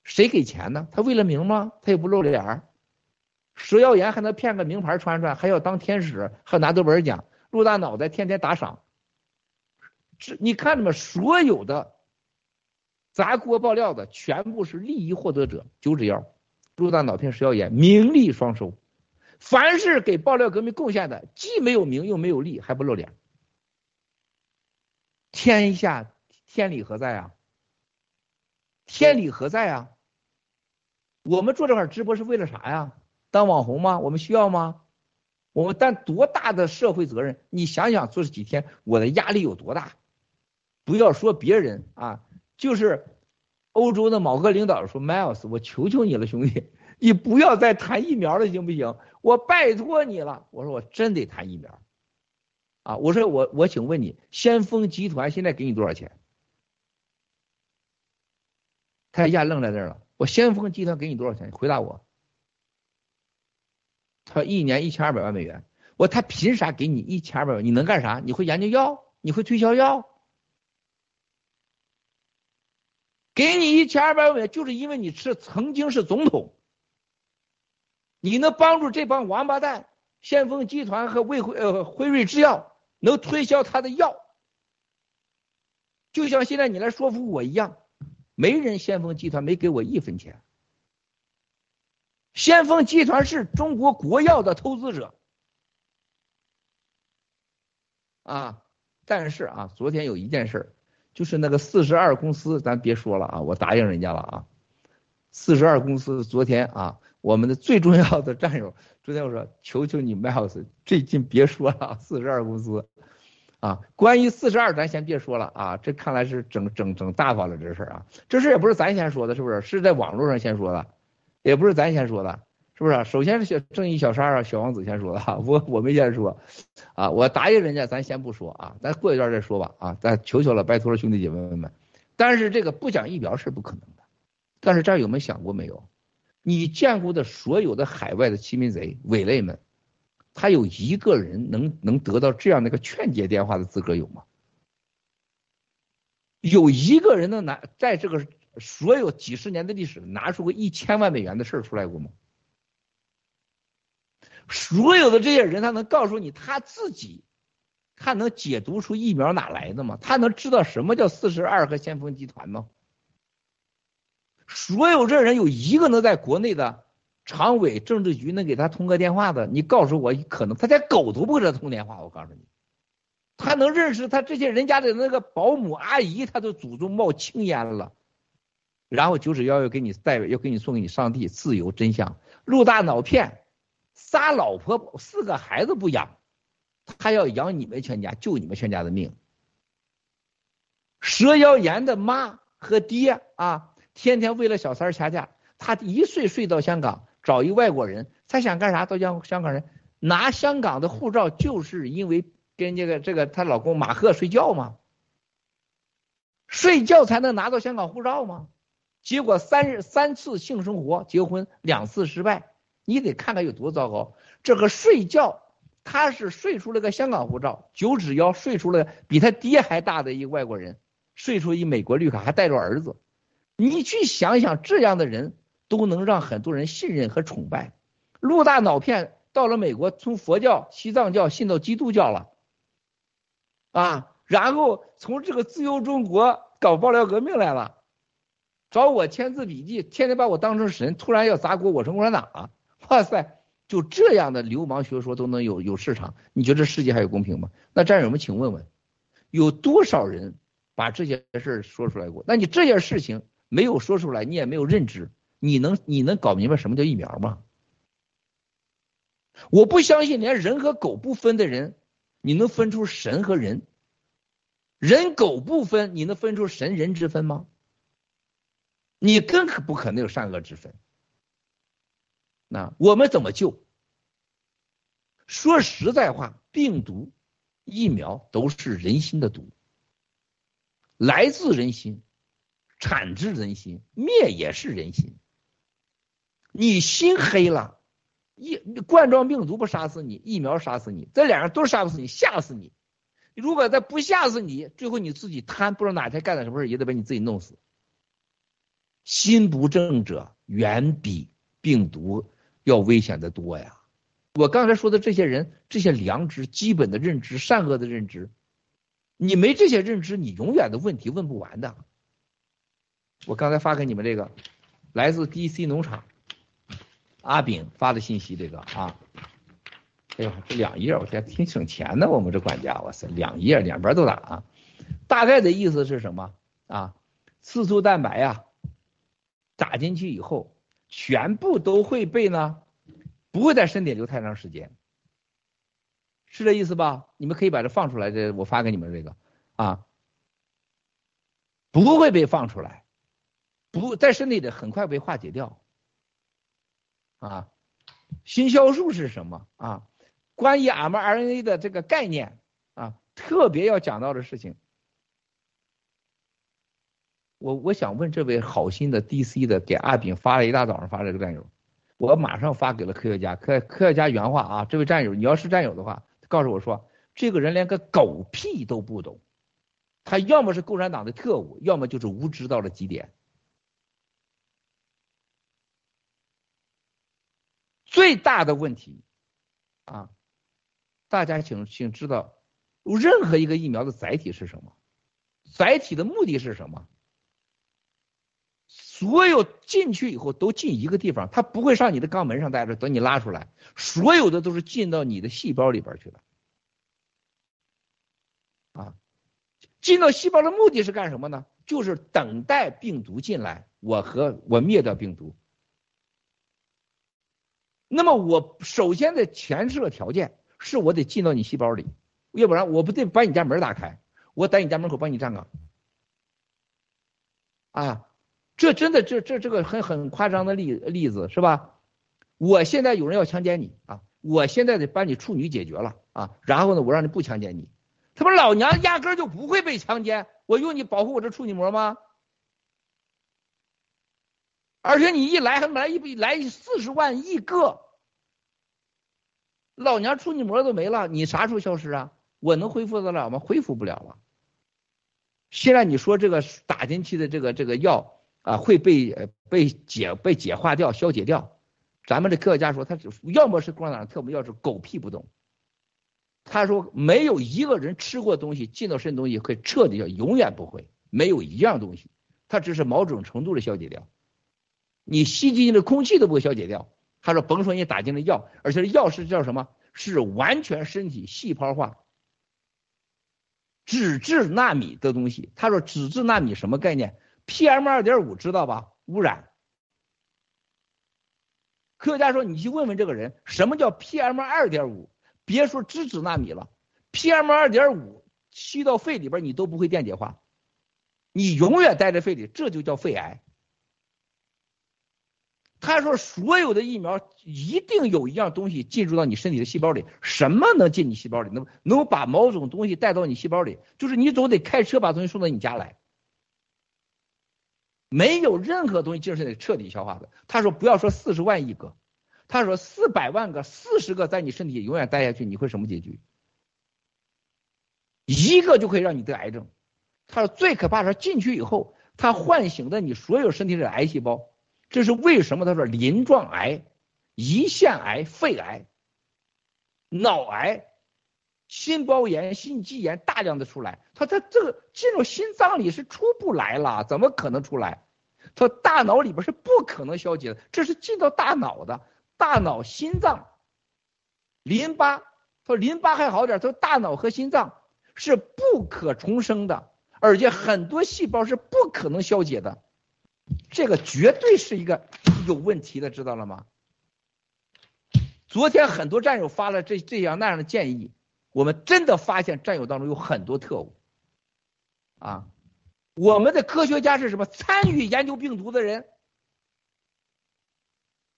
谁给钱呢？他为了名吗？他也不露脸儿。蛇妖言还能骗个名牌穿穿，还要当天使，还拿诺贝尔奖，陆大脑袋天天打赏。是你看着吗？所有的砸锅爆料的全部是利益获得者，九指妖、陆大脑片、蛇妖言，名利双收。凡是给爆料革命贡献的，既没有名又没有利，还不露脸。天下天理何在啊？天理何在啊？我们做这块直播是为了啥呀？当网红吗？我们需要吗？我们担多大的社会责任？你想想，做这几天我的压力有多大？不要说别人啊，就是欧洲的某个领导说，Miles，我求求你了，兄弟，你不要再谈疫苗了，行不行？我拜托你了。我说我真得谈疫苗。啊，我说我我请问你，先锋集团现在给你多少钱？他一下愣在这儿了。我先锋集团给你多少钱？回答我。他说一年一千二百万美元。我他凭啥给你一千二百万？你能干啥？你会研究药？你会推销药？给你一千二百万美元，就是因为你是曾经是总统，你能帮助这帮王八蛋，先锋集团和卫辉呃辉瑞制药能推销他的药，就像现在你来说服我一样，没人先锋集团没给我一分钱。先锋集团是中国国药的投资者，啊，但是啊，昨天有一件事儿，就是那个四十二公司，咱别说了啊，我答应人家了啊。四十二公司昨天啊，我们的最重要的战友，昨天我说求求你 Miles，最近别说了，四十二公司，啊，关于四十二咱先别说了啊，这看来是整整整大发了这事儿啊，这事也不是咱先说的，是不是？是在网络上先说的。也不是咱先说的，是不是？首先是小正义小三啊，小王子先说的，我我没先说，啊，我答应人家，咱先不说啊，咱过一段再说吧啊，咱求求了，拜托了，兄弟姐妹们。但是这个不讲疫苗是不可能的，但是这儿有没有想过没有？你见过的所有的海外的欺民贼、伪类们，他有一个人能能得到这样的一个劝解电话的资格有吗？有一个人能拿在这个。所有几十年的历史，拿出个一千万美元的事儿出来过吗？所有的这些人，他能告诉你他自己，他能解读出疫苗哪来的吗？他能知道什么叫四十二和先锋集团吗？所有这人有一个能在国内的常委、政治局能给他通个电话的，你告诉我，可能他连狗都不给他通电话。我告诉你，他能认识他这些人家的那个保姆阿姨，他都祖宗冒青烟了。然后九指妖要给你带，要给你送给你上帝自由真相。陆大脑片，仨老婆四个孩子不养，他要养你们全家，救你们全家的命。蛇妖炎的妈和爹啊，天天为了小三掐架。他一岁睡到香港，找一外国人，他想干啥？到香香港人拿香港的护照，就是因为跟这个这个她老公马赫睡觉吗？睡觉才能拿到香港护照吗？结果三三次性生活结婚两次失败，你得看看有多糟糕。这个睡觉，他是睡出了个香港护照，九指妖睡出了比他爹还大的一个外国人，睡出一美国绿卡，还带着儿子。你去想想，这样的人都能让很多人信任和崇拜。陆大脑片到了美国，从佛教、西藏教信到基督教了，啊，然后从这个自由中国搞爆料革命来了。找我签字笔记，天天把我当成神，突然要砸锅，我成共产党了。哇塞，就这样的流氓学说都能有有市场，你觉得这世界还有公平吗？那战友们，请问问，有多少人把这些事儿说出来过？那你这件事情没有说出来，你也没有认知，你能你能搞明白什么叫疫苗吗？我不相信连人和狗不分的人，你能分出神和人？人狗不分，你能分出神人之分吗？你更可不可能有善恶之分。那我们怎么救？说实在话，病毒、疫苗都是人心的毒，来自人心，产自人心，灭也是人心。你心黑了，疫冠状病毒不杀死你，疫苗杀死你，这两样都杀不死你，吓死你。如果再不吓死你，最后你自己贪，不知道哪天干点什么事也得把你自己弄死。心不正者远比病毒要危险的多呀！我刚才说的这些人，这些良知、基本的认知、善恶的认知，你没这些认知，你永远的问题问不完的。我刚才发给你们这个，来自 DC 农场阿炳发的信息，这个啊，哎呦，这两页，我天，挺省钱的，我们这管家，哇塞，两页两边都打啊。大概的意思是什么啊？刺突蛋白呀。打进去以后，全部都会被呢，不会在身体留太长时间，是这意思吧？你们可以把这放出来，这我发给你们这个啊，不会被放出来，不在身体里很快被化解掉啊。新销售是什么啊？关于 mRNA 的这个概念啊，特别要讲到的事情。我我想问这位好心的 DC 的给阿炳发了一大早上发这个战友，我马上发给了科学家，科科学家原话啊，这位战友，你要是战友的话，告诉我说，这个人连个狗屁都不懂，他要么是共产党的特务，要么就是无知到了极点。最大的问题啊，大家请请知道，任何一个疫苗的载体是什么？载体的目的是什么？所有进去以后都进一个地方，它不会上你的肛门上待着，等你拉出来，所有的都是进到你的细胞里边去了。啊，进到细胞的目的是干什么呢？就是等待病毒进来，我和我灭掉病毒。那么我首先的前设条件是我得进到你细胞里，要不然我不得把你家门打开，我在你家门口帮你站岗。啊。这真的这这这个很很夸张的例例子是吧？我现在有人要强奸你啊，我现在得把你处女解决了啊，然后呢，我让你不强奸你，他妈老娘压根就不会被强奸，我用你保护我这处女膜吗？而且你一来还来一来四十万亿个，老娘处女膜都没了，你啥时候消失啊？我能恢复得了吗？恢复不了了。现在你说这个打进去的这个这个药。啊，会被被解被解化掉、消解掉。咱们的科学家说，他要么是共产党特务，要是狗屁不懂。他说，没有一个人吃过东西进到身东西可以彻底消，永远不会，没有一样东西，它只是某种程度的消解掉。你吸进去的空气都不会消解掉。他说，甭说你打进了药，而且药是叫什么？是完全身体细胞化、脂质纳米的东西。他说，脂质纳米什么概念？PM 二点五知道吧？污染。科学家说，你去问问这个人，什么叫 PM 二点五？别说脂质纳米了，PM 二点五吸到肺里边，你都不会电解化，你永远待在肺里，这就叫肺癌。他说，所有的疫苗一定有一样东西进入到你身体的细胞里，什么能进你细胞里？能能把某种东西带到你细胞里？就是你总得开车把东西送到你家来。没有任何东西就是得彻底消化的。他说不要说四十万亿个，他说四百万个、四十个在你身体永远待下去，你会什么结局？一个就可以让你得癌症。他说最可怕是进去以后，他唤醒的你所有身体的癌细胞，这是为什么？他说鳞状癌、胰腺癌、肺癌、脑癌、心包炎、心肌炎大量的出来。他他这个进入心脏里是出不来了，怎么可能出来？他大脑里边是不可能消解的，这是进到大脑的，大脑、心脏、淋巴。他说淋巴还好点，他说大脑和心脏是不可重生的，而且很多细胞是不可能消解的。这个绝对是一个有问题的，知道了吗？昨天很多战友发了这这样那样的建议，我们真的发现战友当中有很多特务，啊，我们的科学家是什么？参与研究病毒的人，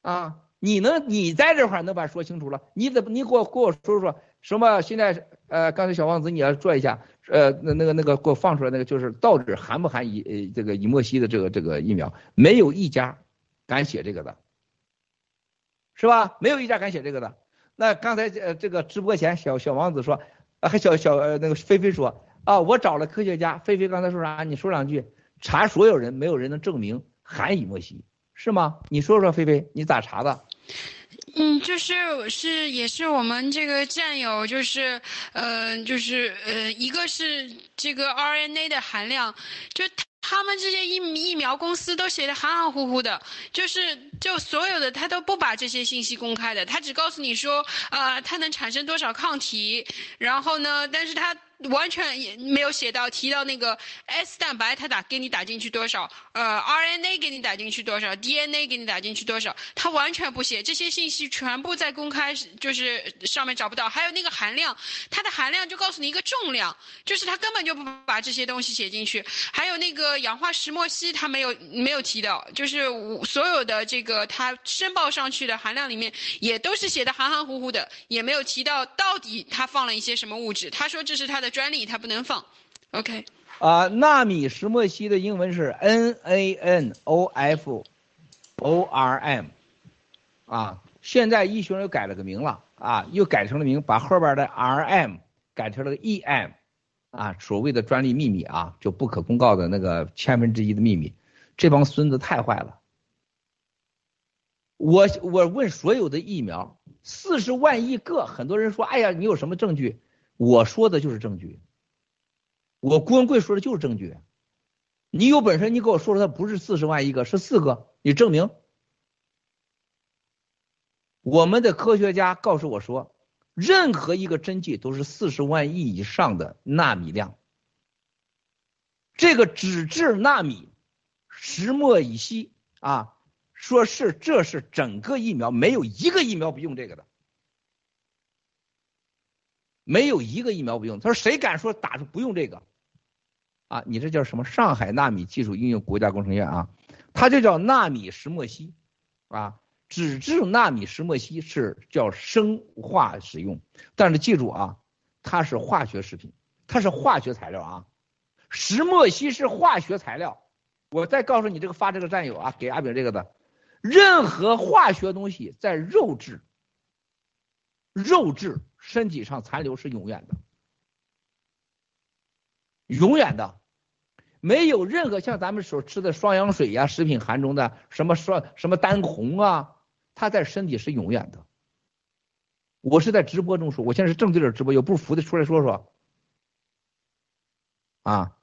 啊，你能你在这块能把说清楚了？你怎么你给我给我说说什么？现在呃，刚才小王子你要做一下，呃，那那个那个给我放出来那个就是到底含不含乙呃这个乙莫西的这个这个疫苗？没有一家敢写这个的。是吧？没有一家敢写这个的。那刚才呃这个直播前小小王子说，啊还小小那个菲菲说啊我找了科学家，菲菲刚才说啥？你说两句，查所有人，没有人能证明含乙莫西，是吗？你说说菲菲，你咋查的？嗯，就是是也是我们这个战友，就是呃就是呃一个是这个 RNA 的含量，就。他们这些疫疫苗公司都写的含含糊糊的，就是就所有的他都不把这些信息公开的，他只告诉你说，呃，它能产生多少抗体，然后呢，但是他。完全也没有写到提到那个 S 蛋白，它打给你打进去多少？呃，RNA 给你打进去多少？DNA 给你打进去多少？它完全不写这些信息，全部在公开就是上面找不到。还有那个含量，它的含量就告诉你一个重量，就是它根本就不把这些东西写进去。还有那个氧化石墨烯，它没有没有提到，就是所有的这个它申报上去的含量里面也都是写的含含糊糊的，也没有提到到底它放了一些什么物质。他说这是它的。的专利它不能放，OK。啊，纳米石墨烯的英文是 NaNOFORm，啊，现在医学又改了个名了啊，又改成了名，把后边的 Rm 改成了 Em，啊，所谓的专利秘密啊，就不可公告的那个千分之一的秘密，这帮孙子太坏了。我我问所有的疫苗，四十万亿个，很多人说，哎呀，你有什么证据？我说的就是证据，我郭文贵说的就是证据。你有本事，你给我说说，它不是四十万一个，是四个，你证明。我们的科学家告诉我说，任何一个针剂都是四十万亿以上的纳米量。这个纸质纳米石墨乙烯啊，说是这是整个疫苗没有一个疫苗不用这个的。没有一个疫苗不用。他说谁敢说打出不用这个？啊，你这叫什么？上海纳米技术应用国家工程院啊，它就叫纳米石墨烯啊，脂质纳米石墨烯是叫生化使用，但是记住啊，它是化学食品，它是化学材料啊，石墨烯是化学材料。我再告诉你这个发这个战友啊，给阿炳这个的，任何化学东西在肉质，肉质。身体上残留是永远的，永远的，没有任何像咱们所吃的双氧水呀、食品含中的什么双什么单红啊，它在身体是永远的。我是在直播中说，我现在是正对着直播，有不服的出来说说。啊，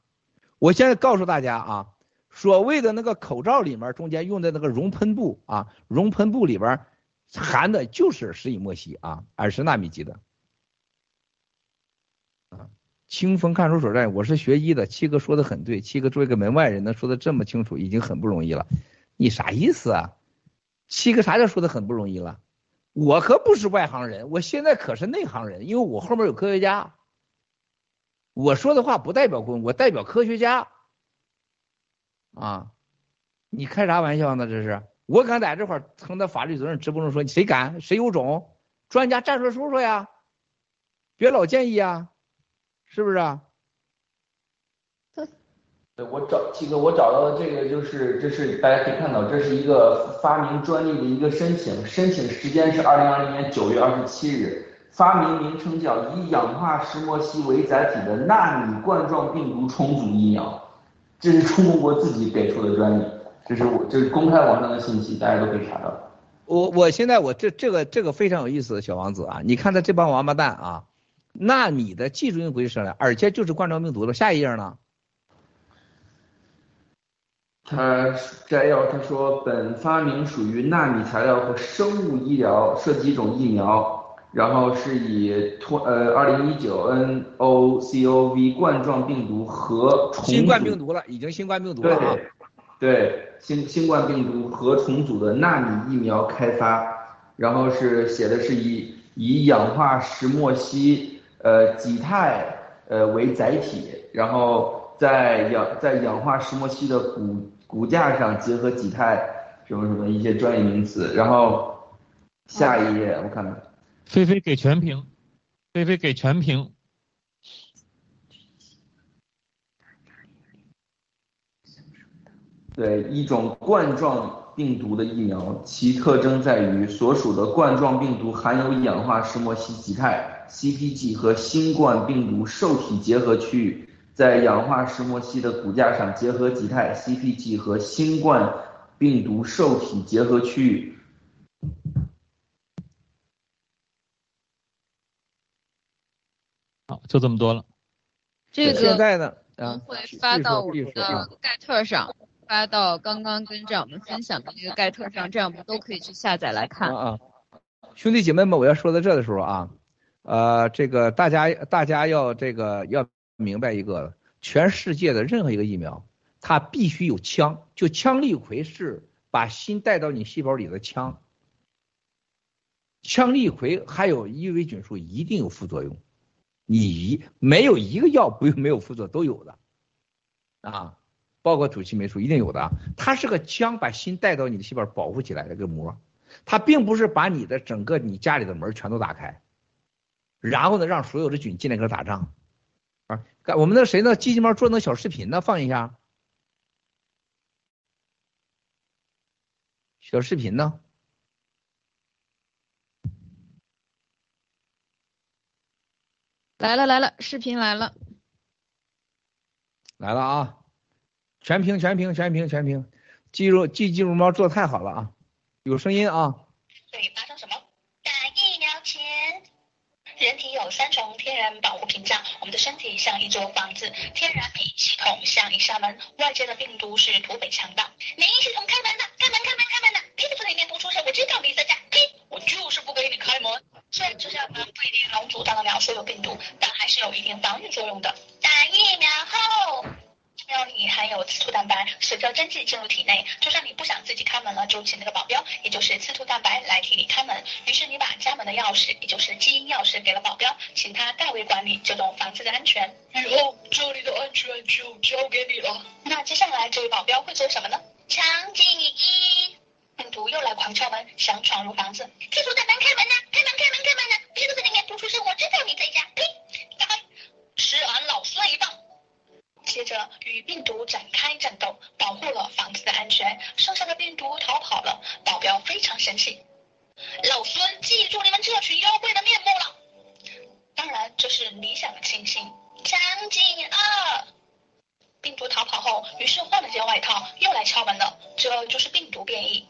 我现在告诉大家啊，所谓的那个口罩里面中间用的那个熔喷布啊，熔喷布里边含的就是石英墨烯啊，二十纳米级的。清风看守所在，我是学医的。七哥说的很对，七哥作为一个门外人能说的这么清楚，已经很不容易了。你啥意思啊？七哥啥叫说的很不容易了？我可不是外行人，我现在可是内行人，因为我后面有科学家。我说的话不代表公，我代表科学家。啊，你开啥玩笑呢？这是我敢在这块儿承担法律责任，直播中说谁敢？谁有种？专家站出来说说呀，别老建议啊。是不是啊？对，我找七哥，我找到的这个就是，这是大家可以看到，这是一个发明专利的一个申请，申请时间是二零二零年九月二十七日，发明名称叫以氧化石墨烯为载体的纳米冠状病毒重组疫苗，这是中国自己给出的专利，这是我这是公开网上的信息，大家都可以查到。我我现在我这这个这个非常有意思，小王子啊，你看他这帮王八蛋啊。纳米的技术性规则了，而且就是冠状病毒了。下一页呢？他摘要他说，本发明属于纳米材料和生物医疗，涉及一种疫苗，然后是以托呃二零一九 N O C O V 冠状病毒和新冠病毒了，已经新冠病毒了啊。对新新冠病毒和重组的纳米疫苗开发，然后是写的是以以氧化石墨烯呃己肽呃为载体，然后在氧在氧化石墨烯的骨骨架上结合己肽什么什么一些专业名词，然后下一页我看看。菲菲给全屏，菲菲给全屏。对一种冠状病毒的疫苗，其特征在于所属的冠状病毒含有氧化石墨烯基肽 （CpG） 和新冠病毒受体结合区域，在氧化石墨烯的骨架上结合基肽 （CpG） 和新冠病毒受体结合区域。好，就这么多了。这个现在呢，啊，会发到我们的盖特上。发到刚刚跟长们分享的那个盖特上，这样我们都可以去下载来看。啊，兄弟姐妹们，我要说到这的时候啊，呃，这个大家大家要这个要明白一个，全世界的任何一个疫苗，它必须有枪，就羟氯喹是把心带到你细胞里的枪。羟氯喹还有伊维菌素一定有副作用，你没有一个药不没有副作用都有的，啊。包括土气霉素一定有的，它是个枪，把心带到你的细胞保护起来的个膜，它并不是把你的整个你家里的门全都打开，然后呢让所有的菌进来跟打仗啊！我们那谁呢？机器猫做那小视频呢？放一下，小视频呢？来了来了，视频来了，来了啊！全屏全屏全屏全屏，记住记记住猫做的太好了啊！有声音啊。会发生什么？打疫苗前，人体有三重天然保护屏障。我们的身体像一座房子，天然免疫系统像一扇门，外界的病毒是土匪强盗。免疫系统开门的，开门开门开门了！屁股里面不出声，我知道你在家。呸！我就是不给你开门。虽然这扇门不一定能阻挡得了所有病毒，但还是有一定防御作用的。打疫苗后。疫苗里含有刺突蛋白，随着针剂进入体内，就算你不想自己开门了，就请那个保镖，也就是刺突蛋白来替你开门。于是你把家门的钥匙，也就是基因钥匙给了保镖，请他代为管理这栋房子的安全。以后这里的安全就交给你了。那接下来这位保镖会做什么呢？场景一，病毒又来狂敲门，想闯入房子。刺突蛋白开门呐！开门开门开门呐！别在里面不出声，我知道你在家。呸！打开，吃俺老孙一棒！接着与病毒展开战斗，保护了房子的安全。剩下的病毒逃跑了，保镖非常生气。老孙记住你们这群妖怪的面目了。当然，这是理想的情形。场景二，病毒逃跑后，于是换了件外套，又来敲门了。这就是病毒变异。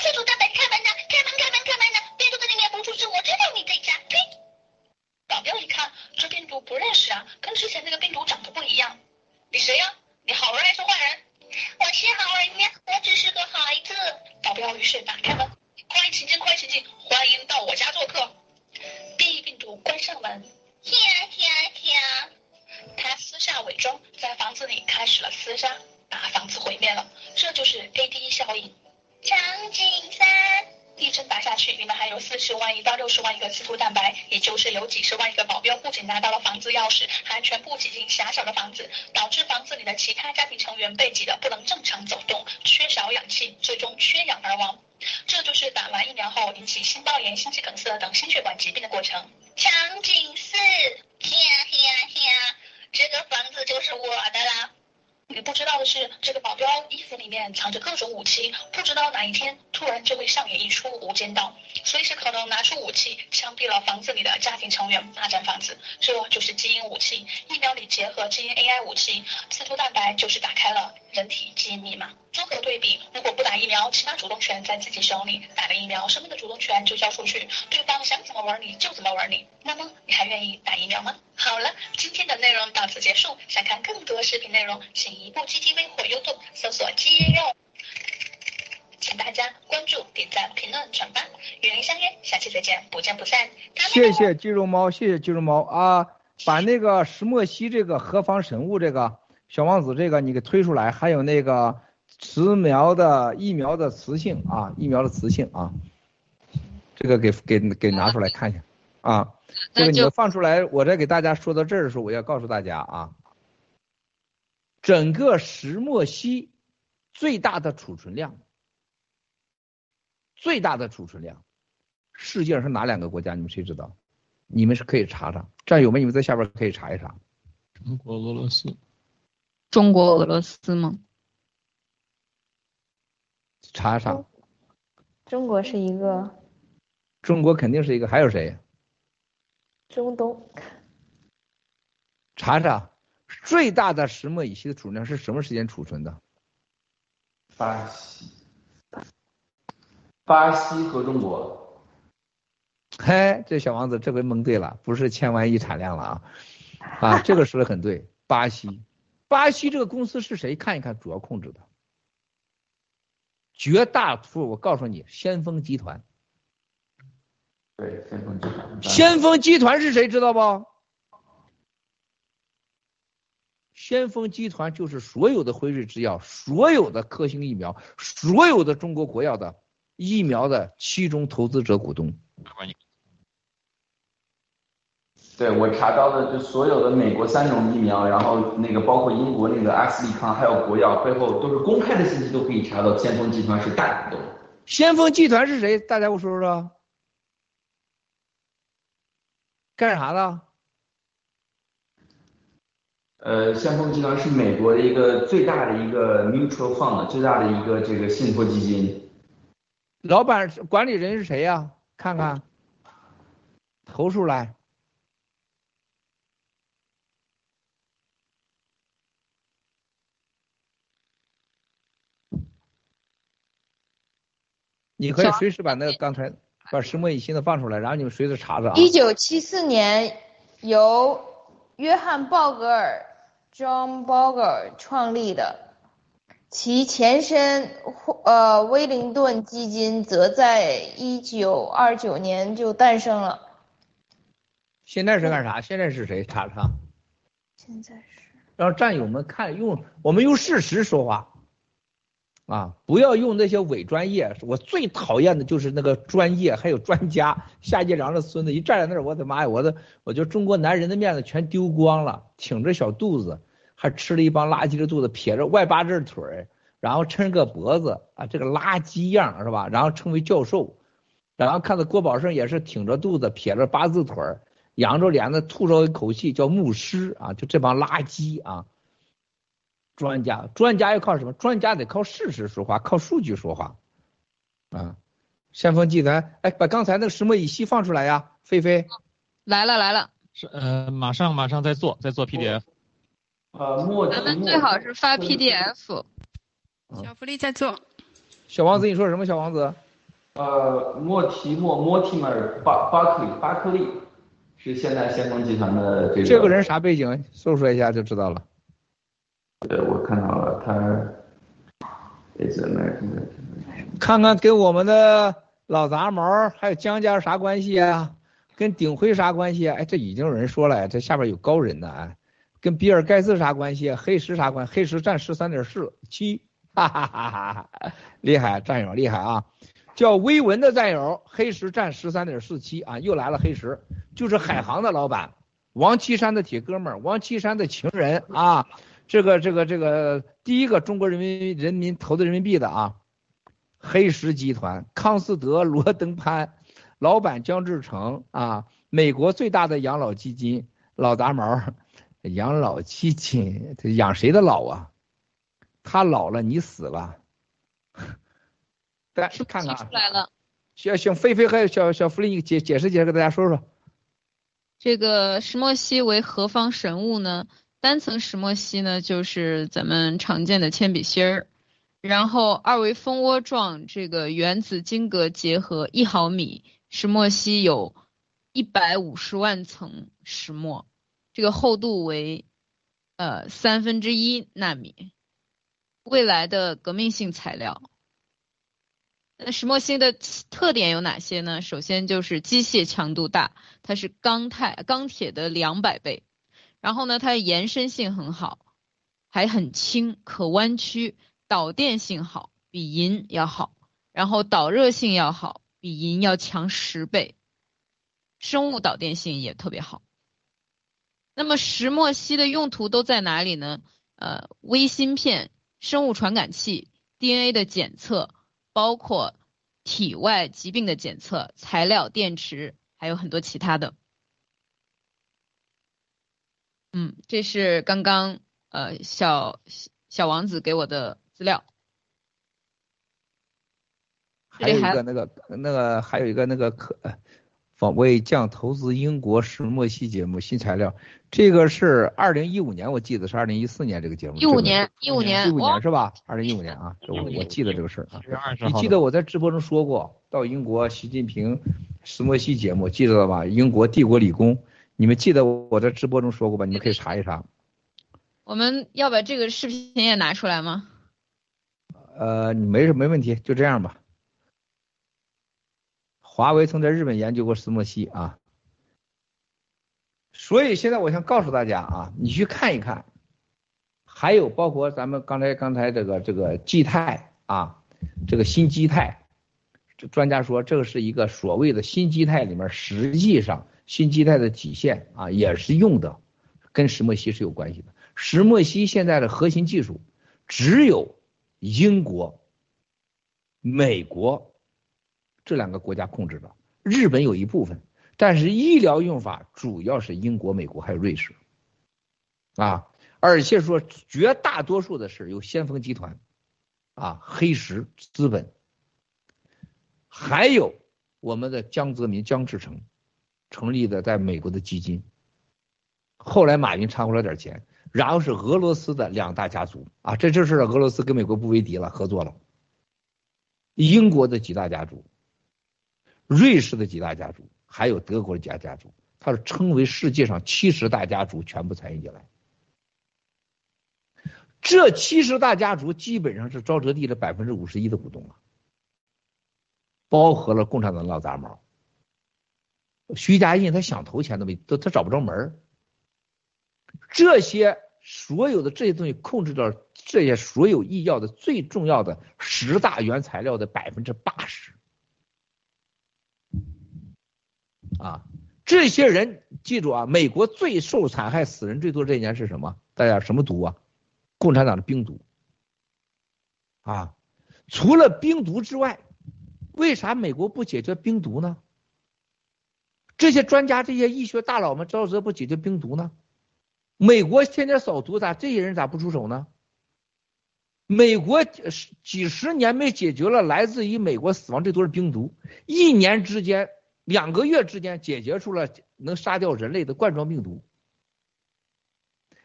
刺突蛋白开门呐！开门开门开门呐！病毒在里面不出声，我知道你在家。呸！保镖一看，这病毒不认识啊，跟之前那个病毒长得不一样。你谁呀？你好人还是坏人？我是好人呀，我只是个孩子。保镖于是打开门，快请进，快请进，欢迎到我家做客。变异病毒关上门，呀呀呀！他私下伪装，在房子里开始了厮杀，把房子毁灭了。这就是 AD 效应。场景三。一针打下去，里面还有四十万亿到六十万亿个刺突蛋白，也就是有几十万亿个保镖，不仅拿到了房子钥匙，还全部挤进狭小的房子，导致房子里的其他家庭成员被挤得不能正常走动，缺少氧气，最终缺氧而亡。这就是打完疫苗后引起心包炎、心肌梗塞等心血管疾病的过程。场景四，呀呀呀，这个房子就是我的啦。你不知道的是，这个保镖衣服里面藏着各种武器，不知道哪一天突然就会上演一出无间道，随时可能拿出武器枪毙了房子里的家庭成员，霸占房子。这就是基因武器，疫苗里结合基因 AI 武器，刺突蛋白就是打开了人体基因密码。综合对比，如果不打疫苗，起码主动权在自己手里；打了疫苗，生命的主动权就交出去，对方想怎么玩你就怎么玩你。那么你还愿意打疫苗吗？好了，今天的内容到此结束。想看更多视频内容，请移步 GTV 或 YouTube 搜索肌肉。请大家关注、点赞、评论、转发，与您相约，下期再见，不见不散。谢谢肌肉猫，谢谢肌肉猫啊！把那个石墨烯这个何方神物这个小王子这个你给推出来，还有那个。磁苗的疫苗的磁性啊，疫苗的磁性啊，这个给给给拿出来看一下啊。这个你们放出来，我再给大家说到这儿的时候，我要告诉大家啊，整个石墨烯最大的储存量，最大的储存量，世界上是哪两个国家？你们谁知道？你们是可以查查，战友们，你们在下边可以查一查。中国、俄罗斯。中国、俄罗斯吗？查查。中国是一个。中国肯定是一个，还有谁？中东。查查，最大的石墨乙烯的储量是什么时间储存的？巴西。巴西和中国。嘿，这小王子这回蒙对了，不是千万亿产量了啊！啊，(laughs) 这个说的很对，巴西。巴西这个公司是谁？看一看主要控制的，绝大多数我告诉你，先锋集团。对，先锋集团。先锋集团是谁？知道不？先锋集团就是所有的辉瑞制药、所有的科兴疫苗、所有的中国国药的疫苗的其中投资者股东。对我查到的，就所有的美国三种疫苗，然后那个包括英国那个阿斯利康，还有国药，背后都是公开的信息，都可以查到。先锋集团是大股东。先锋集团是谁？大家给我说说。干啥的？呃，先锋集团是美国的一个最大的一个 mutual fund，最大的一个这个信托基金。老板管理人是谁呀？看看，投出来。你可以随时把那个刚才把石墨乙烯的放出来，然后你们随时查查啊。一九七四年由约翰鲍格尔 （John Bogle） 创立的，其前身呃威灵顿基金则在一九二九年就诞生了。现在是干啥？现在是谁？查查。现在是让战友们看，用我们用事实说话。啊，不要用那些伪专业！我最讨厌的就是那个专业，还有专家。夏季良的孙子一站在那儿，我的妈呀，我的，我觉得中国男人的面子全丢光了，挺着小肚子，还吃了一帮垃圾的肚子，撇着外八字腿儿，然后抻个脖子啊，这个垃圾样是吧？然后称为教授，然后看到郭宝胜也是挺着肚子，撇着八字腿儿，仰着脸子吐着一口气叫牧师啊，就这帮垃圾啊！专家，专家要靠什么？专家得靠事实说话，靠数据说话。啊，先锋集团，哎，把刚才那个石墨乙烯放出来呀，菲菲。来了来了。是呃，马上马上在做，在做 PDF。呃，莫咱们最好是发 PDF。小福利在做。小王子，你说什么？小王子。呃，莫提莫莫提莫尔巴巴克利巴克利是现在先锋集团的这个。这个人啥背景？搜索一下就知道了。对，我看到了，他看看跟我们的老杂毛还有江家啥关系啊？跟鼎晖啥关系啊？哎，这已经有人说了，这下边有高人呢，哎，跟比尔盖茨啥关系？黑石啥关？黑石占十三点四七，哈哈哈哈，厉害，战友厉害啊！叫威文的战友，黑石占十三点四七啊，又来了黑石，就是海航的老板，王岐山的铁哥们儿，王岐山的情人啊。这个这个这个第一个中国人民人民投的人民币的啊，黑石集团、康斯德、罗登潘，老板姜志成啊，美国最大的养老基金老杂毛，养老基金他养谁的老啊？他老了你死了，大家看看。出来了。小小菲菲和小小福利解解释解释给大家说说。这个石墨烯为何方神物呢？单层石墨烯呢，就是咱们常见的铅笔芯儿，然后二维蜂窝状这个原子晶格结合一毫米石墨烯有一百五十万层石墨，这个厚度为呃三分之一纳米，未来的革命性材料。那石墨烯的特点有哪些呢？首先就是机械强度大，它是钢钛钢铁的两百倍。然后呢，它的延伸性很好，还很轻，可弯曲，导电性好，比银要好，然后导热性要好，比银要强十倍，生物导电性也特别好。那么石墨烯的用途都在哪里呢？呃，微芯片、生物传感器、DNA 的检测，包括体外疾病的检测、材料、电池，还有很多其他的。嗯，这是刚刚呃小小王子给我的资料。还有一个那个那个还有一个那个可访问将投资英国石墨烯节目新材料，这个是二零一五年，我记得是二零一四年这个节目。一五年，一五年，一五年是吧？二零一五年啊，我我记得这个事儿啊。你记得我在直播中说过，到英国习近平石墨烯节目，记得了吧？英国帝国理工。你们记得我在直播中说过吧？你们可以查一查。我们要把这个视频也拿出来吗？呃，没没问题，就这样吧。华为曾在日本研究过石墨烯啊，所以现在我想告诉大家啊，你去看一看，还有包括咱们刚才刚才这个这个基态啊，这个新基态，这专家说这个是一个所谓的新基态里面实际上。新基带的体现啊，也是用的，跟石墨烯是有关系的。石墨烯现在的核心技术只有英国、美国这两个国家控制的，日本有一部分，但是医疗用法主要是英国、美国还有瑞士啊，而且说绝大多数的是由先锋集团啊、黑石资本，还有我们的江泽民、江志成。成立的在美国的基金，后来马云掺和了点钱，然后是俄罗斯的两大家族啊，这就是俄罗斯跟美国不为敌了，合作了。英国的几大家族，瑞士的几大家族，还有德国的几大家族，它是称为世界上七十大家族全部参与进来。这七十大家族基本上是沼泽地的百分之五十一的股东了，包合了共产党老杂毛。徐家印他想投钱都没，都他找不着门儿。这些所有的这些东西控制着这些所有医药的最重要的十大原材料的百分之八十。啊，这些人记住啊，美国最受残害、死人最多这一年是什么？大家什么毒啊？共产党的冰毒。啊，除了冰毒之外，为啥美国不解决冰毒呢？这些专家、这些医学大佬们，沼泽不解决病毒呢？美国天天扫毒，咋这些人咋不出手呢？美国几十年没解决了来自于美国死亡最多的病毒，一年之间、两个月之间解决出了能杀掉人类的冠状病毒。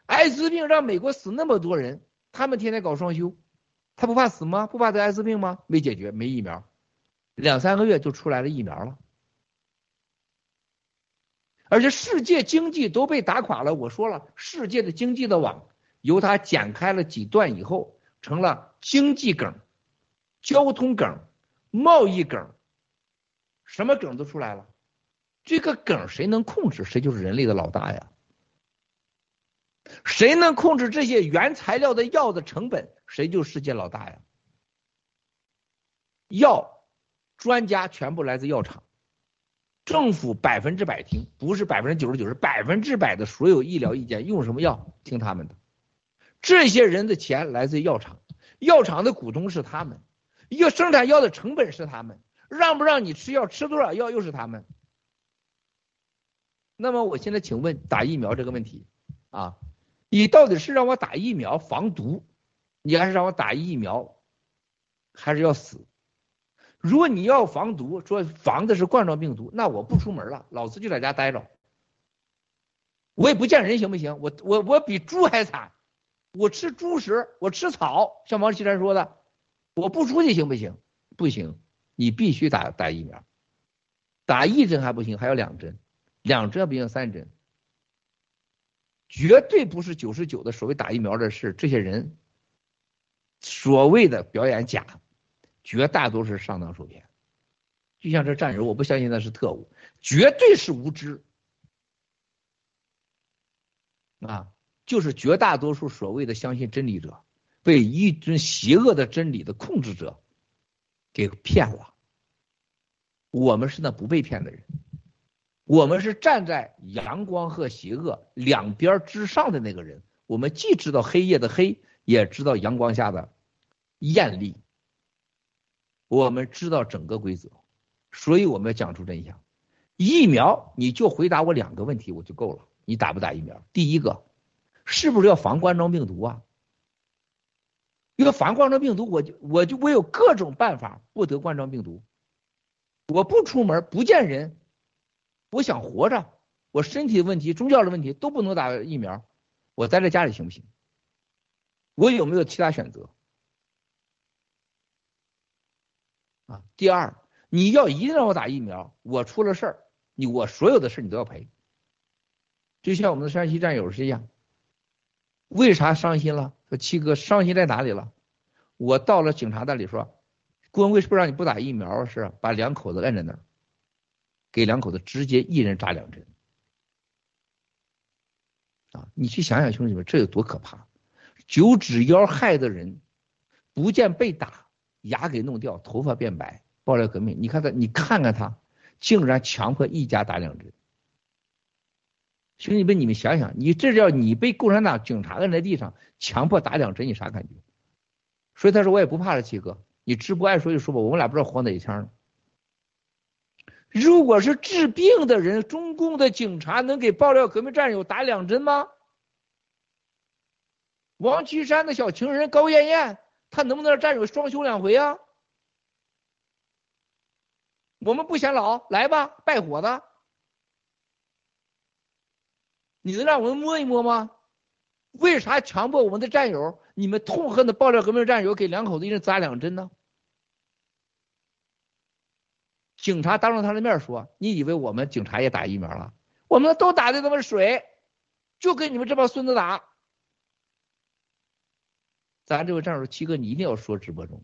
艾滋病让美国死那么多人，他们天天搞双休，他不怕死吗？不怕得艾滋病吗？没解决，没疫苗，两三个月就出来了疫苗了。而且世界经济都被打垮了。我说了，世界的经济的网由它剪开了几段以后，成了经济梗、交通梗、贸易梗，什么梗都出来了。这个梗谁能控制，谁就是人类的老大呀。谁能控制这些原材料的药的成本，谁就世界老大呀。药专家全部来自药厂。政府百分之百听，不是百分之九十九，是百分之百的所有医疗意见用什么药听他们的。这些人的钱来自药厂，药厂的股东是他们，要生产药的成本是他们，让不让你吃药，吃多少药又是他们。那么我现在请问打疫苗这个问题啊，你到底是让我打疫苗防毒，你还是让我打疫苗，还是要死？如果你要防毒，说防的是冠状病毒，那我不出门了，老子就在家待着，我也不见人，行不行？我我我比猪还惨，我吃猪食，我吃草，像王岐山说的，我不出去行不行？不行，你必须打打疫苗，打一针还不行，还要两针，两针不行三针，绝对不是九十九的所谓打疫苗的事这些人所谓的表演假。绝大多数是上当受骗，就像这战友，我不相信那是特务，绝对是无知啊！就是绝大多数所谓的相信真理者，被一尊邪恶的真理的控制者给骗了。我们是那不被骗的人，我们是站在阳光和邪恶两边之上的那个人。我们既知道黑夜的黑，也知道阳光下的艳丽。我们知道整个规则，所以我们要讲出真相。疫苗，你就回答我两个问题，我就够了。你打不打疫苗？第一个，是不是要防冠状病毒啊？因为防冠状病毒，我就我就我有各种办法不得冠状病毒。我不出门，不见人，我想活着，我身体的问题、宗教的问题都不能打疫苗，我待在家里行不行？我有没有其他选择？啊，第二，你要一定让我打疫苗，我出了事儿，你我所有的事你都要赔。就像我们的山西战友是一样，为啥伤心了？说七哥伤心在哪里了？我到了警察那里说，公安为什么让你不打疫苗？是把两口子摁在那儿，给两口子直接一人扎两针。啊，你去想想，兄弟们，这有多可怕！九指妖害的人，不见被打，牙给弄掉，头发变白，爆料革命。你看他，你看看他，竟然强迫一家打两针。兄弟们，你们想想，你这叫你被共产党警察摁在地上，强迫打两针，你啥感觉？所以他说我也不怕了，七哥，你直播爱说就说吧，我们俩不知道活哪一枪呢。如果是治病的人，中共的警察能给爆料革命战友打两针吗？王岐山的小情人高艳艳，他能不能让战友双休两回啊？我们不显老，来吧，拜火的。你能让我们摸一摸吗？为啥强迫我们的战友？你们痛恨的爆料革命战友给两口子一人扎两针呢？警察当着他的面说：“你以为我们警察也打疫苗了？我们都打的他妈水，就跟你们这帮孙子打。”咱这位战友七哥，你一定要说直播中，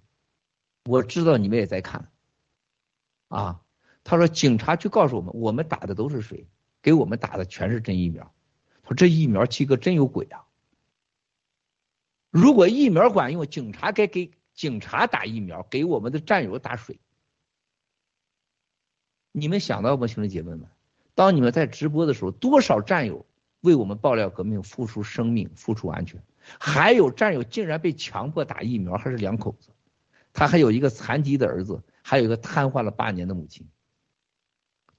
我知道你们也在看。啊，他说警察去告诉我们，我们打的都是水，给我们打的全是真疫苗。他说这疫苗七哥真有鬼啊！如果疫苗管用，警察该给警察打疫苗，给我们的战友打水。你们想到吗，兄弟姐妹们？当你们在直播的时候，多少战友为我们爆料革命付出生命、付出安全？还有战友竟然被强迫打疫苗，还是两口子，他还有一个残疾的儿子，还有一个瘫痪了八年的母亲。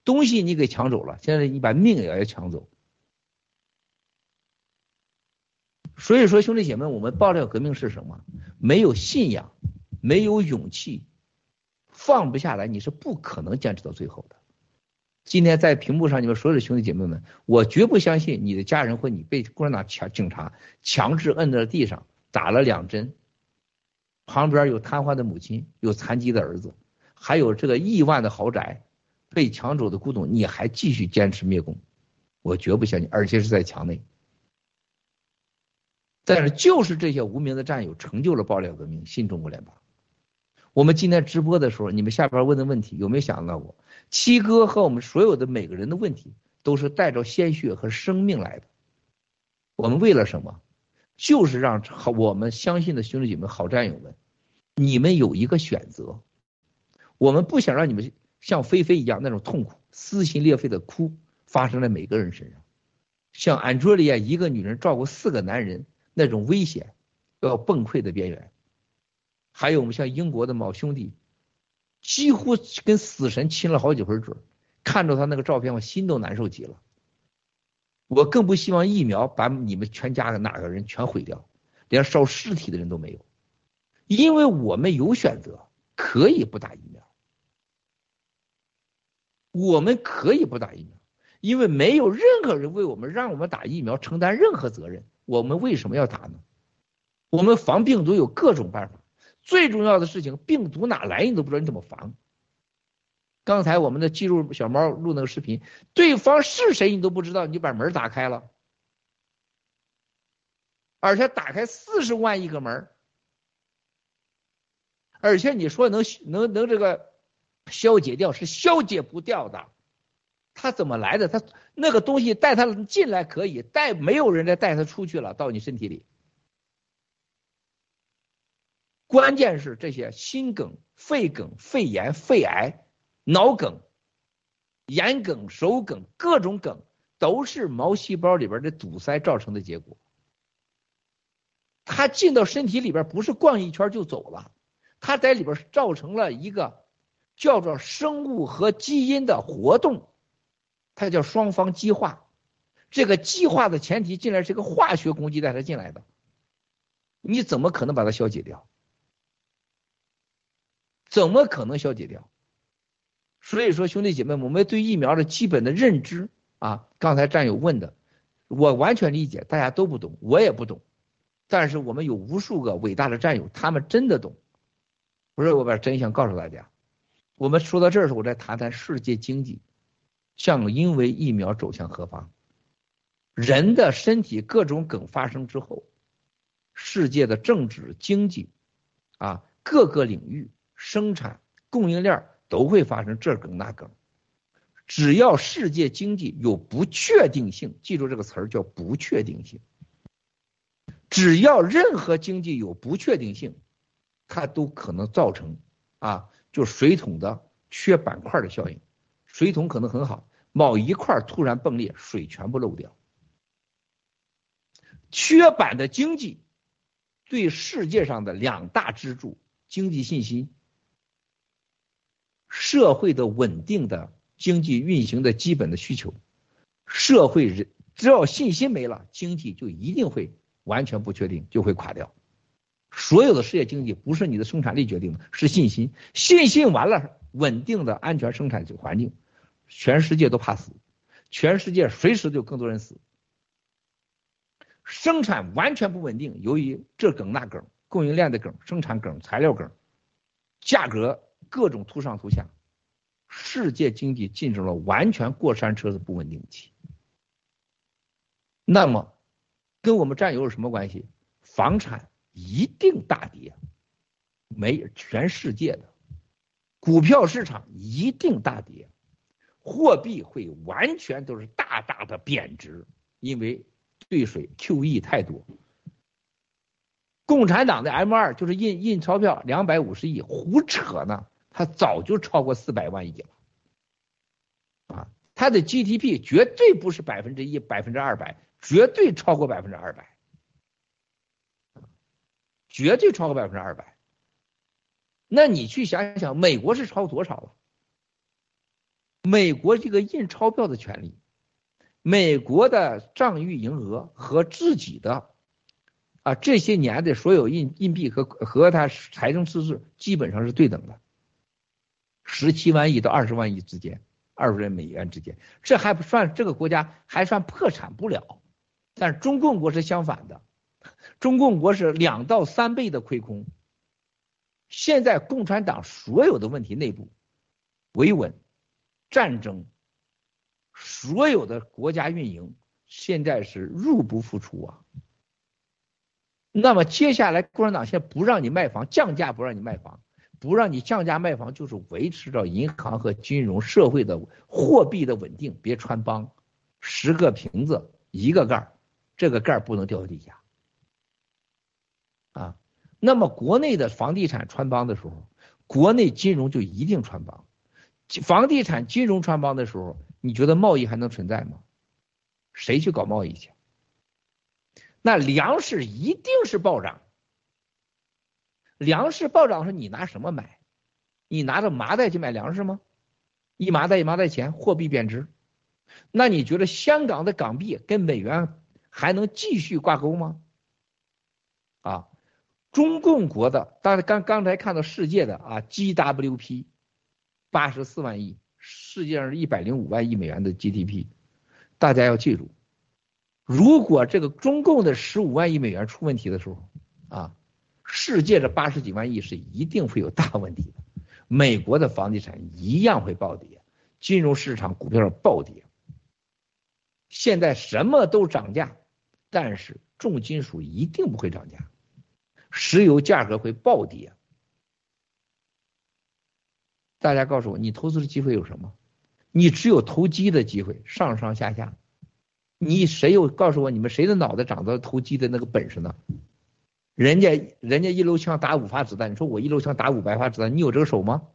东西你给抢走了，现在你把命也要抢走。所以说，兄弟姐妹，我们爆料革命是什么？没有信仰，没有勇气，放不下来，你是不可能坚持到最后的。今天在屏幕上，你们所有的兄弟姐妹们，我绝不相信你的家人或你被共产党强警察强制摁在了地上打了两针，旁边有瘫痪的母亲，有残疾的儿子，还有这个亿万的豪宅被抢走的古董，你还继续坚持灭共？我绝不相信，而且是在墙内。但是就是这些无名的战友成就了爆料革命，新中国联邦。我们今天直播的时候，你们下边问的问题有没有想到过？七哥和我们所有的每个人的问题，都是带着鲜血和生命来的。我们为了什么？就是让好我们相信的兄弟姐妹、好战友们，你们有一个选择。我们不想让你们像菲菲一样那种痛苦、撕心裂肺的哭发生在每个人身上，像安卓利亚一个女人照顾四个男人。那种危险，要崩溃的边缘，还有我们像英国的毛兄弟，几乎跟死神亲了好几回嘴，看着他那个照片，我心都难受极了。我更不希望疫苗把你们全家的哪个人全毁掉，连烧尸体的人都没有，因为我们有选择，可以不打疫苗，我们可以不打疫苗，因为没有任何人为我们让我们打疫苗承担任何责任。我们为什么要打呢？我们防病毒有各种办法，最重要的事情，病毒哪来你都不知道，你怎么防？刚才我们的记录小猫录那个视频，对方是谁你都不知道，你就把门打开了，而且打开四十万亿个门，而且你说能能能这个消解掉，是消解不掉的。他怎么来的？他那个东西带他进来可以，带没有人再带他出去了，到你身体里。关键是这些心梗、肺梗、肺炎、肺癌、脑梗、眼梗、手梗，各种梗都是毛细胞里边的堵塞造成的结果。它进到身体里边不是逛一圈就走了，它在里边造成了一个叫做生物和基因的活动，它叫双方激化。这个激化的前提进来是个化学攻击带它进来的，你怎么可能把它消解掉？怎么可能消解掉？所以说，兄弟姐妹，我们对疫苗的基本的认知啊，刚才战友问的，我完全理解，大家都不懂，我也不懂，但是我们有无数个伟大的战友，他们真的懂。不是我把真相告诉大家。我们说到这儿时候，我再谈谈世界经济，像因为疫苗走向何方？人的身体各种梗发生之后，世界的政治、经济啊，各个领域。生产供应链都会发生这梗那梗，只要世界经济有不确定性，记住这个词儿叫不确定性。只要任何经济有不确定性，它都可能造成啊，就水桶的缺板块的效应。水桶可能很好，某一块突然崩裂，水全部漏掉。缺板的经济对世界上的两大支柱经济信心。社会的稳定的经济运行的基本的需求，社会人只要信心没了，经济就一定会完全不确定，就会垮掉。所有的世界经济不是你的生产力决定的，是信心。信心完了，稳定的安全生产环境，全世界都怕死，全世界随时就更多人死。生产完全不稳定，由于这梗那梗，供应链的梗、生产梗、材料梗，价格。各种突上突下，世界经济进入了完全过山车的不稳定期。那么，跟我们战友有什么关系？房产一定大跌，没全世界的股票市场一定大跌，货币会完全都是大大的贬值，因为兑水 QE 太多。共产党的 M 二就是印印钞票两百五十亿，胡扯呢。它早就超过四百万亿了，啊，它的 GDP 绝对不是百分之一、百分之二百，绝对超过百分之二百，绝对超过百分之二百。那你去想想，美国是超多少了？美国这个印钞票的权利，美国的账预营额和自己的啊这些年的所有印硬币和和它财政赤字基本上是对等的。十七万亿到二十万亿之间，二十万美元之间，这还不算这个国家还算破产不了，但是中共国是相反的，中共国是两到三倍的亏空。现在共产党所有的问题内部维稳、战争，所有的国家运营现在是入不敷出啊。那么接下来共产党现在不让你卖房，降价不让你卖房。不让你降价卖房，就是维持着银行和金融社会的货币的稳定，别穿帮。十个瓶子一个盖儿，这个盖儿不能掉地下。啊，那么国内的房地产穿帮的时候，国内金融就一定穿帮。房地产金融穿帮的时候，你觉得贸易还能存在吗？谁去搞贸易去？那粮食一定是暴涨。粮食暴涨时，你拿什么买？你拿着麻袋去买粮食吗？一麻袋一麻袋钱，货币贬值。那你觉得香港的港币跟美元还能继续挂钩吗？啊，中共国的，大家刚刚才看到世界的啊，GWP 八十四万亿，世界上是一百零五万亿美元的 GDP。大家要记住，如果这个中共的十五万亿美元出问题的时候，啊。世界的八十几万亿是一定会有大问题的，美国的房地产一样会暴跌，金融市场股票暴跌。现在什么都涨价，但是重金属一定不会涨价，石油价格会暴跌。大家告诉我，你投资的机会有什么？你只有投机的机会，上上下下。你谁有告诉我，你们谁的脑袋长到投机的那个本事呢？人家人家一楼枪打五发子弹，你说我一楼枪打五百发子弹，你有这个手吗？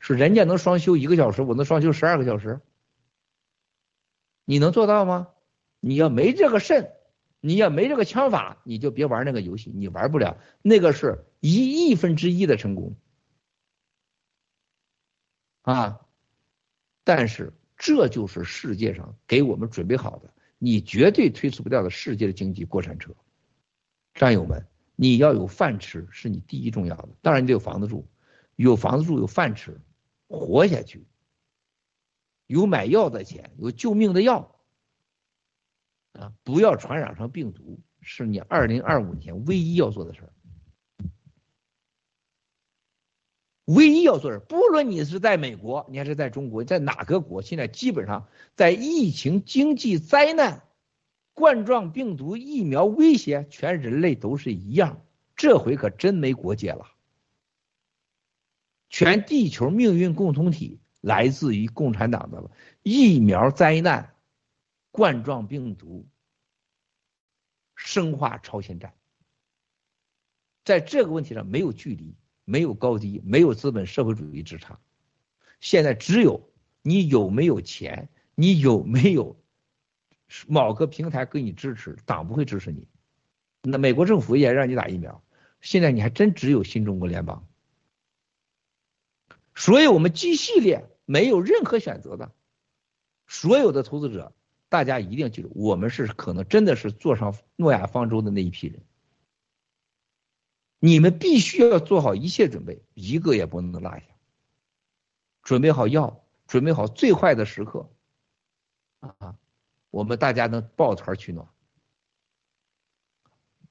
是人家能双休一个小时，我能双休十二个小时，你能做到吗？你要没这个肾，你要没这个枪法，你就别玩那个游戏，你玩不了。那个是一亿分之一的成功啊！但是这就是世界上给我们准备好的，你绝对推辞不掉的世界的经济过山车。战友们，你要有饭吃是你第一重要的，当然你得有房子住，有房子住有饭吃，活下去，有买药的钱，有救命的药，啊，不要传染上病毒，是你二零二五年唯一要做的事儿。唯一要做的，不论你是在美国，你还是在中国，在哪个国，现在基本上在疫情、经济灾难。冠状病毒疫苗威胁全人类都是一样，这回可真没国界了。全地球命运共同体来自于共产党的疫苗灾难，冠状病毒生化超限战，在这个问题上没有距离，没有高低，没有资本社会主义之差，现在只有你有没有钱，你有没有。某个平台给你支持，党不会支持你。那美国政府也让你打疫苗，现在你还真只有新中国联邦。所以，我们 G 系列没有任何选择的。所有的投资者，大家一定记住，我们是可能真的是坐上诺亚方舟的那一批人。你们必须要做好一切准备，一个也不能落下。准备好药，准备好最坏的时刻，啊。我们大家能抱团取暖，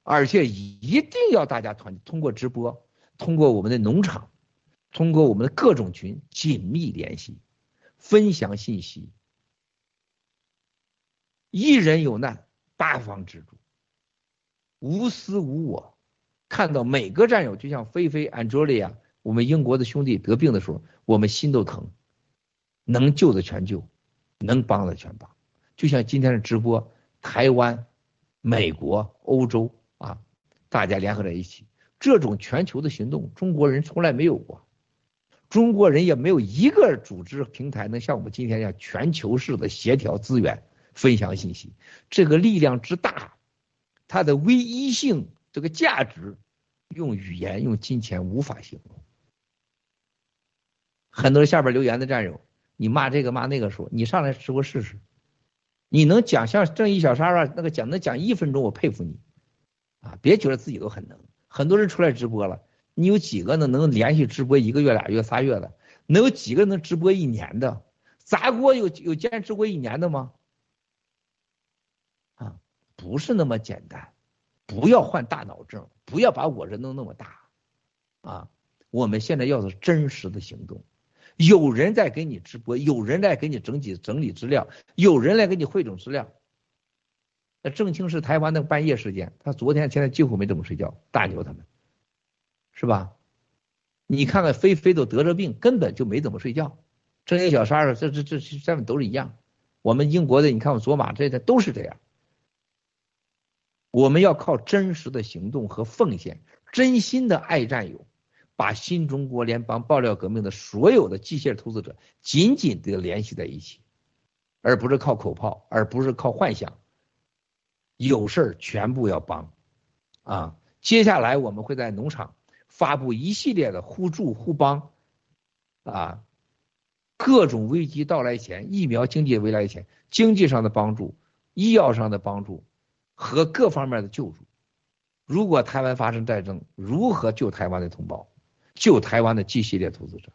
而且一定要大家团通过直播，通过我们的农场，通过我们的各种群紧密联系，分享信息。一人有难，八方支柱，无私无我。看到每个战友，就像菲菲、Angelia，我们英国的兄弟得病的时候，我们心都疼。能救的全救，能帮的全帮。就像今天的直播，台湾、美国、欧洲啊，大家联合在一起，这种全球的行动，中国人从来没有过，中国人也没有一个组织平台能像我们今天这样全球式的协调资源、分享信息，这个力量之大，它的唯一性，这个价值，用语言、用金钱无法形容。很多人下边留言的战友，你骂这个骂那个说，你上来直播试试。你能讲像正义小沙发那个讲能讲一分钟，我佩服你，啊，别觉得自己都很能。很多人出来直播了，你有几个能能连续直播一个月、俩月、仨月的？能有几个能直播一年的？砸锅有有坚持过一年的吗？啊，不是那么简单，不要患大脑症，不要把我这弄那么大，啊，我们现在要的真实的行动。有人在给你直播，有人在给你整理整理资料，有人来给你汇总资料。那郑清是台湾的半夜时间，他昨天现在几乎没怎么睡觉，大牛他们，是吧？你看看飞飞都得着病，根本就没怎么睡觉。郑英小沙这这这这们都是一样。我们英国的，你看我卓玛这些都是这样。我们要靠真实的行动和奉献，真心的爱战友。把新中国联邦爆料革命的所有的机械投资者紧紧的联系在一起，而不是靠口炮，而不是靠幻想。有事儿全部要帮，啊！接下来我们会在农场发布一系列的互助互帮，啊，各种危机到来前，疫苗经济未来前，经济上的帮助，医药上的帮助和各方面的救助。如果台湾发生战争，如何救台湾的同胞？救台湾的 G 系列投资者，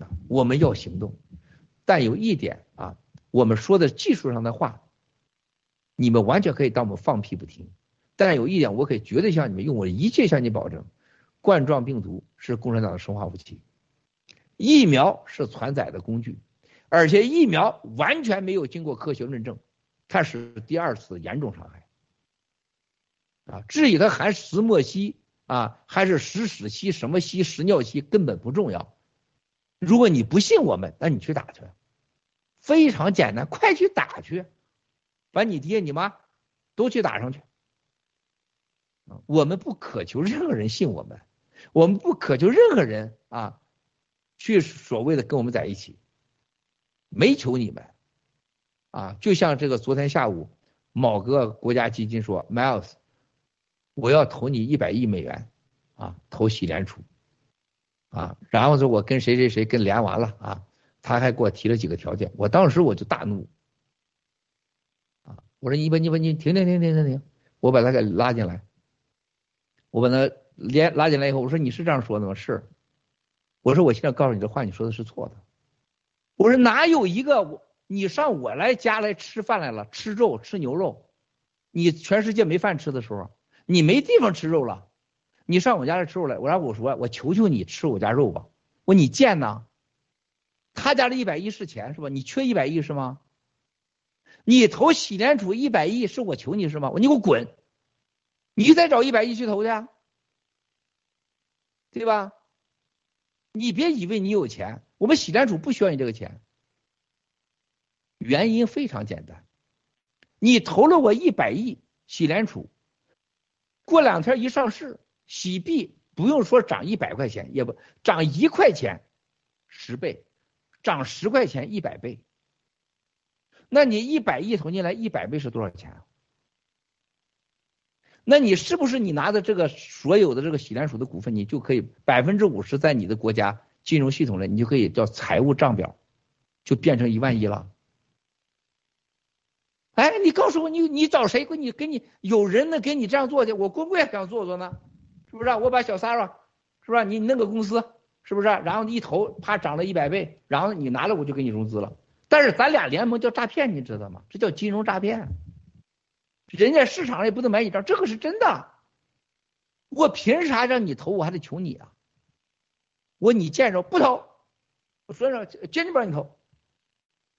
啊，我们要行动，但有一点啊，我们说的技术上的话，你们完全可以当我们放屁不听。但有一点，我可以绝对向你们用我一切向你保证，冠状病毒是共产党的生化武器，疫苗是传载的工具，而且疫苗完全没有经过科学论证，它是第二次严重伤害，啊，至于它含石墨烯。啊，还是石屎烯、什么烯、石尿烯根本不重要。如果你不信我们，那你去打去，非常简单，快去打去，把你爹你妈都去打上去。我们不渴求任何人信我们，我们不渴求任何人啊，去所谓的跟我们在一起，没求你们，啊，就像这个昨天下午某个国家基金说，Miles，我要投你一百亿美元，啊，投喜联储，啊，然后说我跟谁谁谁跟连完了啊，他还给我提了几个条件，我当时我就大怒，啊，我说你把你把你停停停停停停，我把他给拉进来。我把他连拉进来以后，我说你是这样说的吗？是。我说我现在告诉你这话，你说的是错的。我说哪有一个我你上我来家来吃饭来了，吃肉吃牛肉，你全世界没饭吃的时候，你没地方吃肉了，你上我家来吃肉来，我让我说我求求你吃我家肉吧。我说你贱呐，他家的一百亿是钱是吧？你缺一百亿是吗？你投喜联储一百亿是我求你是吗？我你给我滚！你再找一百亿去投去，对吧？你别以为你有钱，我们喜联储不需要你这个钱。原因非常简单，你投了我一百亿，喜联储过两天一上市，喜币不用说涨一百块钱，也不涨一块钱，十倍，涨十块钱一百倍。那你一百亿投进来，一百倍是多少钱？那你是不是你拿的这个所有的这个喜联鼠的股份，你就可以百分之五十在你的国家金融系统里，你就可以叫财务账表，就变成一万亿了。哎，你告诉我，你你找谁给你给你有人能给你这样做去？我公会想做做呢，是不是？我把小三儿，是不是？你弄个公司，是不是？然后一投，啪涨了一百倍，然后你拿了我就给你融资了。但是咱俩联盟叫诈骗，你知道吗？这叫金融诈骗。人家市场上也不能买你账，这个是真的。我凭啥让你投？我还得求你啊！我你见着不投，我说说坚决不让你投。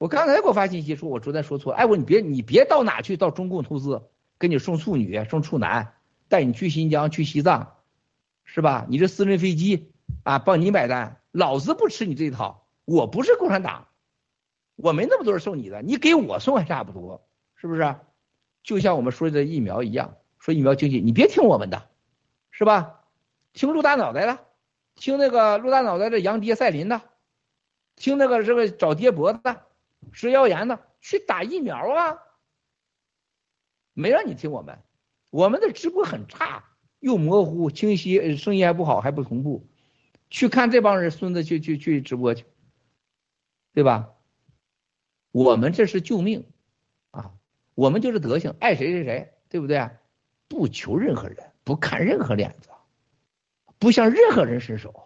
我刚才给我发信息说，我昨天说错。哎，我你别你别到哪去，到中共投资，给你送处女送处男，带你去新疆去西藏，是吧？你这私人飞机啊，帮你买单，老子不吃你这一套。我不是共产党，我没那么多人送你的，你给我送还差不多，是不是？就像我们说的疫苗一样，说疫苗经济，你别听我们的，是吧？听陆大脑袋的，听那个陆大脑袋的杨爹赛林的，听那个这个找爹脖子的，食谣言呢，去打疫苗啊！没让你听我们，我们的直播很差，又模糊清晰，声音还不好，还不同步。去看这帮人孙子去去去直播去，对吧？我们这是救命啊。我们就是德行，爱谁谁谁，对不对？不求任何人，不看任何脸子，不向任何人伸手，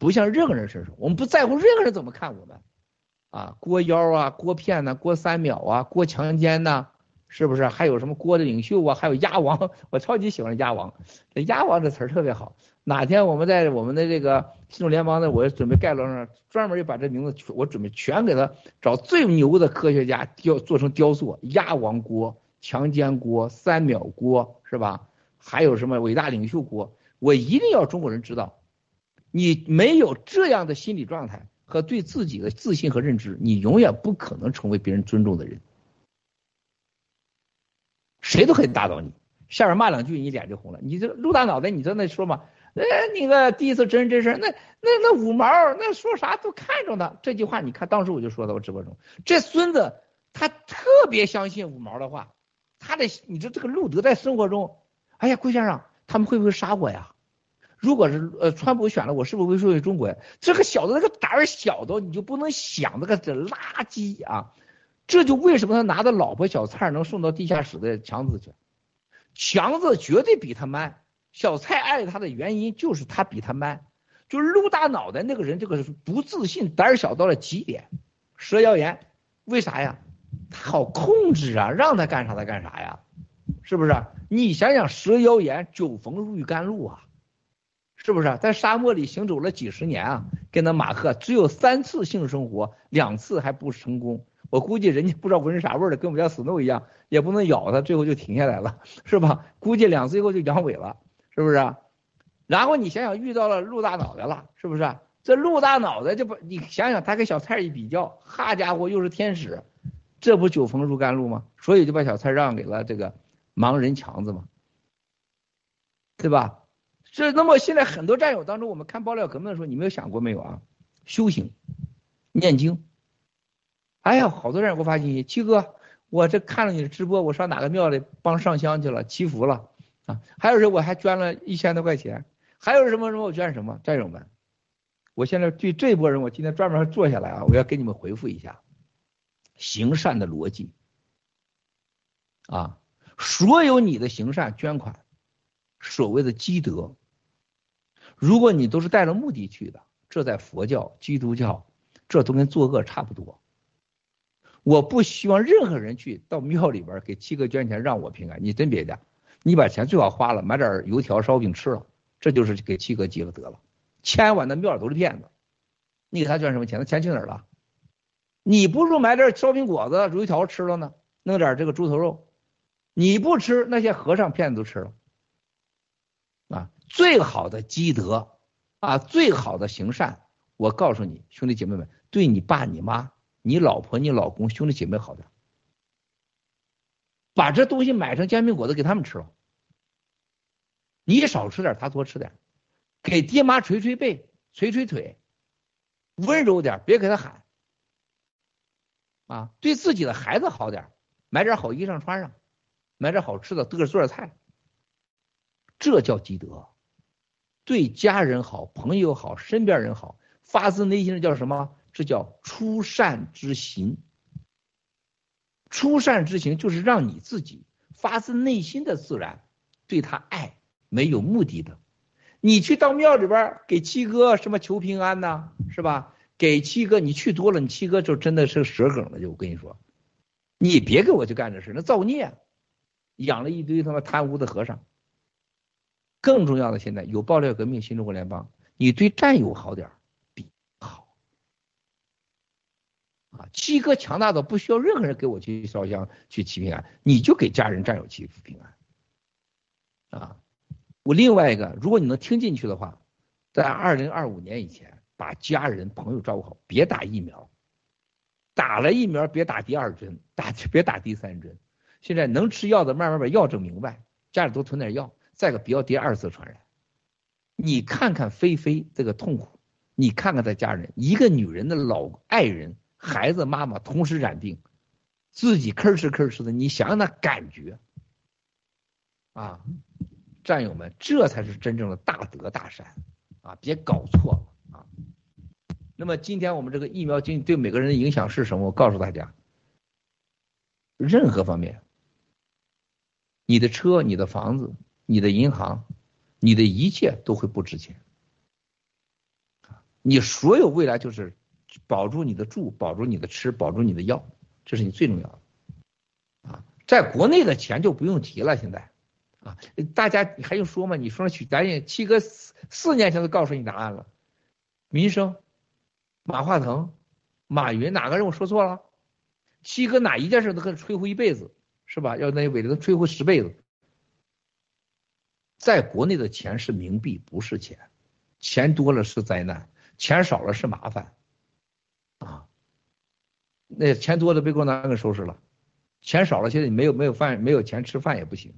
不向任何人伸手。我们不在乎任何人怎么看我们，啊，郭幺啊，郭片呐，郭三秒啊，郭强奸呐，是不是？还有什么郭的领袖啊？还有鸭王，我超级喜欢鸭王，这鸭王这词儿特别好。哪天我们在我们的这个新众联邦呢，我准备盖楼上专门就把这名字，我准备全给他找最牛的科学家雕做成雕塑，鸭王锅、强奸锅、三秒锅，是吧？还有什么伟大领袖锅？我一定要中国人知道，你没有这样的心理状态和对自己的自信和认知，你永远不可能成为别人尊重的人。谁都可以打倒你，下边骂两句，你脸就红了。你这陆大脑袋，你在那说嘛？哎，那个第一次真人真事，那那那五毛，那说啥都看着呢。这句话你看，当时我就说到我直播中，这孙子他特别相信五毛的话，他的你说这个路德在生活中，哎呀，顾先生，他们会不会杀我呀？如果是呃川普选了我，是不是会输给中国人？这个小子那个胆儿小的，你就不能想那个这垃圾啊！这就为什么他拿着老婆小蔡能送到地下室的强子去，强子绝对比他慢。小蔡爱他的原因就是他比他慢，就是露大脑袋那个人，这个不自信、胆儿小到了极点，蛇妖言，为啥呀？他好控制啊，让他干啥他干啥呀，是不是？你想想，蛇妖言酒逢玉甘露啊，是不是？在沙漠里行走了几十年啊，跟那马克只有三次性生活，两次还不成功。我估计人家不知道闻啥味儿的，跟我们家 Snow 一样，也不能咬他，最后就停下来了，是吧？估计两次以后就阳痿了。是不是？然后你想想，遇到了陆大脑袋了，是不是？这陆大脑袋就不，你想想，他跟小蔡一比较，哈家伙又是天使，这不酒逢如甘露吗？所以就把小蔡让给了这个盲人强子吗？对吧？这那么现在很多战友当中，我们看爆料革命的时候，你没有想过没有啊？修行、念经。哎呀，好多人给我发信息，七哥，我这看了你的直播，我上哪个庙里帮上香去了，祈福了啊？还有人我还捐了一千多块钱，还有什么什么我捐什么？战友们，我现在对这波人，我今天专门坐下来啊，我要给你们回复一下，行善的逻辑啊，所有你的行善捐款，所谓的积德，如果你都是带着目的去的，这在佛教、基督教，这都跟作恶差不多。我不希望任何人去到庙里边给七哥捐钱让我平安，你真别的，你把钱最好花了，买点油条烧饼吃了，这就是给七哥积了德了。千万的庙都是骗子，你给他捐什么钱？那钱去哪儿了？你不如买点烧饼果子、油条吃了呢，弄点这个猪头肉，你不吃，那些和尚骗子都吃了。最好的积德啊，最好的行善，我告诉你，兄弟姐妹们，对你爸你妈。你老婆、你老公、兄弟姐妹好点，把这东西买成煎饼果子给他们吃了。你少吃点，他多吃点。给爹妈捶捶背、捶捶腿，温柔点，别给他喊。啊，对自己的孩子好点，买点好衣裳穿上，买点好吃的，自个做点菜。这叫积德。对家人好、朋友好、身边人好，发自内心的叫什么？这叫出善之行，出善之行就是让你自己发自内心的自然对他爱，没有目的的。你去到庙里边给七哥什么求平安呐，是吧？给七哥你去多了，你七哥就真的是蛇梗了。就我跟你说，你别给我去干这事，那造孽，养了一堆他妈贪污的和尚。更重要的，现在有爆料革命新中国联邦，你对战友好点比好。啊，七哥强大到不需要任何人给我去烧香去祈平安，你就给家人战友祈福平安。啊，我另外一个，如果你能听进去的话，在二零二五年以前，把家人朋友照顾好，别打疫苗，打了疫苗别打第二针，打别打第三针。现在能吃药的慢慢把药整明白，家里多囤点药。再个不要第二次传染。你看看菲菲这个痛苦，你看看她家人，一个女人的老爱人。孩子、妈妈同时染病，自己吭哧吭哧的，你想想那感觉啊！战友们，这才是真正的大德大善啊！别搞错了啊！那么今天我们这个疫苗经济对每个人的影响是什么？我告诉大家，任何方面，你的车、你的房子、你的银行、你的一切都会不值钱你所有未来就是。保住你的住，保住你的吃，保住你的药，这是你最重要的啊！在国内的钱就不用提了，现在啊，大家还用说吗？你说去，咱也七哥四四年前都告诉你答案了。民生，马化腾、马云哪个人我说错了？七哥哪一件事都可以吹呼一辈子，是吧？要那伟能吹呼十辈子。在国内的钱是冥币，不是钱，钱多了是灾难，钱少了是麻烦。啊，那钱多的被共产党给收拾了，钱少了，现在你没有没有饭，没有钱吃饭也不行。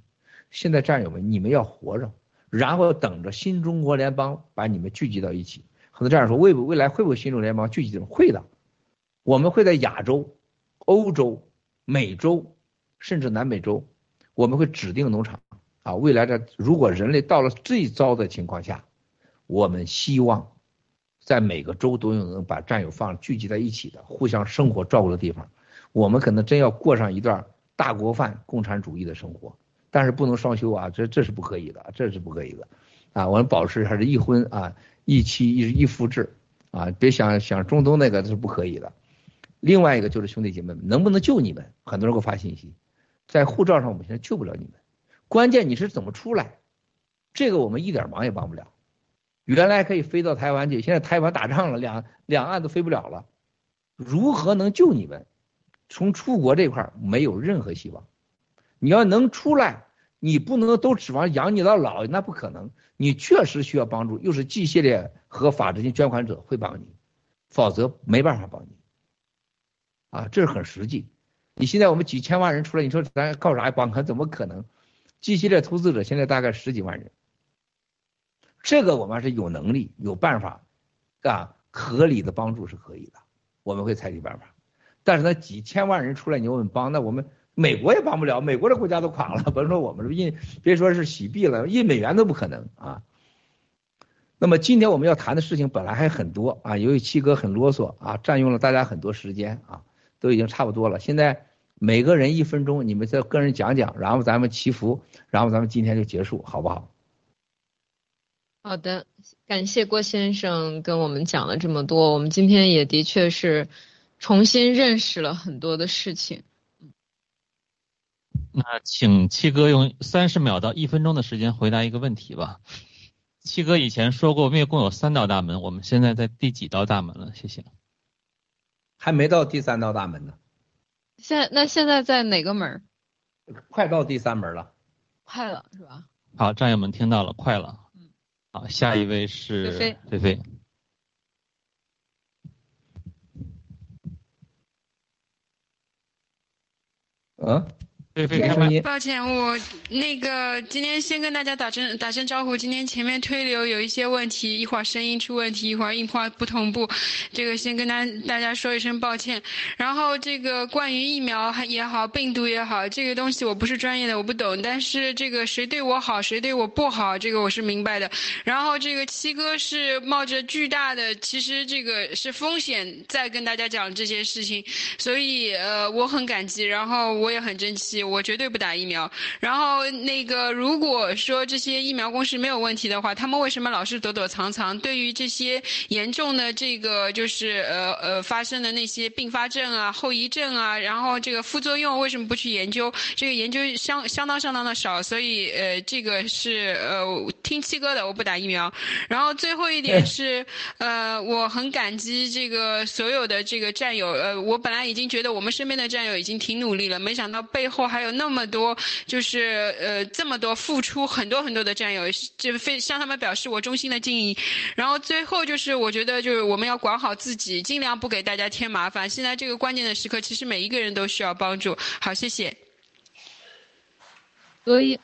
现在战友们，你们要活着，然后等着新中国联邦把你们聚集到一起。很多战友说，未未来会不会新中国联邦聚集？会的，我们会在亚洲、欧洲、美洲，甚至南美洲，我们会指定农场啊。未来的如果人类到了最糟的情况下，我们希望。在每个州都有能把战友放聚集在一起的，互相生活照顾的地方，我们可能真要过上一段大锅饭共产主义的生活，但是不能双休啊，这这是不可以的，这是不可以的，啊，我们保持还是一婚啊，一妻一一夫制啊，别想想中东那个是不可以的。另外一个就是兄弟姐妹们，能不能救你们？很多人给我发信息，在护照上我们现在救不了你们，关键你是怎么出来，这个我们一点忙也帮不了。原来可以飞到台湾去，现在台湾打仗了，两两岸都飞不了了，如何能救你们？从出国这块没有任何希望。你要能出来，你不能都指望养你到老，那不可能。你确实需要帮助，又是 G 系列和法制金捐款者会帮你，否则没办法帮你。啊，这是很实际。你现在我们几千万人出来，你说咱靠啥帮？可怎么可能？G 系列投资者现在大概十几万人，这个我们是有能力、有办法，啊，合理的帮助是可以的，我们会采取办法。但是那几千万人出来，你我们帮，那我们美国也帮不了，美国的国家都垮了，(laughs) 甭说我们印，别说是洗币了，印美元都不可能啊。那么今天我们要谈的事情本来还很多啊，由于七哥很啰嗦啊，占用了大家很多时间啊，都已经差不多了。现在每个人一分钟，你们再个人讲讲，然后咱们祈福，然后咱们今天就结束，好不好？好的，感谢郭先生跟我们讲了这么多，我们今天也的确是重新认识了很多的事情。那请七哥用三十秒到一分钟的时间回答一个问题吧。七哥以前说过，灭共有三道大门，我们现在在第几道大门了？谢谢。还没到第三道大门呢。现那现在在哪个门？快到第三门了。快了是吧？好，战友们听到了，快了。嗯。好，下一位是菲菲菲。嗯。抱歉，我那个今天先跟大家打声打声招呼。今天前面推流有一些问题，一会儿声音出问题，一会儿音画不同步，这个先跟大大家说一声抱歉。然后这个关于疫苗也好，病毒也好，这个东西我不是专业的，我不懂。但是这个谁对我好，谁对我不好，这个我是明白的。然后这个七哥是冒着巨大的，其实这个是风险在跟大家讲这些事情，所以呃我很感激，然后我也很珍惜。我绝对不打疫苗。然后那个，如果说这些疫苗公司没有问题的话，他们为什么老是躲躲藏藏？对于这些严重的这个就是呃呃发生的那些并发症啊、后遗症啊，然后这个副作用为什么不去研究？这个研究相相当相当的少，所以呃这个是呃听七哥的，我不打疫苗。然后最后一点是呃我很感激这个所有的这个战友，呃我本来已经觉得我们身边的战友已经挺努力了，没想到背后。还有那么多，就是呃这么多付出很多很多的战友，就非向他们表示我衷心的敬意。然后最后就是我觉得就是我们要管好自己，尽量不给大家添麻烦。现在这个关键的时刻，其实每一个人都需要帮助。好，谢谢。所以，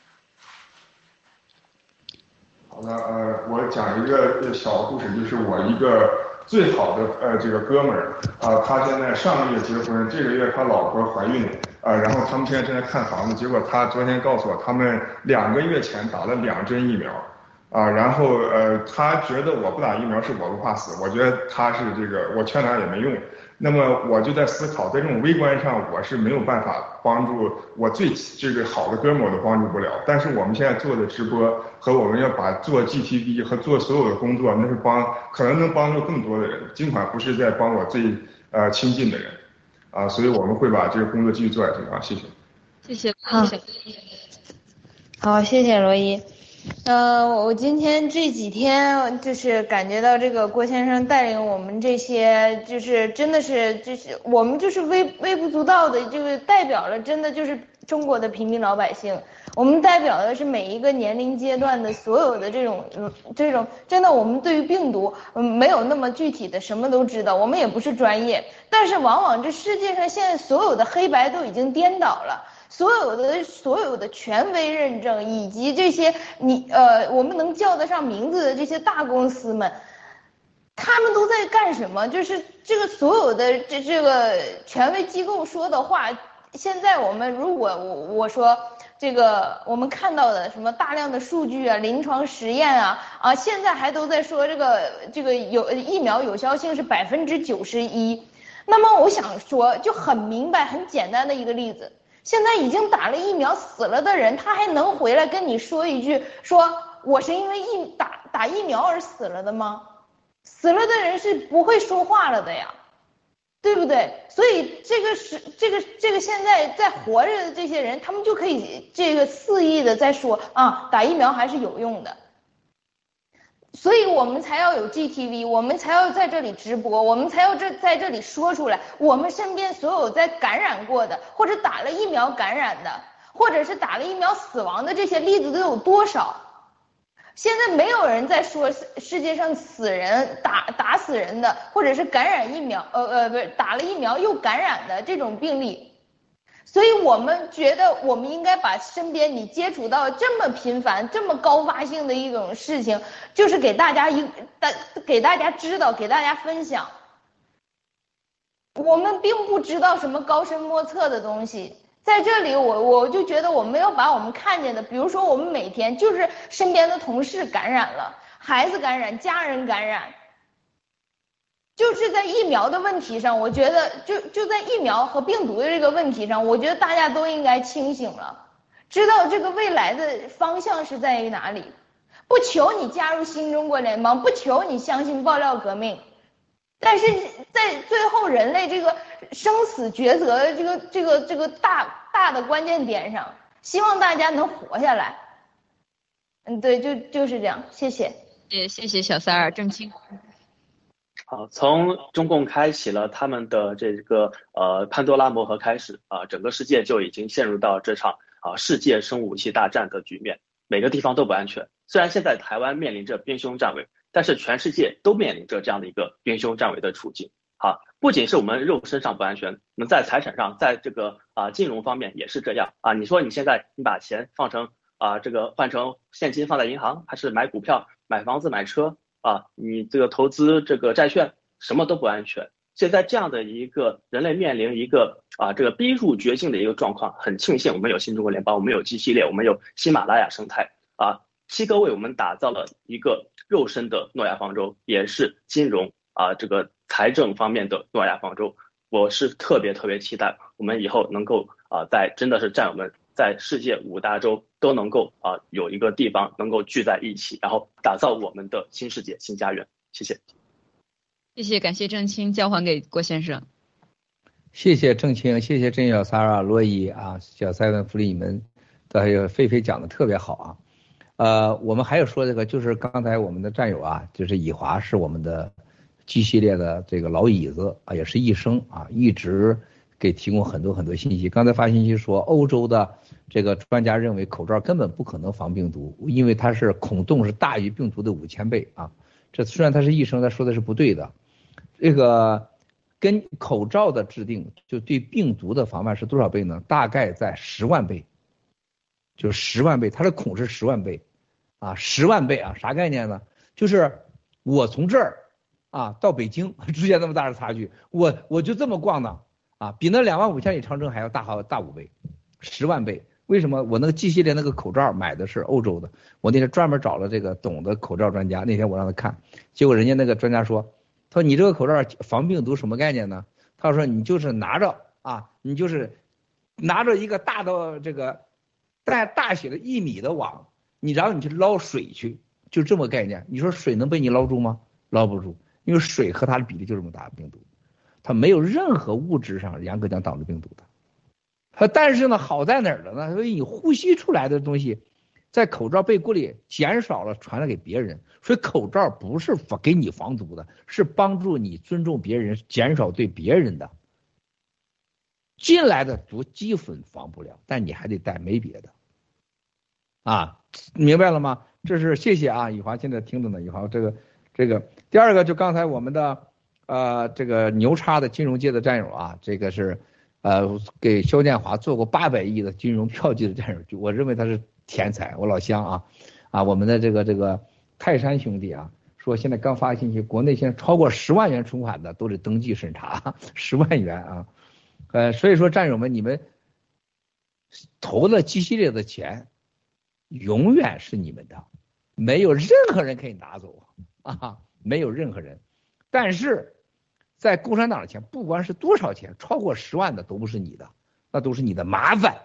好的，呃，我讲一个小故事，就是我一个最好的呃这个哥们儿啊，他现在上个月结婚，这个月他老婆怀孕。啊，然后他们现在正在看房子，结果他昨天告诉我，他们两个月前打了两针疫苗，啊，然后呃，他觉得我不打疫苗是我不怕死，我觉得他是这个，我劝他也没用。那么我就在思考，在这种微观上，我是没有办法帮助我最这个好的哥们，我都帮助不了。但是我们现在做的直播和我们要把做 GTV 和做所有的工作，那是帮可能能帮助更多的人，尽管不是在帮我最呃亲近的人。啊，所以我们会把这个工作继续做下去啊，谢谢。谢谢，好，好，谢谢罗伊。嗯，我今天这几天就是感觉到这个郭先生带领我们这些，就是真的是就是我们就是微微不足道的，就是代表了真的就是中国的平民老百姓。我们代表的是每一个年龄阶段的所有的这种嗯，这种真的，我们对于病毒，嗯，没有那么具体的什么都知道，我们也不是专业，但是往往这世界上现在所有的黑白都已经颠倒了，所有的所有的权威认证以及这些你呃我们能叫得上名字的这些大公司们，他们都在干什么？就是这个所有的这这个权威机构说的话，现在我们如果我我说。这个我们看到的什么大量的数据啊，临床实验啊，啊，现在还都在说这个这个有疫苗有效性是百分之九十一。那么我想说，就很明白、很简单的一个例子，现在已经打了疫苗死了的人，他还能回来跟你说一句，说我是因为疫打打疫苗而死了的吗？死了的人是不会说话了的呀。对不对？所以这个是这个这个现在在活着的这些人，他们就可以这个肆意的在说啊，打疫苗还是有用的。所以我们才要有 GTV，我们才要在这里直播，我们才要这在这里说出来，我们身边所有在感染过的，或者打了疫苗感染的，或者是打了疫苗死亡的这些例子都有多少？现在没有人在说世界上死人打打死人的，或者是感染疫苗，呃呃不是打了疫苗又感染的这种病例，所以我们觉得我们应该把身边你接触到这么频繁、这么高发性的一种事情，就是给大家一大给大家知道，给大家分享。我们并不知道什么高深莫测的东西，在这里我我就觉得我们要把我们看见的，比如说我们每天就是身边的同事感染了，孩子感染，家人感染。就是在疫苗的问题上，我觉得就就在疫苗和病毒的这个问题上，我觉得大家都应该清醒了，知道这个未来的方向是在于哪里。不求你加入新中国联邦，不求你相信爆料革命，但是在最后人类这个生死抉择的这个这个这个大大的关键点上，希望大家能活下来。嗯，对，就就是这样，谢谢。也谢谢小三儿，郑清。好，从中共开启了他们的这个呃潘多拉魔盒开始啊，整个世界就已经陷入到这场啊世界生物武器大战的局面，每个地方都不安全。虽然现在台湾面临着兵凶战危，但是全世界都面临着这样的一个兵凶战危的处境。好，不仅是我们肉身上不安全，那么在财产上，在这个啊金融方面也是这样啊。你说你现在你把钱放成啊这个换成现金放在银行，还是买股票、买房子、买车？啊，你这个投资这个债券什么都不安全。现在这样的一个人类面临一个啊这个逼入绝境的一个状况，很庆幸我们有新中国联邦，我们有 G 系列，我们有喜马拉雅生态啊，七哥为我们打造了一个肉身的诺亚方舟，也是金融啊这个财政方面的诺亚方舟。我是特别特别期待我们以后能够啊在真的是战友们。在世界五大洲都能够啊有一个地方能够聚在一起，然后打造我们的新世界、新家园。谢谢，谢谢，感谢郑清，交还给郭先生。谢谢郑清，谢谢郑小三啊、洛伊啊、小塞文、弗里，你们都还有菲菲讲的特别好啊。呃，我们还有说这个，就是刚才我们的战友啊，就是以华是我们的 G 系列的这个老椅子啊，也是一生啊，一直给提供很多很多信息。刚才发信息说欧洲的。这个专家认为口罩根本不可能防病毒，因为它是孔洞是大于病毒的五千倍啊。这虽然他是医生，他说的是不对的。这个跟口罩的制定就对病毒的防范是多少倍呢？大概在十万倍，就十万倍，它的孔是十万倍啊，十万倍啊，啥概念呢？就是我从这儿啊到北京 (laughs) 之间那么大的差距，我我就这么逛呢啊，比那两万五千里长征还要大好大五倍，十万倍。为什么我那个 G 系列那个口罩买的是欧洲的？我那天专门找了这个懂的口罩专家，那天我让他看，结果人家那个专家说，他说你这个口罩防病毒什么概念呢？他说你就是拿着啊，你就是拿着一个大的这个带大写的一米的网，你然后你去捞水去，就这么概念。你说水能被你捞住吗？捞不住，因为水和它的比例就这么大，病毒，它没有任何物质上严格讲挡住病毒的。它但是呢，好在哪儿了呢？所以你呼吸出来的东西，在口罩被锅里减少了，传染给别人。所以口罩不是给你防毒的，是帮助你尊重别人，减少对别人的进来的毒基本防不了，但你还得戴，没别的。啊，明白了吗？这是谢谢啊，宇华现在听着呢，宇华这个这个第二个就刚才我们的呃这个牛叉的金融界的战友啊，这个是。呃，给肖建华做过八百亿的金融票据的战友，就我认为他是天才。我老乡啊，啊，我们的这个这个泰山兄弟啊，说现在刚发信息，国内现在超过十万元存款的都得登记审查，十万元啊，呃，所以说战友们，你们投了 G 系列的钱，永远是你们的，没有任何人可以拿走啊，没有任何人，但是。在共产党的钱，不管是多少钱，超过十万的都不是你的，那都是你的麻烦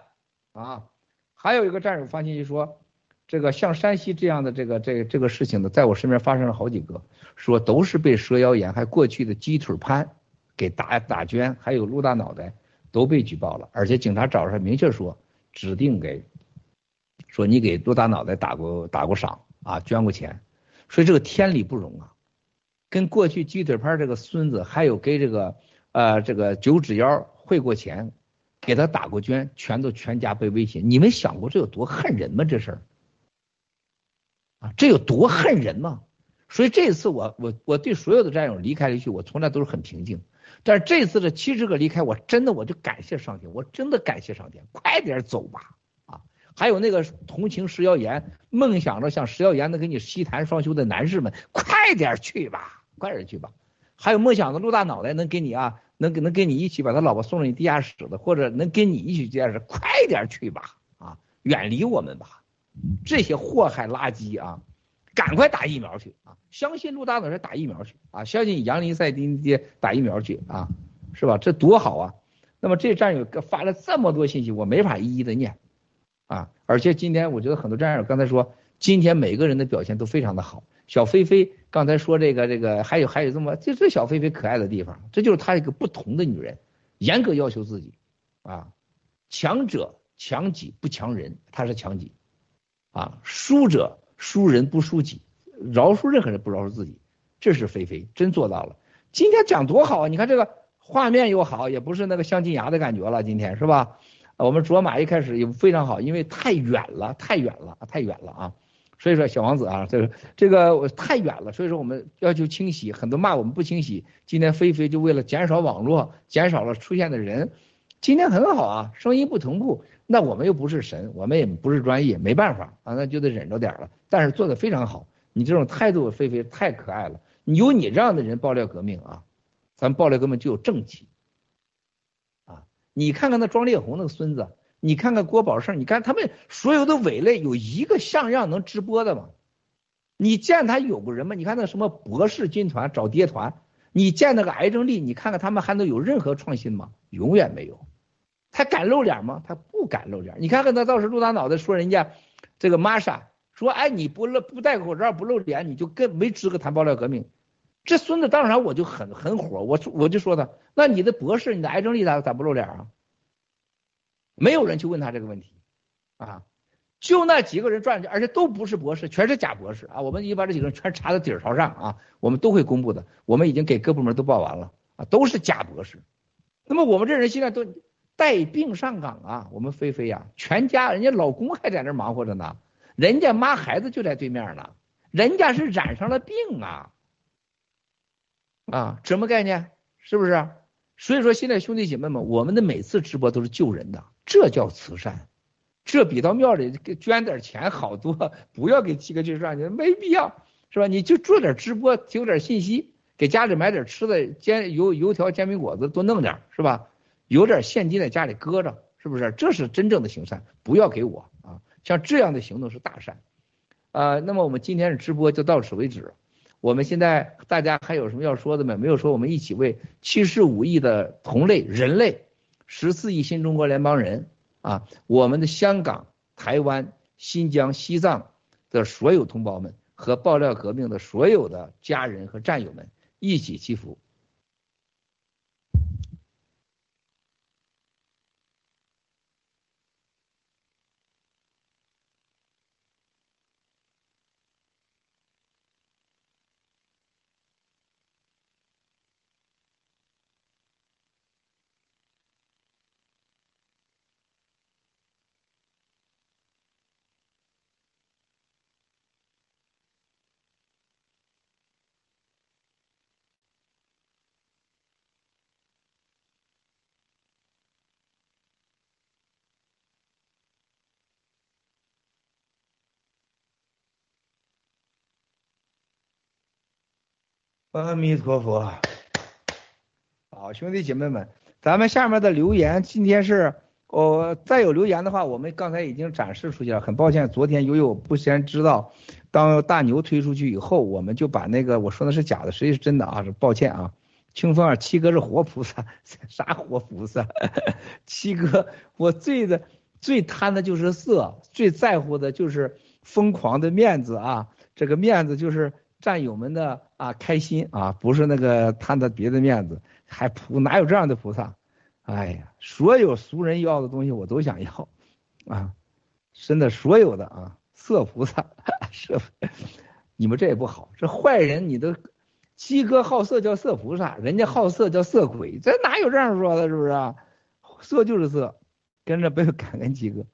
啊。还有一个战友发信息说，这个像山西这样的这个这个这个事情呢，在我身边发生了好几个，说都是被蛇妖岩还过去的鸡腿潘给打打捐，还有陆大脑袋都被举报了，而且警察找上明确说，指定给说你给陆大脑袋打过打过赏啊，捐过钱，所以这个天理不容啊。跟过去鸡腿拍这个孙子，还有给这个呃这个九指妖汇过钱，给他打过捐，全都全家被威胁。你们想过这有多恨人吗？这事儿啊，这有多恨人吗？所以这次我我我对所有的战友离开离去，我从来都是很平静。但是这次这七十个离开，我真的我就感谢上天，我真的感谢上天，快点走吧！还有那个同情石耀岩，梦想着像石耀岩能给你西谈双修的男士们，快点去吧，快点去吧！还有梦想着陆大脑袋能给你啊，能能跟你一起把他老婆送进地下室的，或者能跟你一起地下室，快点去吧啊！远离我们吧，这些祸害垃圾啊！赶快打疫苗去啊！相信陆大脑袋打疫苗去啊！相信杨林赛丁爹打疫苗去啊，是吧？这多好啊！那么这战友发了这么多信息，我没法一一的念啊。而且今天我觉得很多战友刚才说，今天每个人的表现都非常的好。小菲菲刚才说这个这个，还有还有这么，这这小菲菲可爱的地方，这就是她一个不同的女人，严格要求自己啊，强者强己不强人，她是强己啊，输者。输人不输己，饶恕任何人不饶恕自己，这是菲菲真做到了。今天讲多好啊！你看这个画面又好，也不是那个镶金牙的感觉了。今天是吧？我们卓玛一开始也非常好，因为太远了，太远了，啊太远了啊！所以说小王子啊，这个这个我太远了，所以说我们要求清洗，很多骂我们不清洗。今天菲菲就为了减少网络，减少了出现的人，今天很好啊，声音不同步。那我们又不是神，我们也不是专业，没办法啊，那就得忍着点了。但是做的非常好，你这种态度，菲菲太可爱了。有你这样的人爆料革命啊，咱爆料革命就有正气。你看看那庄烈红那个孙子，你看看郭宝胜，你看他们所有的伪类有一个像样能直播的吗？你见他有个人吗？你看那什么博士军团找爹团，你见那个癌症力，你看看他们还能有任何创新吗？永远没有。他敢露脸吗？他不敢露脸。你看看他倒是露大脑袋说人家这个玛莎说，哎，你不露不戴口罩不露脸，你就跟没资格谈爆料革命。这孙子当然我就很很火，我我就说他，那你的博士，你的癌症力咋咋不露脸啊？没有人去问他这个问题啊，就那几个人转去，而且都不是博士，全是假博士啊。我们已经把这几个人全查到底儿朝上啊，我们都会公布的，我们已经给各部门都报完了啊，都是假博士。那么我们这人现在都。带病上岗啊，我们菲菲呀，全家人家老公还在那忙活着呢，人家妈孩子就在对面呢，人家是染上了病啊，啊，什么概念？是不是？所以说现在兄弟姐妹们，我们的每次直播都是救人的，这叫慈善，这比到庙里给捐点钱好多，不要给七哥去上去，没必要，是吧？你就做点直播，提供点信息，给家里买点吃的，煎油油条、煎饼果子多弄点，是吧？有点现金在家里搁着，是不是？这是真正的行善，不要给我啊！像这样的行动是大善，啊，那么我们今天的直播就到此为止。我们现在大家还有什么要说的没？没有说，我们一起为七十五亿的同类人类，十四亿新中国联邦人啊，我们的香港、台湾、新疆、西藏的所有同胞们和爆料革命的所有的家人和战友们一起祈福。阿弥陀佛，好，兄弟姐妹们，咱们下面的留言，今天是哦，再有留言的话，我们刚才已经展示出去了。很抱歉，昨天由于我不先知道，当大牛推出去以后，我们就把那个我说的是假的，实际是真的啊，是抱歉啊。清风啊，七哥是活菩萨，(laughs) 啥活菩萨？(laughs) 七哥，我最的最贪的就是色，最在乎的就是疯狂的面子啊，这个面子就是。战友们的啊开心啊，不是那个贪的别的面子，还菩哪有这样的菩萨？哎呀，所有俗人要的东西我都想要啊，真的所有的啊色菩萨是，你们这也不好，这坏人你都鸡哥好色叫色菩萨，人家好色叫色鬼，这哪有这样说的？是不是啊？色就是色，跟着不要感恩鸡哥，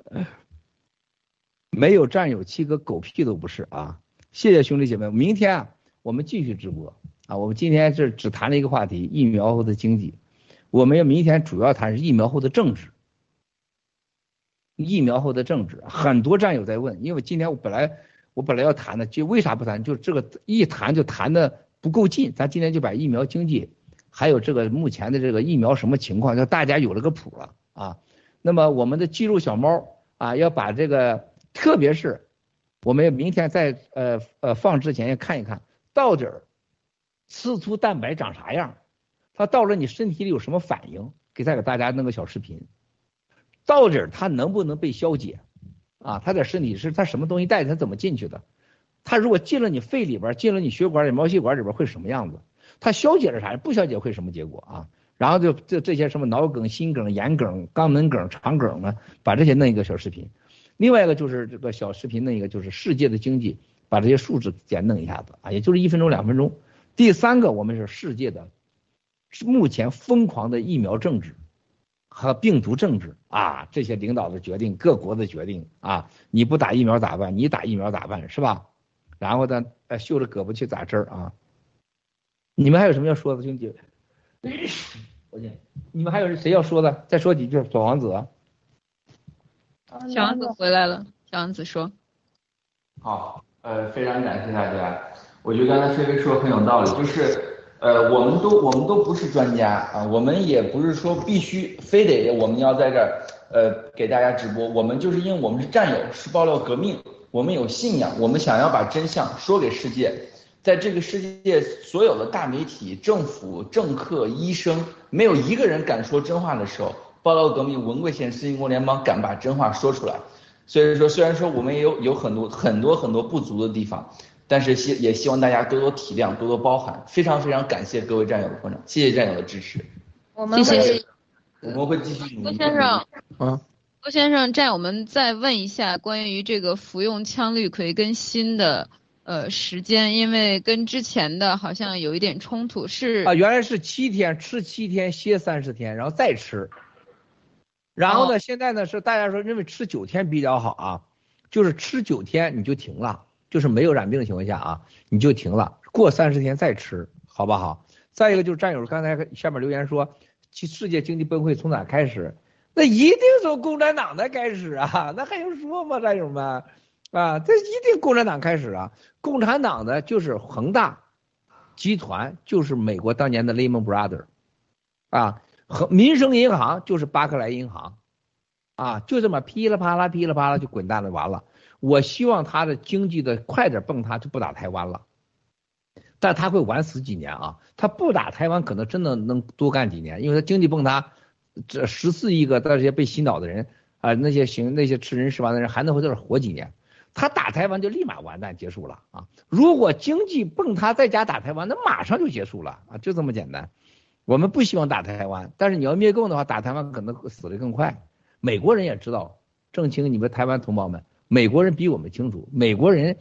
没有战友鸡哥狗屁都不是啊。谢谢兄弟姐妹，明天啊，我们继续直播啊。我们今天是只谈了一个话题，疫苗后的经济我们要明天主要谈是疫苗后的政治。疫苗后的政治，很多战友在问，因为今天我本来我本来要谈的，就为啥不谈？就这个一谈就谈的不够近，咱今天就把疫苗经济，还有这个目前的这个疫苗什么情况，让大家有了个谱了啊。那么我们的肌肉小猫啊，要把这个，特别是我们明天在呃呃放之前要看一看，到底儿刺突蛋白长啥样，它到了你身体里有什么反应，给再给大家弄个小视频。到底儿它能不能被消解？啊，它在身体是它什么东西带它怎么进去的？它如果进了你肺里边，进了你血管里、毛细管里边会什么样子？它消解了啥？不消解会什么结果啊？然后就这这些什么脑梗、心梗、眼梗、肛门梗、肠梗呢？把这些弄一个小视频。另外一个就是这个小视频，那一个就是世界的经济，把这些数字简弄一下子啊，也就是一分钟、两分钟。第三个，我们是世界的目前疯狂的疫苗政治。和病毒政治啊，这些领导的决定，各国的决定啊，你不打疫苗咋办？你打疫苗咋办？是吧？然后呢，呃，秀着胳膊去打针啊。你们还有什么要说的，兄弟？(coughs) 我去，你们还有谁要说的？再说几句，小王子。小王子回来了，小王子说。好，呃，非常感谢大家。我觉得刚才飞飞说的很有道理，就是。呃，我们都我们都不是专家啊，我们也不是说必须非得我们要在这儿呃给大家直播，我们就是因为我们是战友，是爆料革命，我们有信仰，我们想要把真相说给世界，在这个世界所有的大媒体、政府、政客、医生，没有一个人敢说真话的时候，爆料革命文贵县世纪国联邦敢把真话说出来，所以说虽然说我们也有有很多很多很多不足的地方。但是希也希望大家多多体谅，多多包涵。非常非常感谢各位战友的捧场，谢谢战友的支持。我们会，我们会继续努力。郭先生，嗯，郭先生，战友们再问一下关于这个服用羟氯喹跟锌的呃时间，因为跟之前的好像有一点冲突。是啊，原来是七天吃七天歇三十天，然后再吃。然后呢，现在呢是大家说认为吃九天比较好啊，就是吃九天你就停了。就是没有染病的情况下啊，你就停了，过三十天再吃，好不好？再一个就是战友刚才下面留言说，其世界经济崩溃从哪开始？那一定从共产党的开始啊，(laughs) 那还用说吗，战友们？啊，这一定共产党开始啊！共产党的就是恒大集团，就是美国当年的 Lehman Brothers，啊，和民生银行就是巴克莱银行，啊，就这么噼里啪啦噼里啪啦就滚蛋了，完了。我希望他的经济的快点崩塌，就不打台湾了，但他会晚死几年啊！他不打台湾，可能真的能多干几年，因为他经济崩塌，这十四亿个那些被洗脑的人啊，那些行那些吃人食完的人还能在这活几年？他打台湾就立马完蛋结束了啊！如果经济崩塌再加打台湾，那马上就结束了啊！就这么简单。我们不希望打台湾，但是你要灭共的话，打台湾可能死的更快。美国人也知道，郑清，你们台湾同胞们。美国人比我们清楚，美国人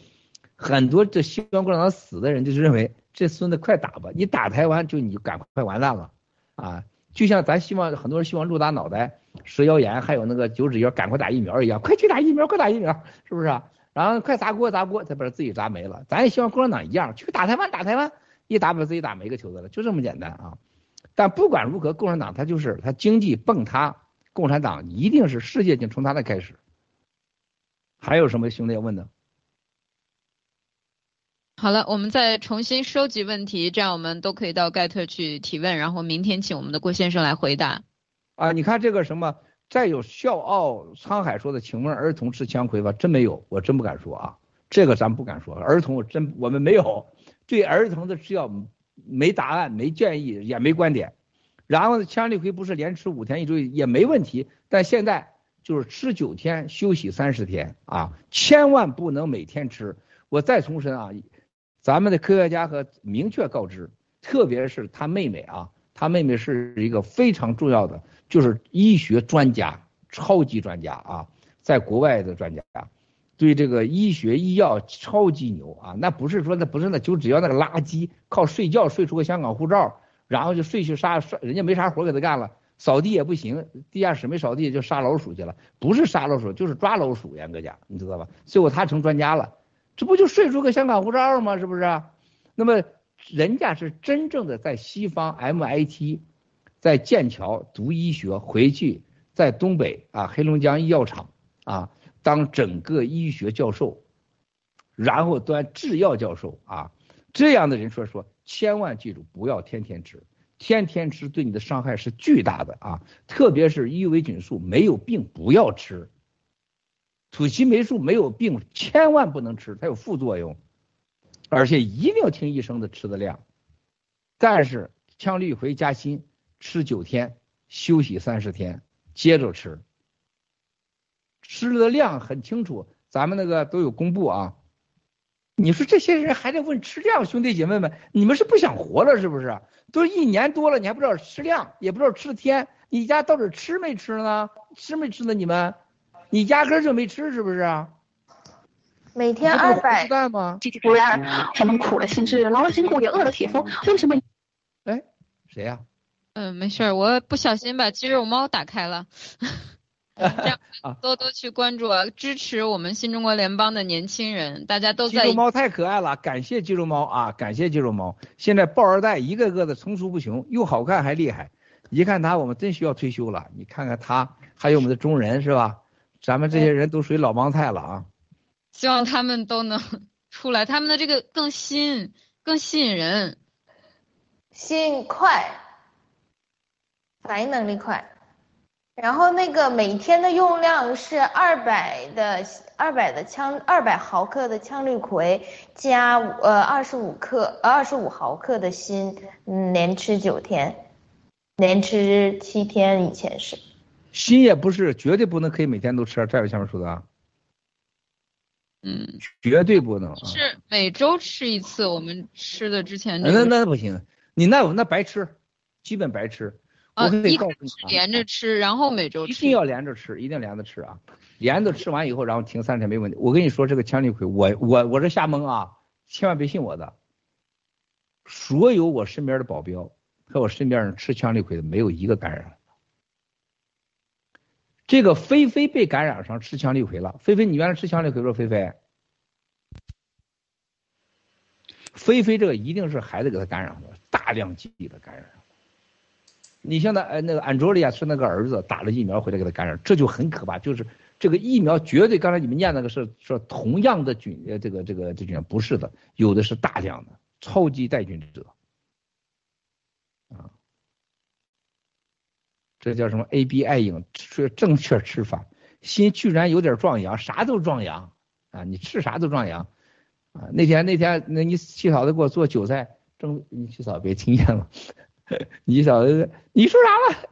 很多这希望共产党死的人，就是认为这孙子快打吧，你打台湾就你赶快完蛋了啊！就像咱希望很多人希望陆打脑袋、蛇咬炎，还有那个九指妖赶快打疫苗一样，快去打疫苗，快打疫苗，是不是啊？然后快砸锅砸锅，再把自己砸没了。咱也希望共产党一样，去打台湾打台湾，一打把自己打没个球子了，就这么简单啊！但不管如何，共产党它就是它经济崩塌，共产党一定是世界性从他的开始。还有什么兄弟要问的？好了，我们再重新收集问题，这样我们都可以到盖特去提问，然后明天请我们的郭先生来回答。啊，你看这个什么，再有笑傲沧海说的，请问儿童吃枪葵吧？真没有，我真不敢说啊，这个咱不敢说，儿童我真我们没有对儿童的吃药没答案、没建议、也没观点。然后呢羟氯喹不是连吃五天一周也没问题，但现在。就是吃九天，休息三十天啊，千万不能每天吃。我再重申啊，咱们的科学家和明确告知，特别是他妹妹啊，他妹妹是一个非常重要的，就是医学专家，超级专家啊，在国外的专家，对这个医学医药超级牛啊，那不是说那不是那就只要那个垃圾，靠睡觉睡出个香港护照，然后就睡去杀杀，人家没啥活给他干了。扫地也不行，地下室没扫地就杀老鼠去了，不是杀老鼠就是抓老鼠，严格讲，你知道吧？最后他成专家了，这不就睡出个香港护照吗？是不是？那么人家是真正的在西方 MIT，在剑桥读医学，回去在东北啊黑龙江医药厂啊当整个医学教授，然后端制药教授啊，这样的人说说，千万记住不要天天吃，天天吃对你的伤害是巨大的啊，特别是伊维菌素没有病不要吃，土西霉素没有病千万不能吃，它有副作用，而且一定要听医生的吃的量。但是羟氯喹加锌吃九天，休息三十天，接着吃，吃的量很清楚，咱们那个都有公布啊。你说这些人还在问吃量，兄弟姐妹们，你们是不想活了是不是？都一年多了，你还不知道吃量，也不知道吃天，你家到底吃没吃呢？吃没吃呢？你们，你压根就没吃是不是？每天二百蛋吗？我们苦了心智，劳了筋骨，也饿了体肤，为什么？哎，谁呀、嗯，没事，我不小心把肌肉猫打开了。这样 (laughs) 啊多多去关注，啊，支持我们新中国联邦的年轻人，大家都在肌肉猫太可爱了，感谢肌肉猫啊，感谢肌肉猫。现在抱二代一个个的层出不穷，又好看还厉害。一看他，我们真需要退休了。你看看他，还有我们的中人是吧？咱们这些人都属于老帮菜了啊。希望他们都能 (laughs) 出来，他们的这个更新、更吸引人。吸引快，反应能力快。然后那个每天的用量是二百的二百的羟二百毫克的羟氯喹加呃二十五克呃二十五毫克的锌，嗯，连吃九天，连吃七天以前是。锌也不是绝对不能可以每天都吃，这有下面说的啊，嗯，绝对不能啊。是每周吃一次，我们吃的之前这那那不行，你那那白吃，基本白吃。啊，我可以一告诉你啊，连着吃，然后每周吃。一定要连着吃，一定连着吃啊！连着吃完以后，然后停三天没问题。我跟你说，这个羟氯喹，我我我是瞎蒙啊，千万别信我的。所有我身边的保镖和我身边人吃羟氯喹的，没有一个感染。这个菲菲被感染上吃羟氯喹了。菲菲，你原来吃羟氯喹不？菲菲，菲菲这个一定是孩子给他感染的，大量剂的感染。你像那呃那个安卓利亚是那个儿子打了疫苗回来给他感染，这就很可怕。就是这个疫苗绝对，刚才你们念那个是说同样的菌呃这个这个这菌不是的，有的是大量的超级带菌者啊，这叫什么 A B 爱饮吃正确吃法，心居然有点壮阳，啥都壮阳啊，你吃啥都壮阳啊。那天那天那你七嫂子给我做韭菜蒸，你七嫂别听见了。(laughs) 你小子，你说啥了？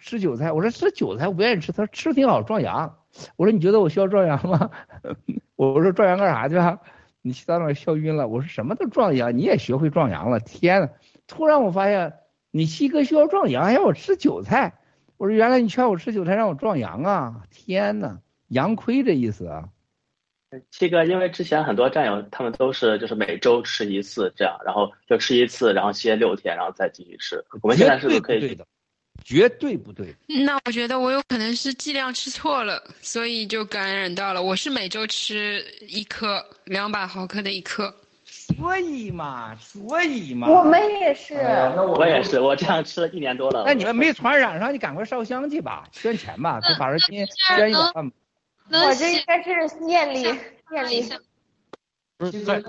吃韭菜？我说吃韭菜，我不愿意吃。他说吃挺好，壮阳。我说你觉得我需要壮阳吗？(laughs) 我说壮阳干啥去啊？你当场笑晕了。我说什么都壮阳，你也学会壮阳了。天呐，突然我发现你西哥需要壮阳，还要我吃韭菜。我说原来你劝我吃韭菜让我壮阳啊！天呐，阳亏这意思啊。七哥，因为之前很多战友他们都是就是每周吃一次这样，然后就吃一次，然后歇六天，然后再继续吃。我们现在是不是可以？绝对不对的，绝对不对。那我觉得我有可能是剂量吃错了，所以就感染到了。我是每周吃一颗，两百毫克的一颗。所以嘛，所以嘛，我们也是。那我也是，我这样吃了一年多了。那你们没传染上，你赶快烧香去吧，捐钱吧，给法师亲捐一百万。我这应该是念力，念力。这个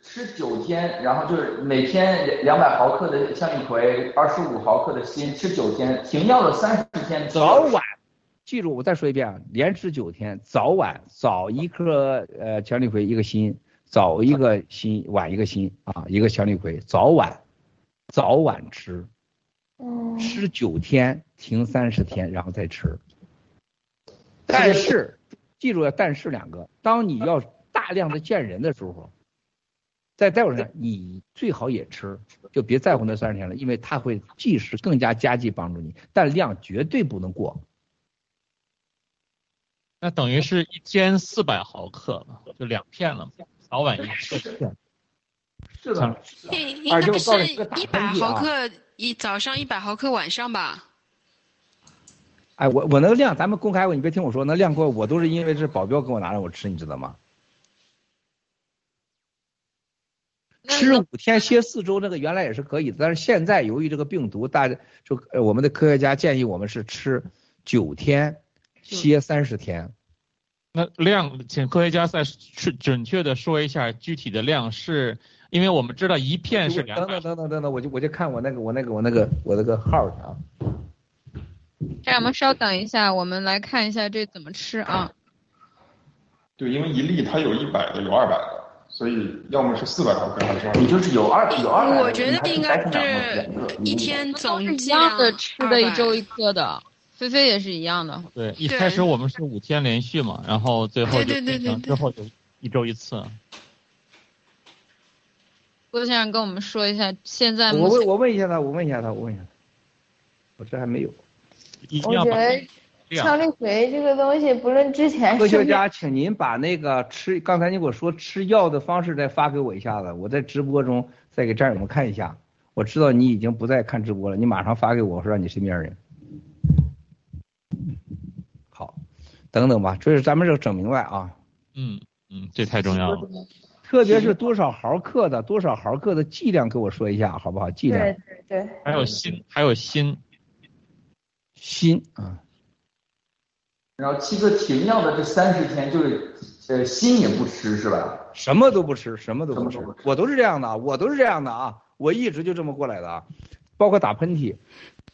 吃九天，然后就是每天两百毫克的向日葵，二十五毫克的锌，吃九天，停药了三十天。早晚，记住我再说一遍啊，连吃九天，早晚早一颗呃向日葵一个锌，早一个锌，晚一个锌啊，一个向日葵，早晚早晚吃，嗯，吃九天，停三十天，然后再吃。但是记住要但是两个，当你要大量的见人的时候，在待会儿上你最好也吃，就别在乎那三十天了，因为它会即时更加加剂帮助你，但量绝对不能过。那等于是一天四百毫克了，就两片了，早晚一片。是的，是你这个打一百毫克一早上一百毫克晚上吧。哎，我我那个量咱们公开过，你别听我说，那量过我都是因为是保镖给我拿让我吃，你知道吗？吃五天歇四周那个原来也是可以的，但是现在由于这个病毒，大家就呃我们的科学家建议我们是吃九天歇三十天。那量，请科学家再是准确的说一下具体的量是，因为我们知道一片是两等等等等等等，我就我就看我那个我那个我那个我那个号去啊。让我们稍等一下，我们来看一下这怎么吃啊？对，因为一粒它有一百个，有二百个，所以要么是四百毫克，还是你就是有二有二百的。我觉得应该是一天总一样的吃的，一周一颗的。菲菲也是一样的。对，一开始我们是五天连续嘛，然后最后就变成之后就一周一次。郭先生跟我们说一下，现在我问我问一下他，我问一下他，我问一下他，我这还没有。我觉得羟氯喹这个东西，不论之前科学家，请您把那个吃刚才你给我说吃药的方式再发给我一下子，我在直播中再给战友们看一下。我知道你已经不再看直播了，你马上发给我，我说让你身边人。好，等等吧，这是咱们这整明白啊。嗯嗯，这太重要了。特别是多少毫克的，多少毫克的剂量，给我说一下好不好？剂量。对对对。还有锌，还有锌。锌啊。然后七哥停药的这三十天，就是呃心也不吃是吧？什么都不吃，什么都不吃。我都是这样的，我都是这样的啊，我一直就这么过来的啊，包括打喷嚏。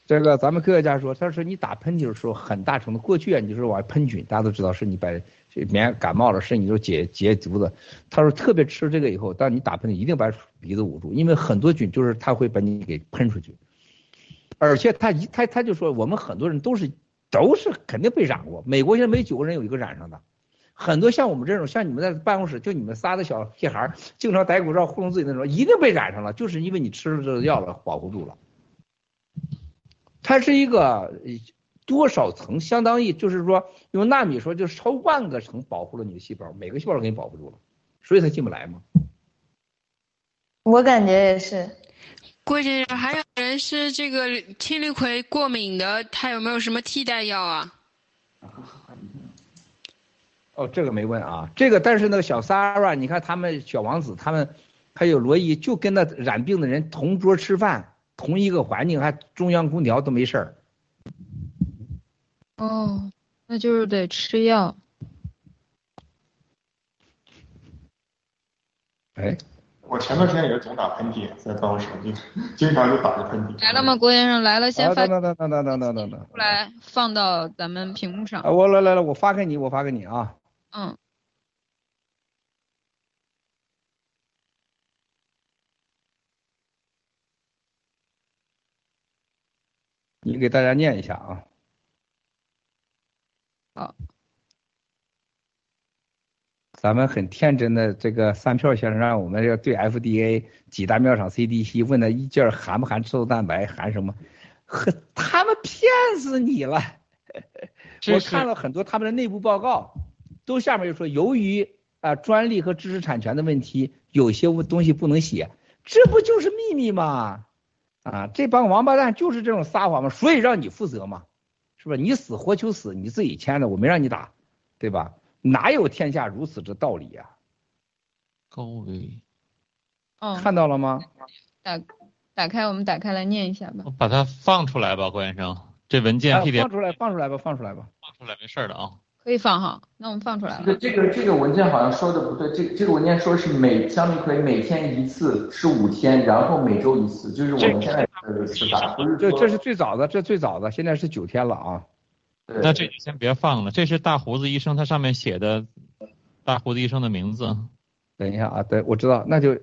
这个咱们科学家说，他说你打喷嚏的时候，很大程度过去啊，你就是往外喷菌，大家都知道是你把免感冒了，是你就解解毒的。他说特别吃这个以后，当你打喷嚏一定把鼻子捂住，因为很多菌就是它会把你给喷出去。而且他一他他就说我们很多人都是都是肯定被染过，美国现在每九个人有一个染上的，很多像我们这种像你们在办公室就你们仨的小屁孩，经常戴口罩糊弄自己那种，一定被染上了，就是因为你吃了这个药了保护住了。它是一个多少层，相当于就是说用纳米说，就是超万个层保护了你的细胞，每个细胞都给你保护住了，所以它进不来嘛。我感觉也是。郭先生，还有人是这个青氯喹过敏的，他有没有什么替代药啊？哦，这个没问啊，这个但是那个小 Sarah，你看他们小王子，他们还有罗伊，就跟那染病的人同桌吃饭。同一个环境还中央空调都没事儿。哦，那就是得吃药。哎，我前段时间也是总打喷嚏，在办公室就经常就打着喷嚏。来了吗，郭先生？来了，先发。等等等等等等等等。出来放到咱们屏幕上。我来来来，我发给你，我发给你啊。嗯。你给大家念一下啊。好，咱们很天真的这个三票先生让我们要对 FDA 几大庙厂 CDC 问的一件含不含吃豆蛋白，含什么？呵，他们骗死你了！(laughs) 我看了很多他们的内部报告，都下面就说由于啊专利和知识产权的问题，有些东西不能写，这不就是秘密吗？啊，这帮王八蛋就是这种撒谎嘛，所以让你负责嘛，是不是？你死活求死，你自己签的，我没让你打，对吧？哪有天下如此之道理呀？高维，哦，看到了吗？打打开，我们打开来念一下吧。把它放出来吧，郭先生，这文件 PDF 放出来，放出来吧，放出来吧，放出来没事的啊。可以放哈，那我们放出来了。这这个这个文件好像说的不对，这这个文件说是每羟氯喹每天一次是五天，然后每周一次，就是我们现在的吃法，不是这这是最早的，这最早的，现在是九天了啊。那这就先别放了，这是大胡子医生他上面写的，大胡子医生的名字。等一下啊，对，我知道，那就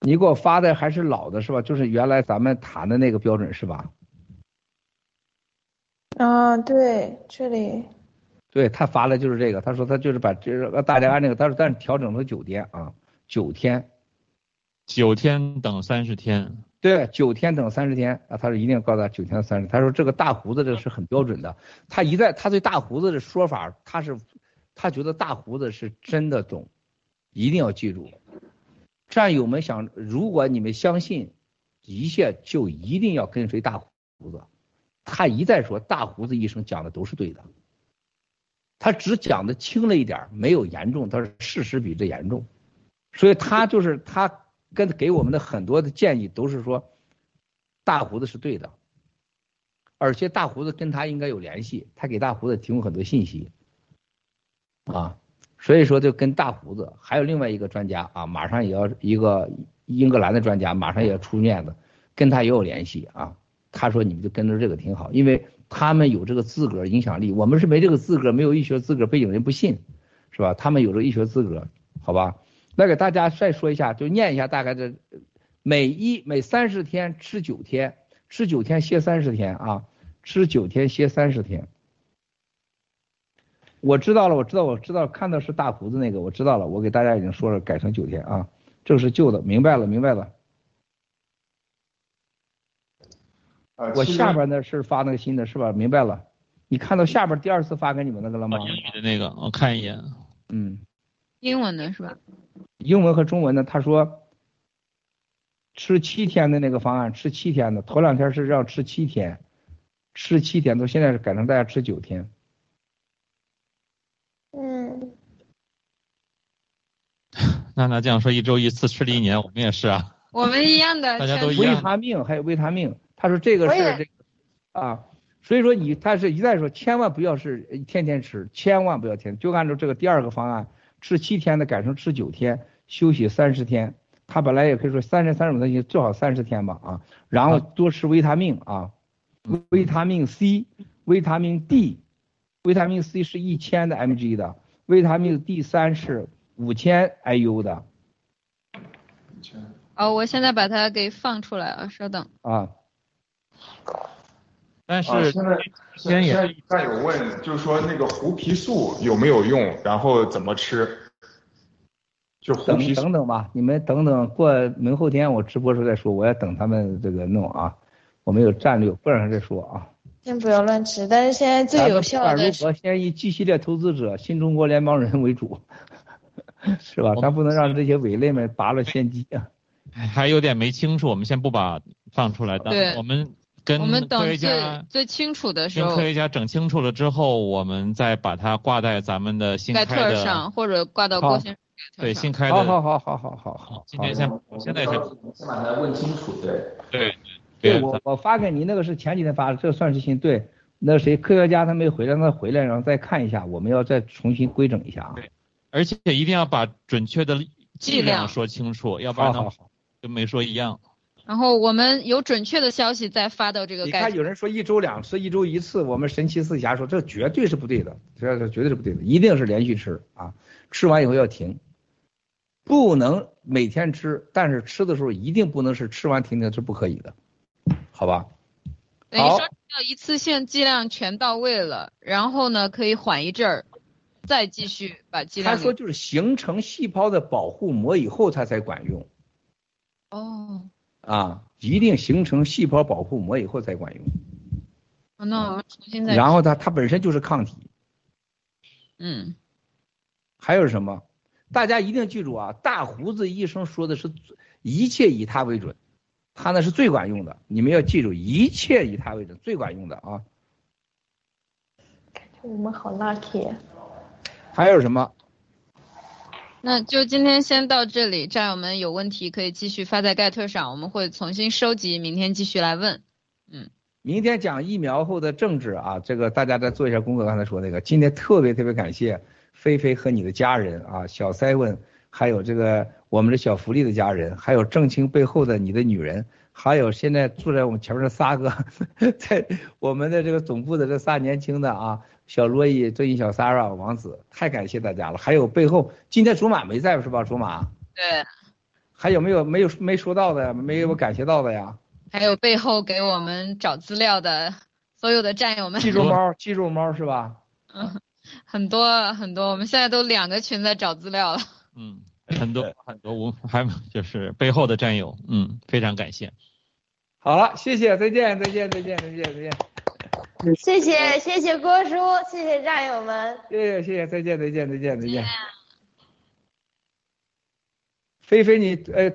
你给我发的还是老的是吧？就是原来咱们谈的那个标准是吧？啊，对，这里。对他发的就是这个，他说他就是把这个大家按那个，他说但是调整了九天啊，九天，九天等三十天，对，九天等三十天啊，他说一定要告诉他九天三十，他说这个大胡子这是很标准的，他一再他对大胡子的说法，他是他觉得大胡子是真的懂，一定要记住，战友们想，如果你们相信一切，就一定要跟随大胡子，他一再说大胡子医生讲的都是对的。他只讲的轻了一点，没有严重。他说事实比这严重，所以他就是他跟给我们的很多的建议都是说，大胡子是对的，而且大胡子跟他应该有联系，他给大胡子提供很多信息，啊，所以说就跟大胡子还有另外一个专家啊，马上也要一个英格兰的专家马上也要出面的，跟他也有联系啊。他说你们就跟着这个挺好，因为他们有这个资格影响力，我们是没这个资格，没有医学资格背景人不信，是吧？他们有这个医学资格，好吧？那给大家再说一下，就念一下大概的，每一每三十天吃九天，吃九天歇三十天啊，吃九天歇三十天。我知道了，我知道，我知道，看到是大胡子那个，我知道了，我给大家已经说了，改成九天啊，这个是旧的，明白了，明白了。我下边那是发那个新的，是吧？明白了。你看到下边第二次发给你们那个了吗？英语的那个，我看一眼。嗯。英文的是吧？英文和中文的，他说吃七天的那个方案，吃七天的，头两天是让吃七天，吃七天，都现在是改成大家吃九天。嗯。(laughs) 娜娜这样说，一周一次吃了一年，我们也是啊。我们一样的。(laughs) 大家都一样。维他命还有维他命。他说这个是这个啊，所以说你他是一再说，千万不要是天天吃，千万不要天，就按照这个第二个方案，吃七天的改成吃九天，休息三十天。他本来也可以说三十三种东西最好三十天吧啊，然后多吃维他命啊，维他命 C、维他命 D，维他命 C 是一千的 mg 的，维他命 D 三是五千 IU 的。哦，我现在把它给放出来了，稍等。啊。但是现在现在战友问，就是说那个胡皮素有没有用，然后怎么吃？就胡皮素。等等吧，你们等等，过明后天我直播时候再说，我要等他们这个弄啊。我们有战略，不然再说啊。先不要乱吃，但是现在最有效的。如果先以 G 系列投资者、新中国联邦人为主，是吧？咱不能让这些伪类们拔了先机啊。还有点没清楚，我们先不把放出来，等我们。跟我们科学家最清楚的时候，跟科学家整清楚了之后，我们再把它挂在咱们的新开的上，或者挂到郭先生对新开的。好好好好好好好。今天先现在先先把它问清楚，对对对。我我发给你那个是前几天发的，这算是新对。那谁科学家他没回来，让他回来然后再看一下，我们要再重新规整一下啊。对，而且一定要把准确的剂量说清楚，要不然就没说一样。然后我们有准确的消息再发到这个。你看有人说一周两次，一周一次，我们神奇四侠说这绝对是不对的，这这绝对是不对的，一定是连续吃啊，吃完以后要停，不能每天吃，但是吃的时候一定不能是吃完停停是不可以的，好吧？等于说要一次性剂量全到位了，然后呢可以缓一阵儿，再继续把剂量。他说就是形成细胞的保护膜以后它才管用。哦。啊，一定形成细胞保护膜以后才管用。那我们重新再。然后它它本身就是抗体。嗯。还有什么？大家一定记住啊！大胡子医生说的是一切以他为准，他那是最管用的。你们要记住，一切以他为准，最管用的啊。感觉我们好 lucky。还有什么？那就今天先到这里，战友们有问题可以继续发在盖特上，我们会重新收集，明天继续来问。嗯，明天讲疫苗后的政治啊，这个大家再做一下功课。刚才说那个，今天特别特别感谢菲菲和你的家人啊，小 seven，，还有这个我们的小福利的家人，还有郑清背后的你的女人，还有现在坐在我们前面的仨个，(laughs) 在我们的这个总部的这仨年轻的啊。小罗伊、这一小 Sarah 王子，太感谢大家了。还有背后，今天竹马没在是吧？竹马。对。还有没有没有没说到的，没有感谢到的呀？还有背后给我们找资料的所有的战友们。记住猫，记住猫是吧？嗯，很多很多，我们现在都两个群在找资料了。嗯，很多很多，我还就是背后的战友，嗯，非常感谢。好了，谢谢，再见，再见，再见，再见，再见。谢谢谢谢郭叔，谢谢战友们，谢谢谢谢，再见再见再见再见。菲菲你呃。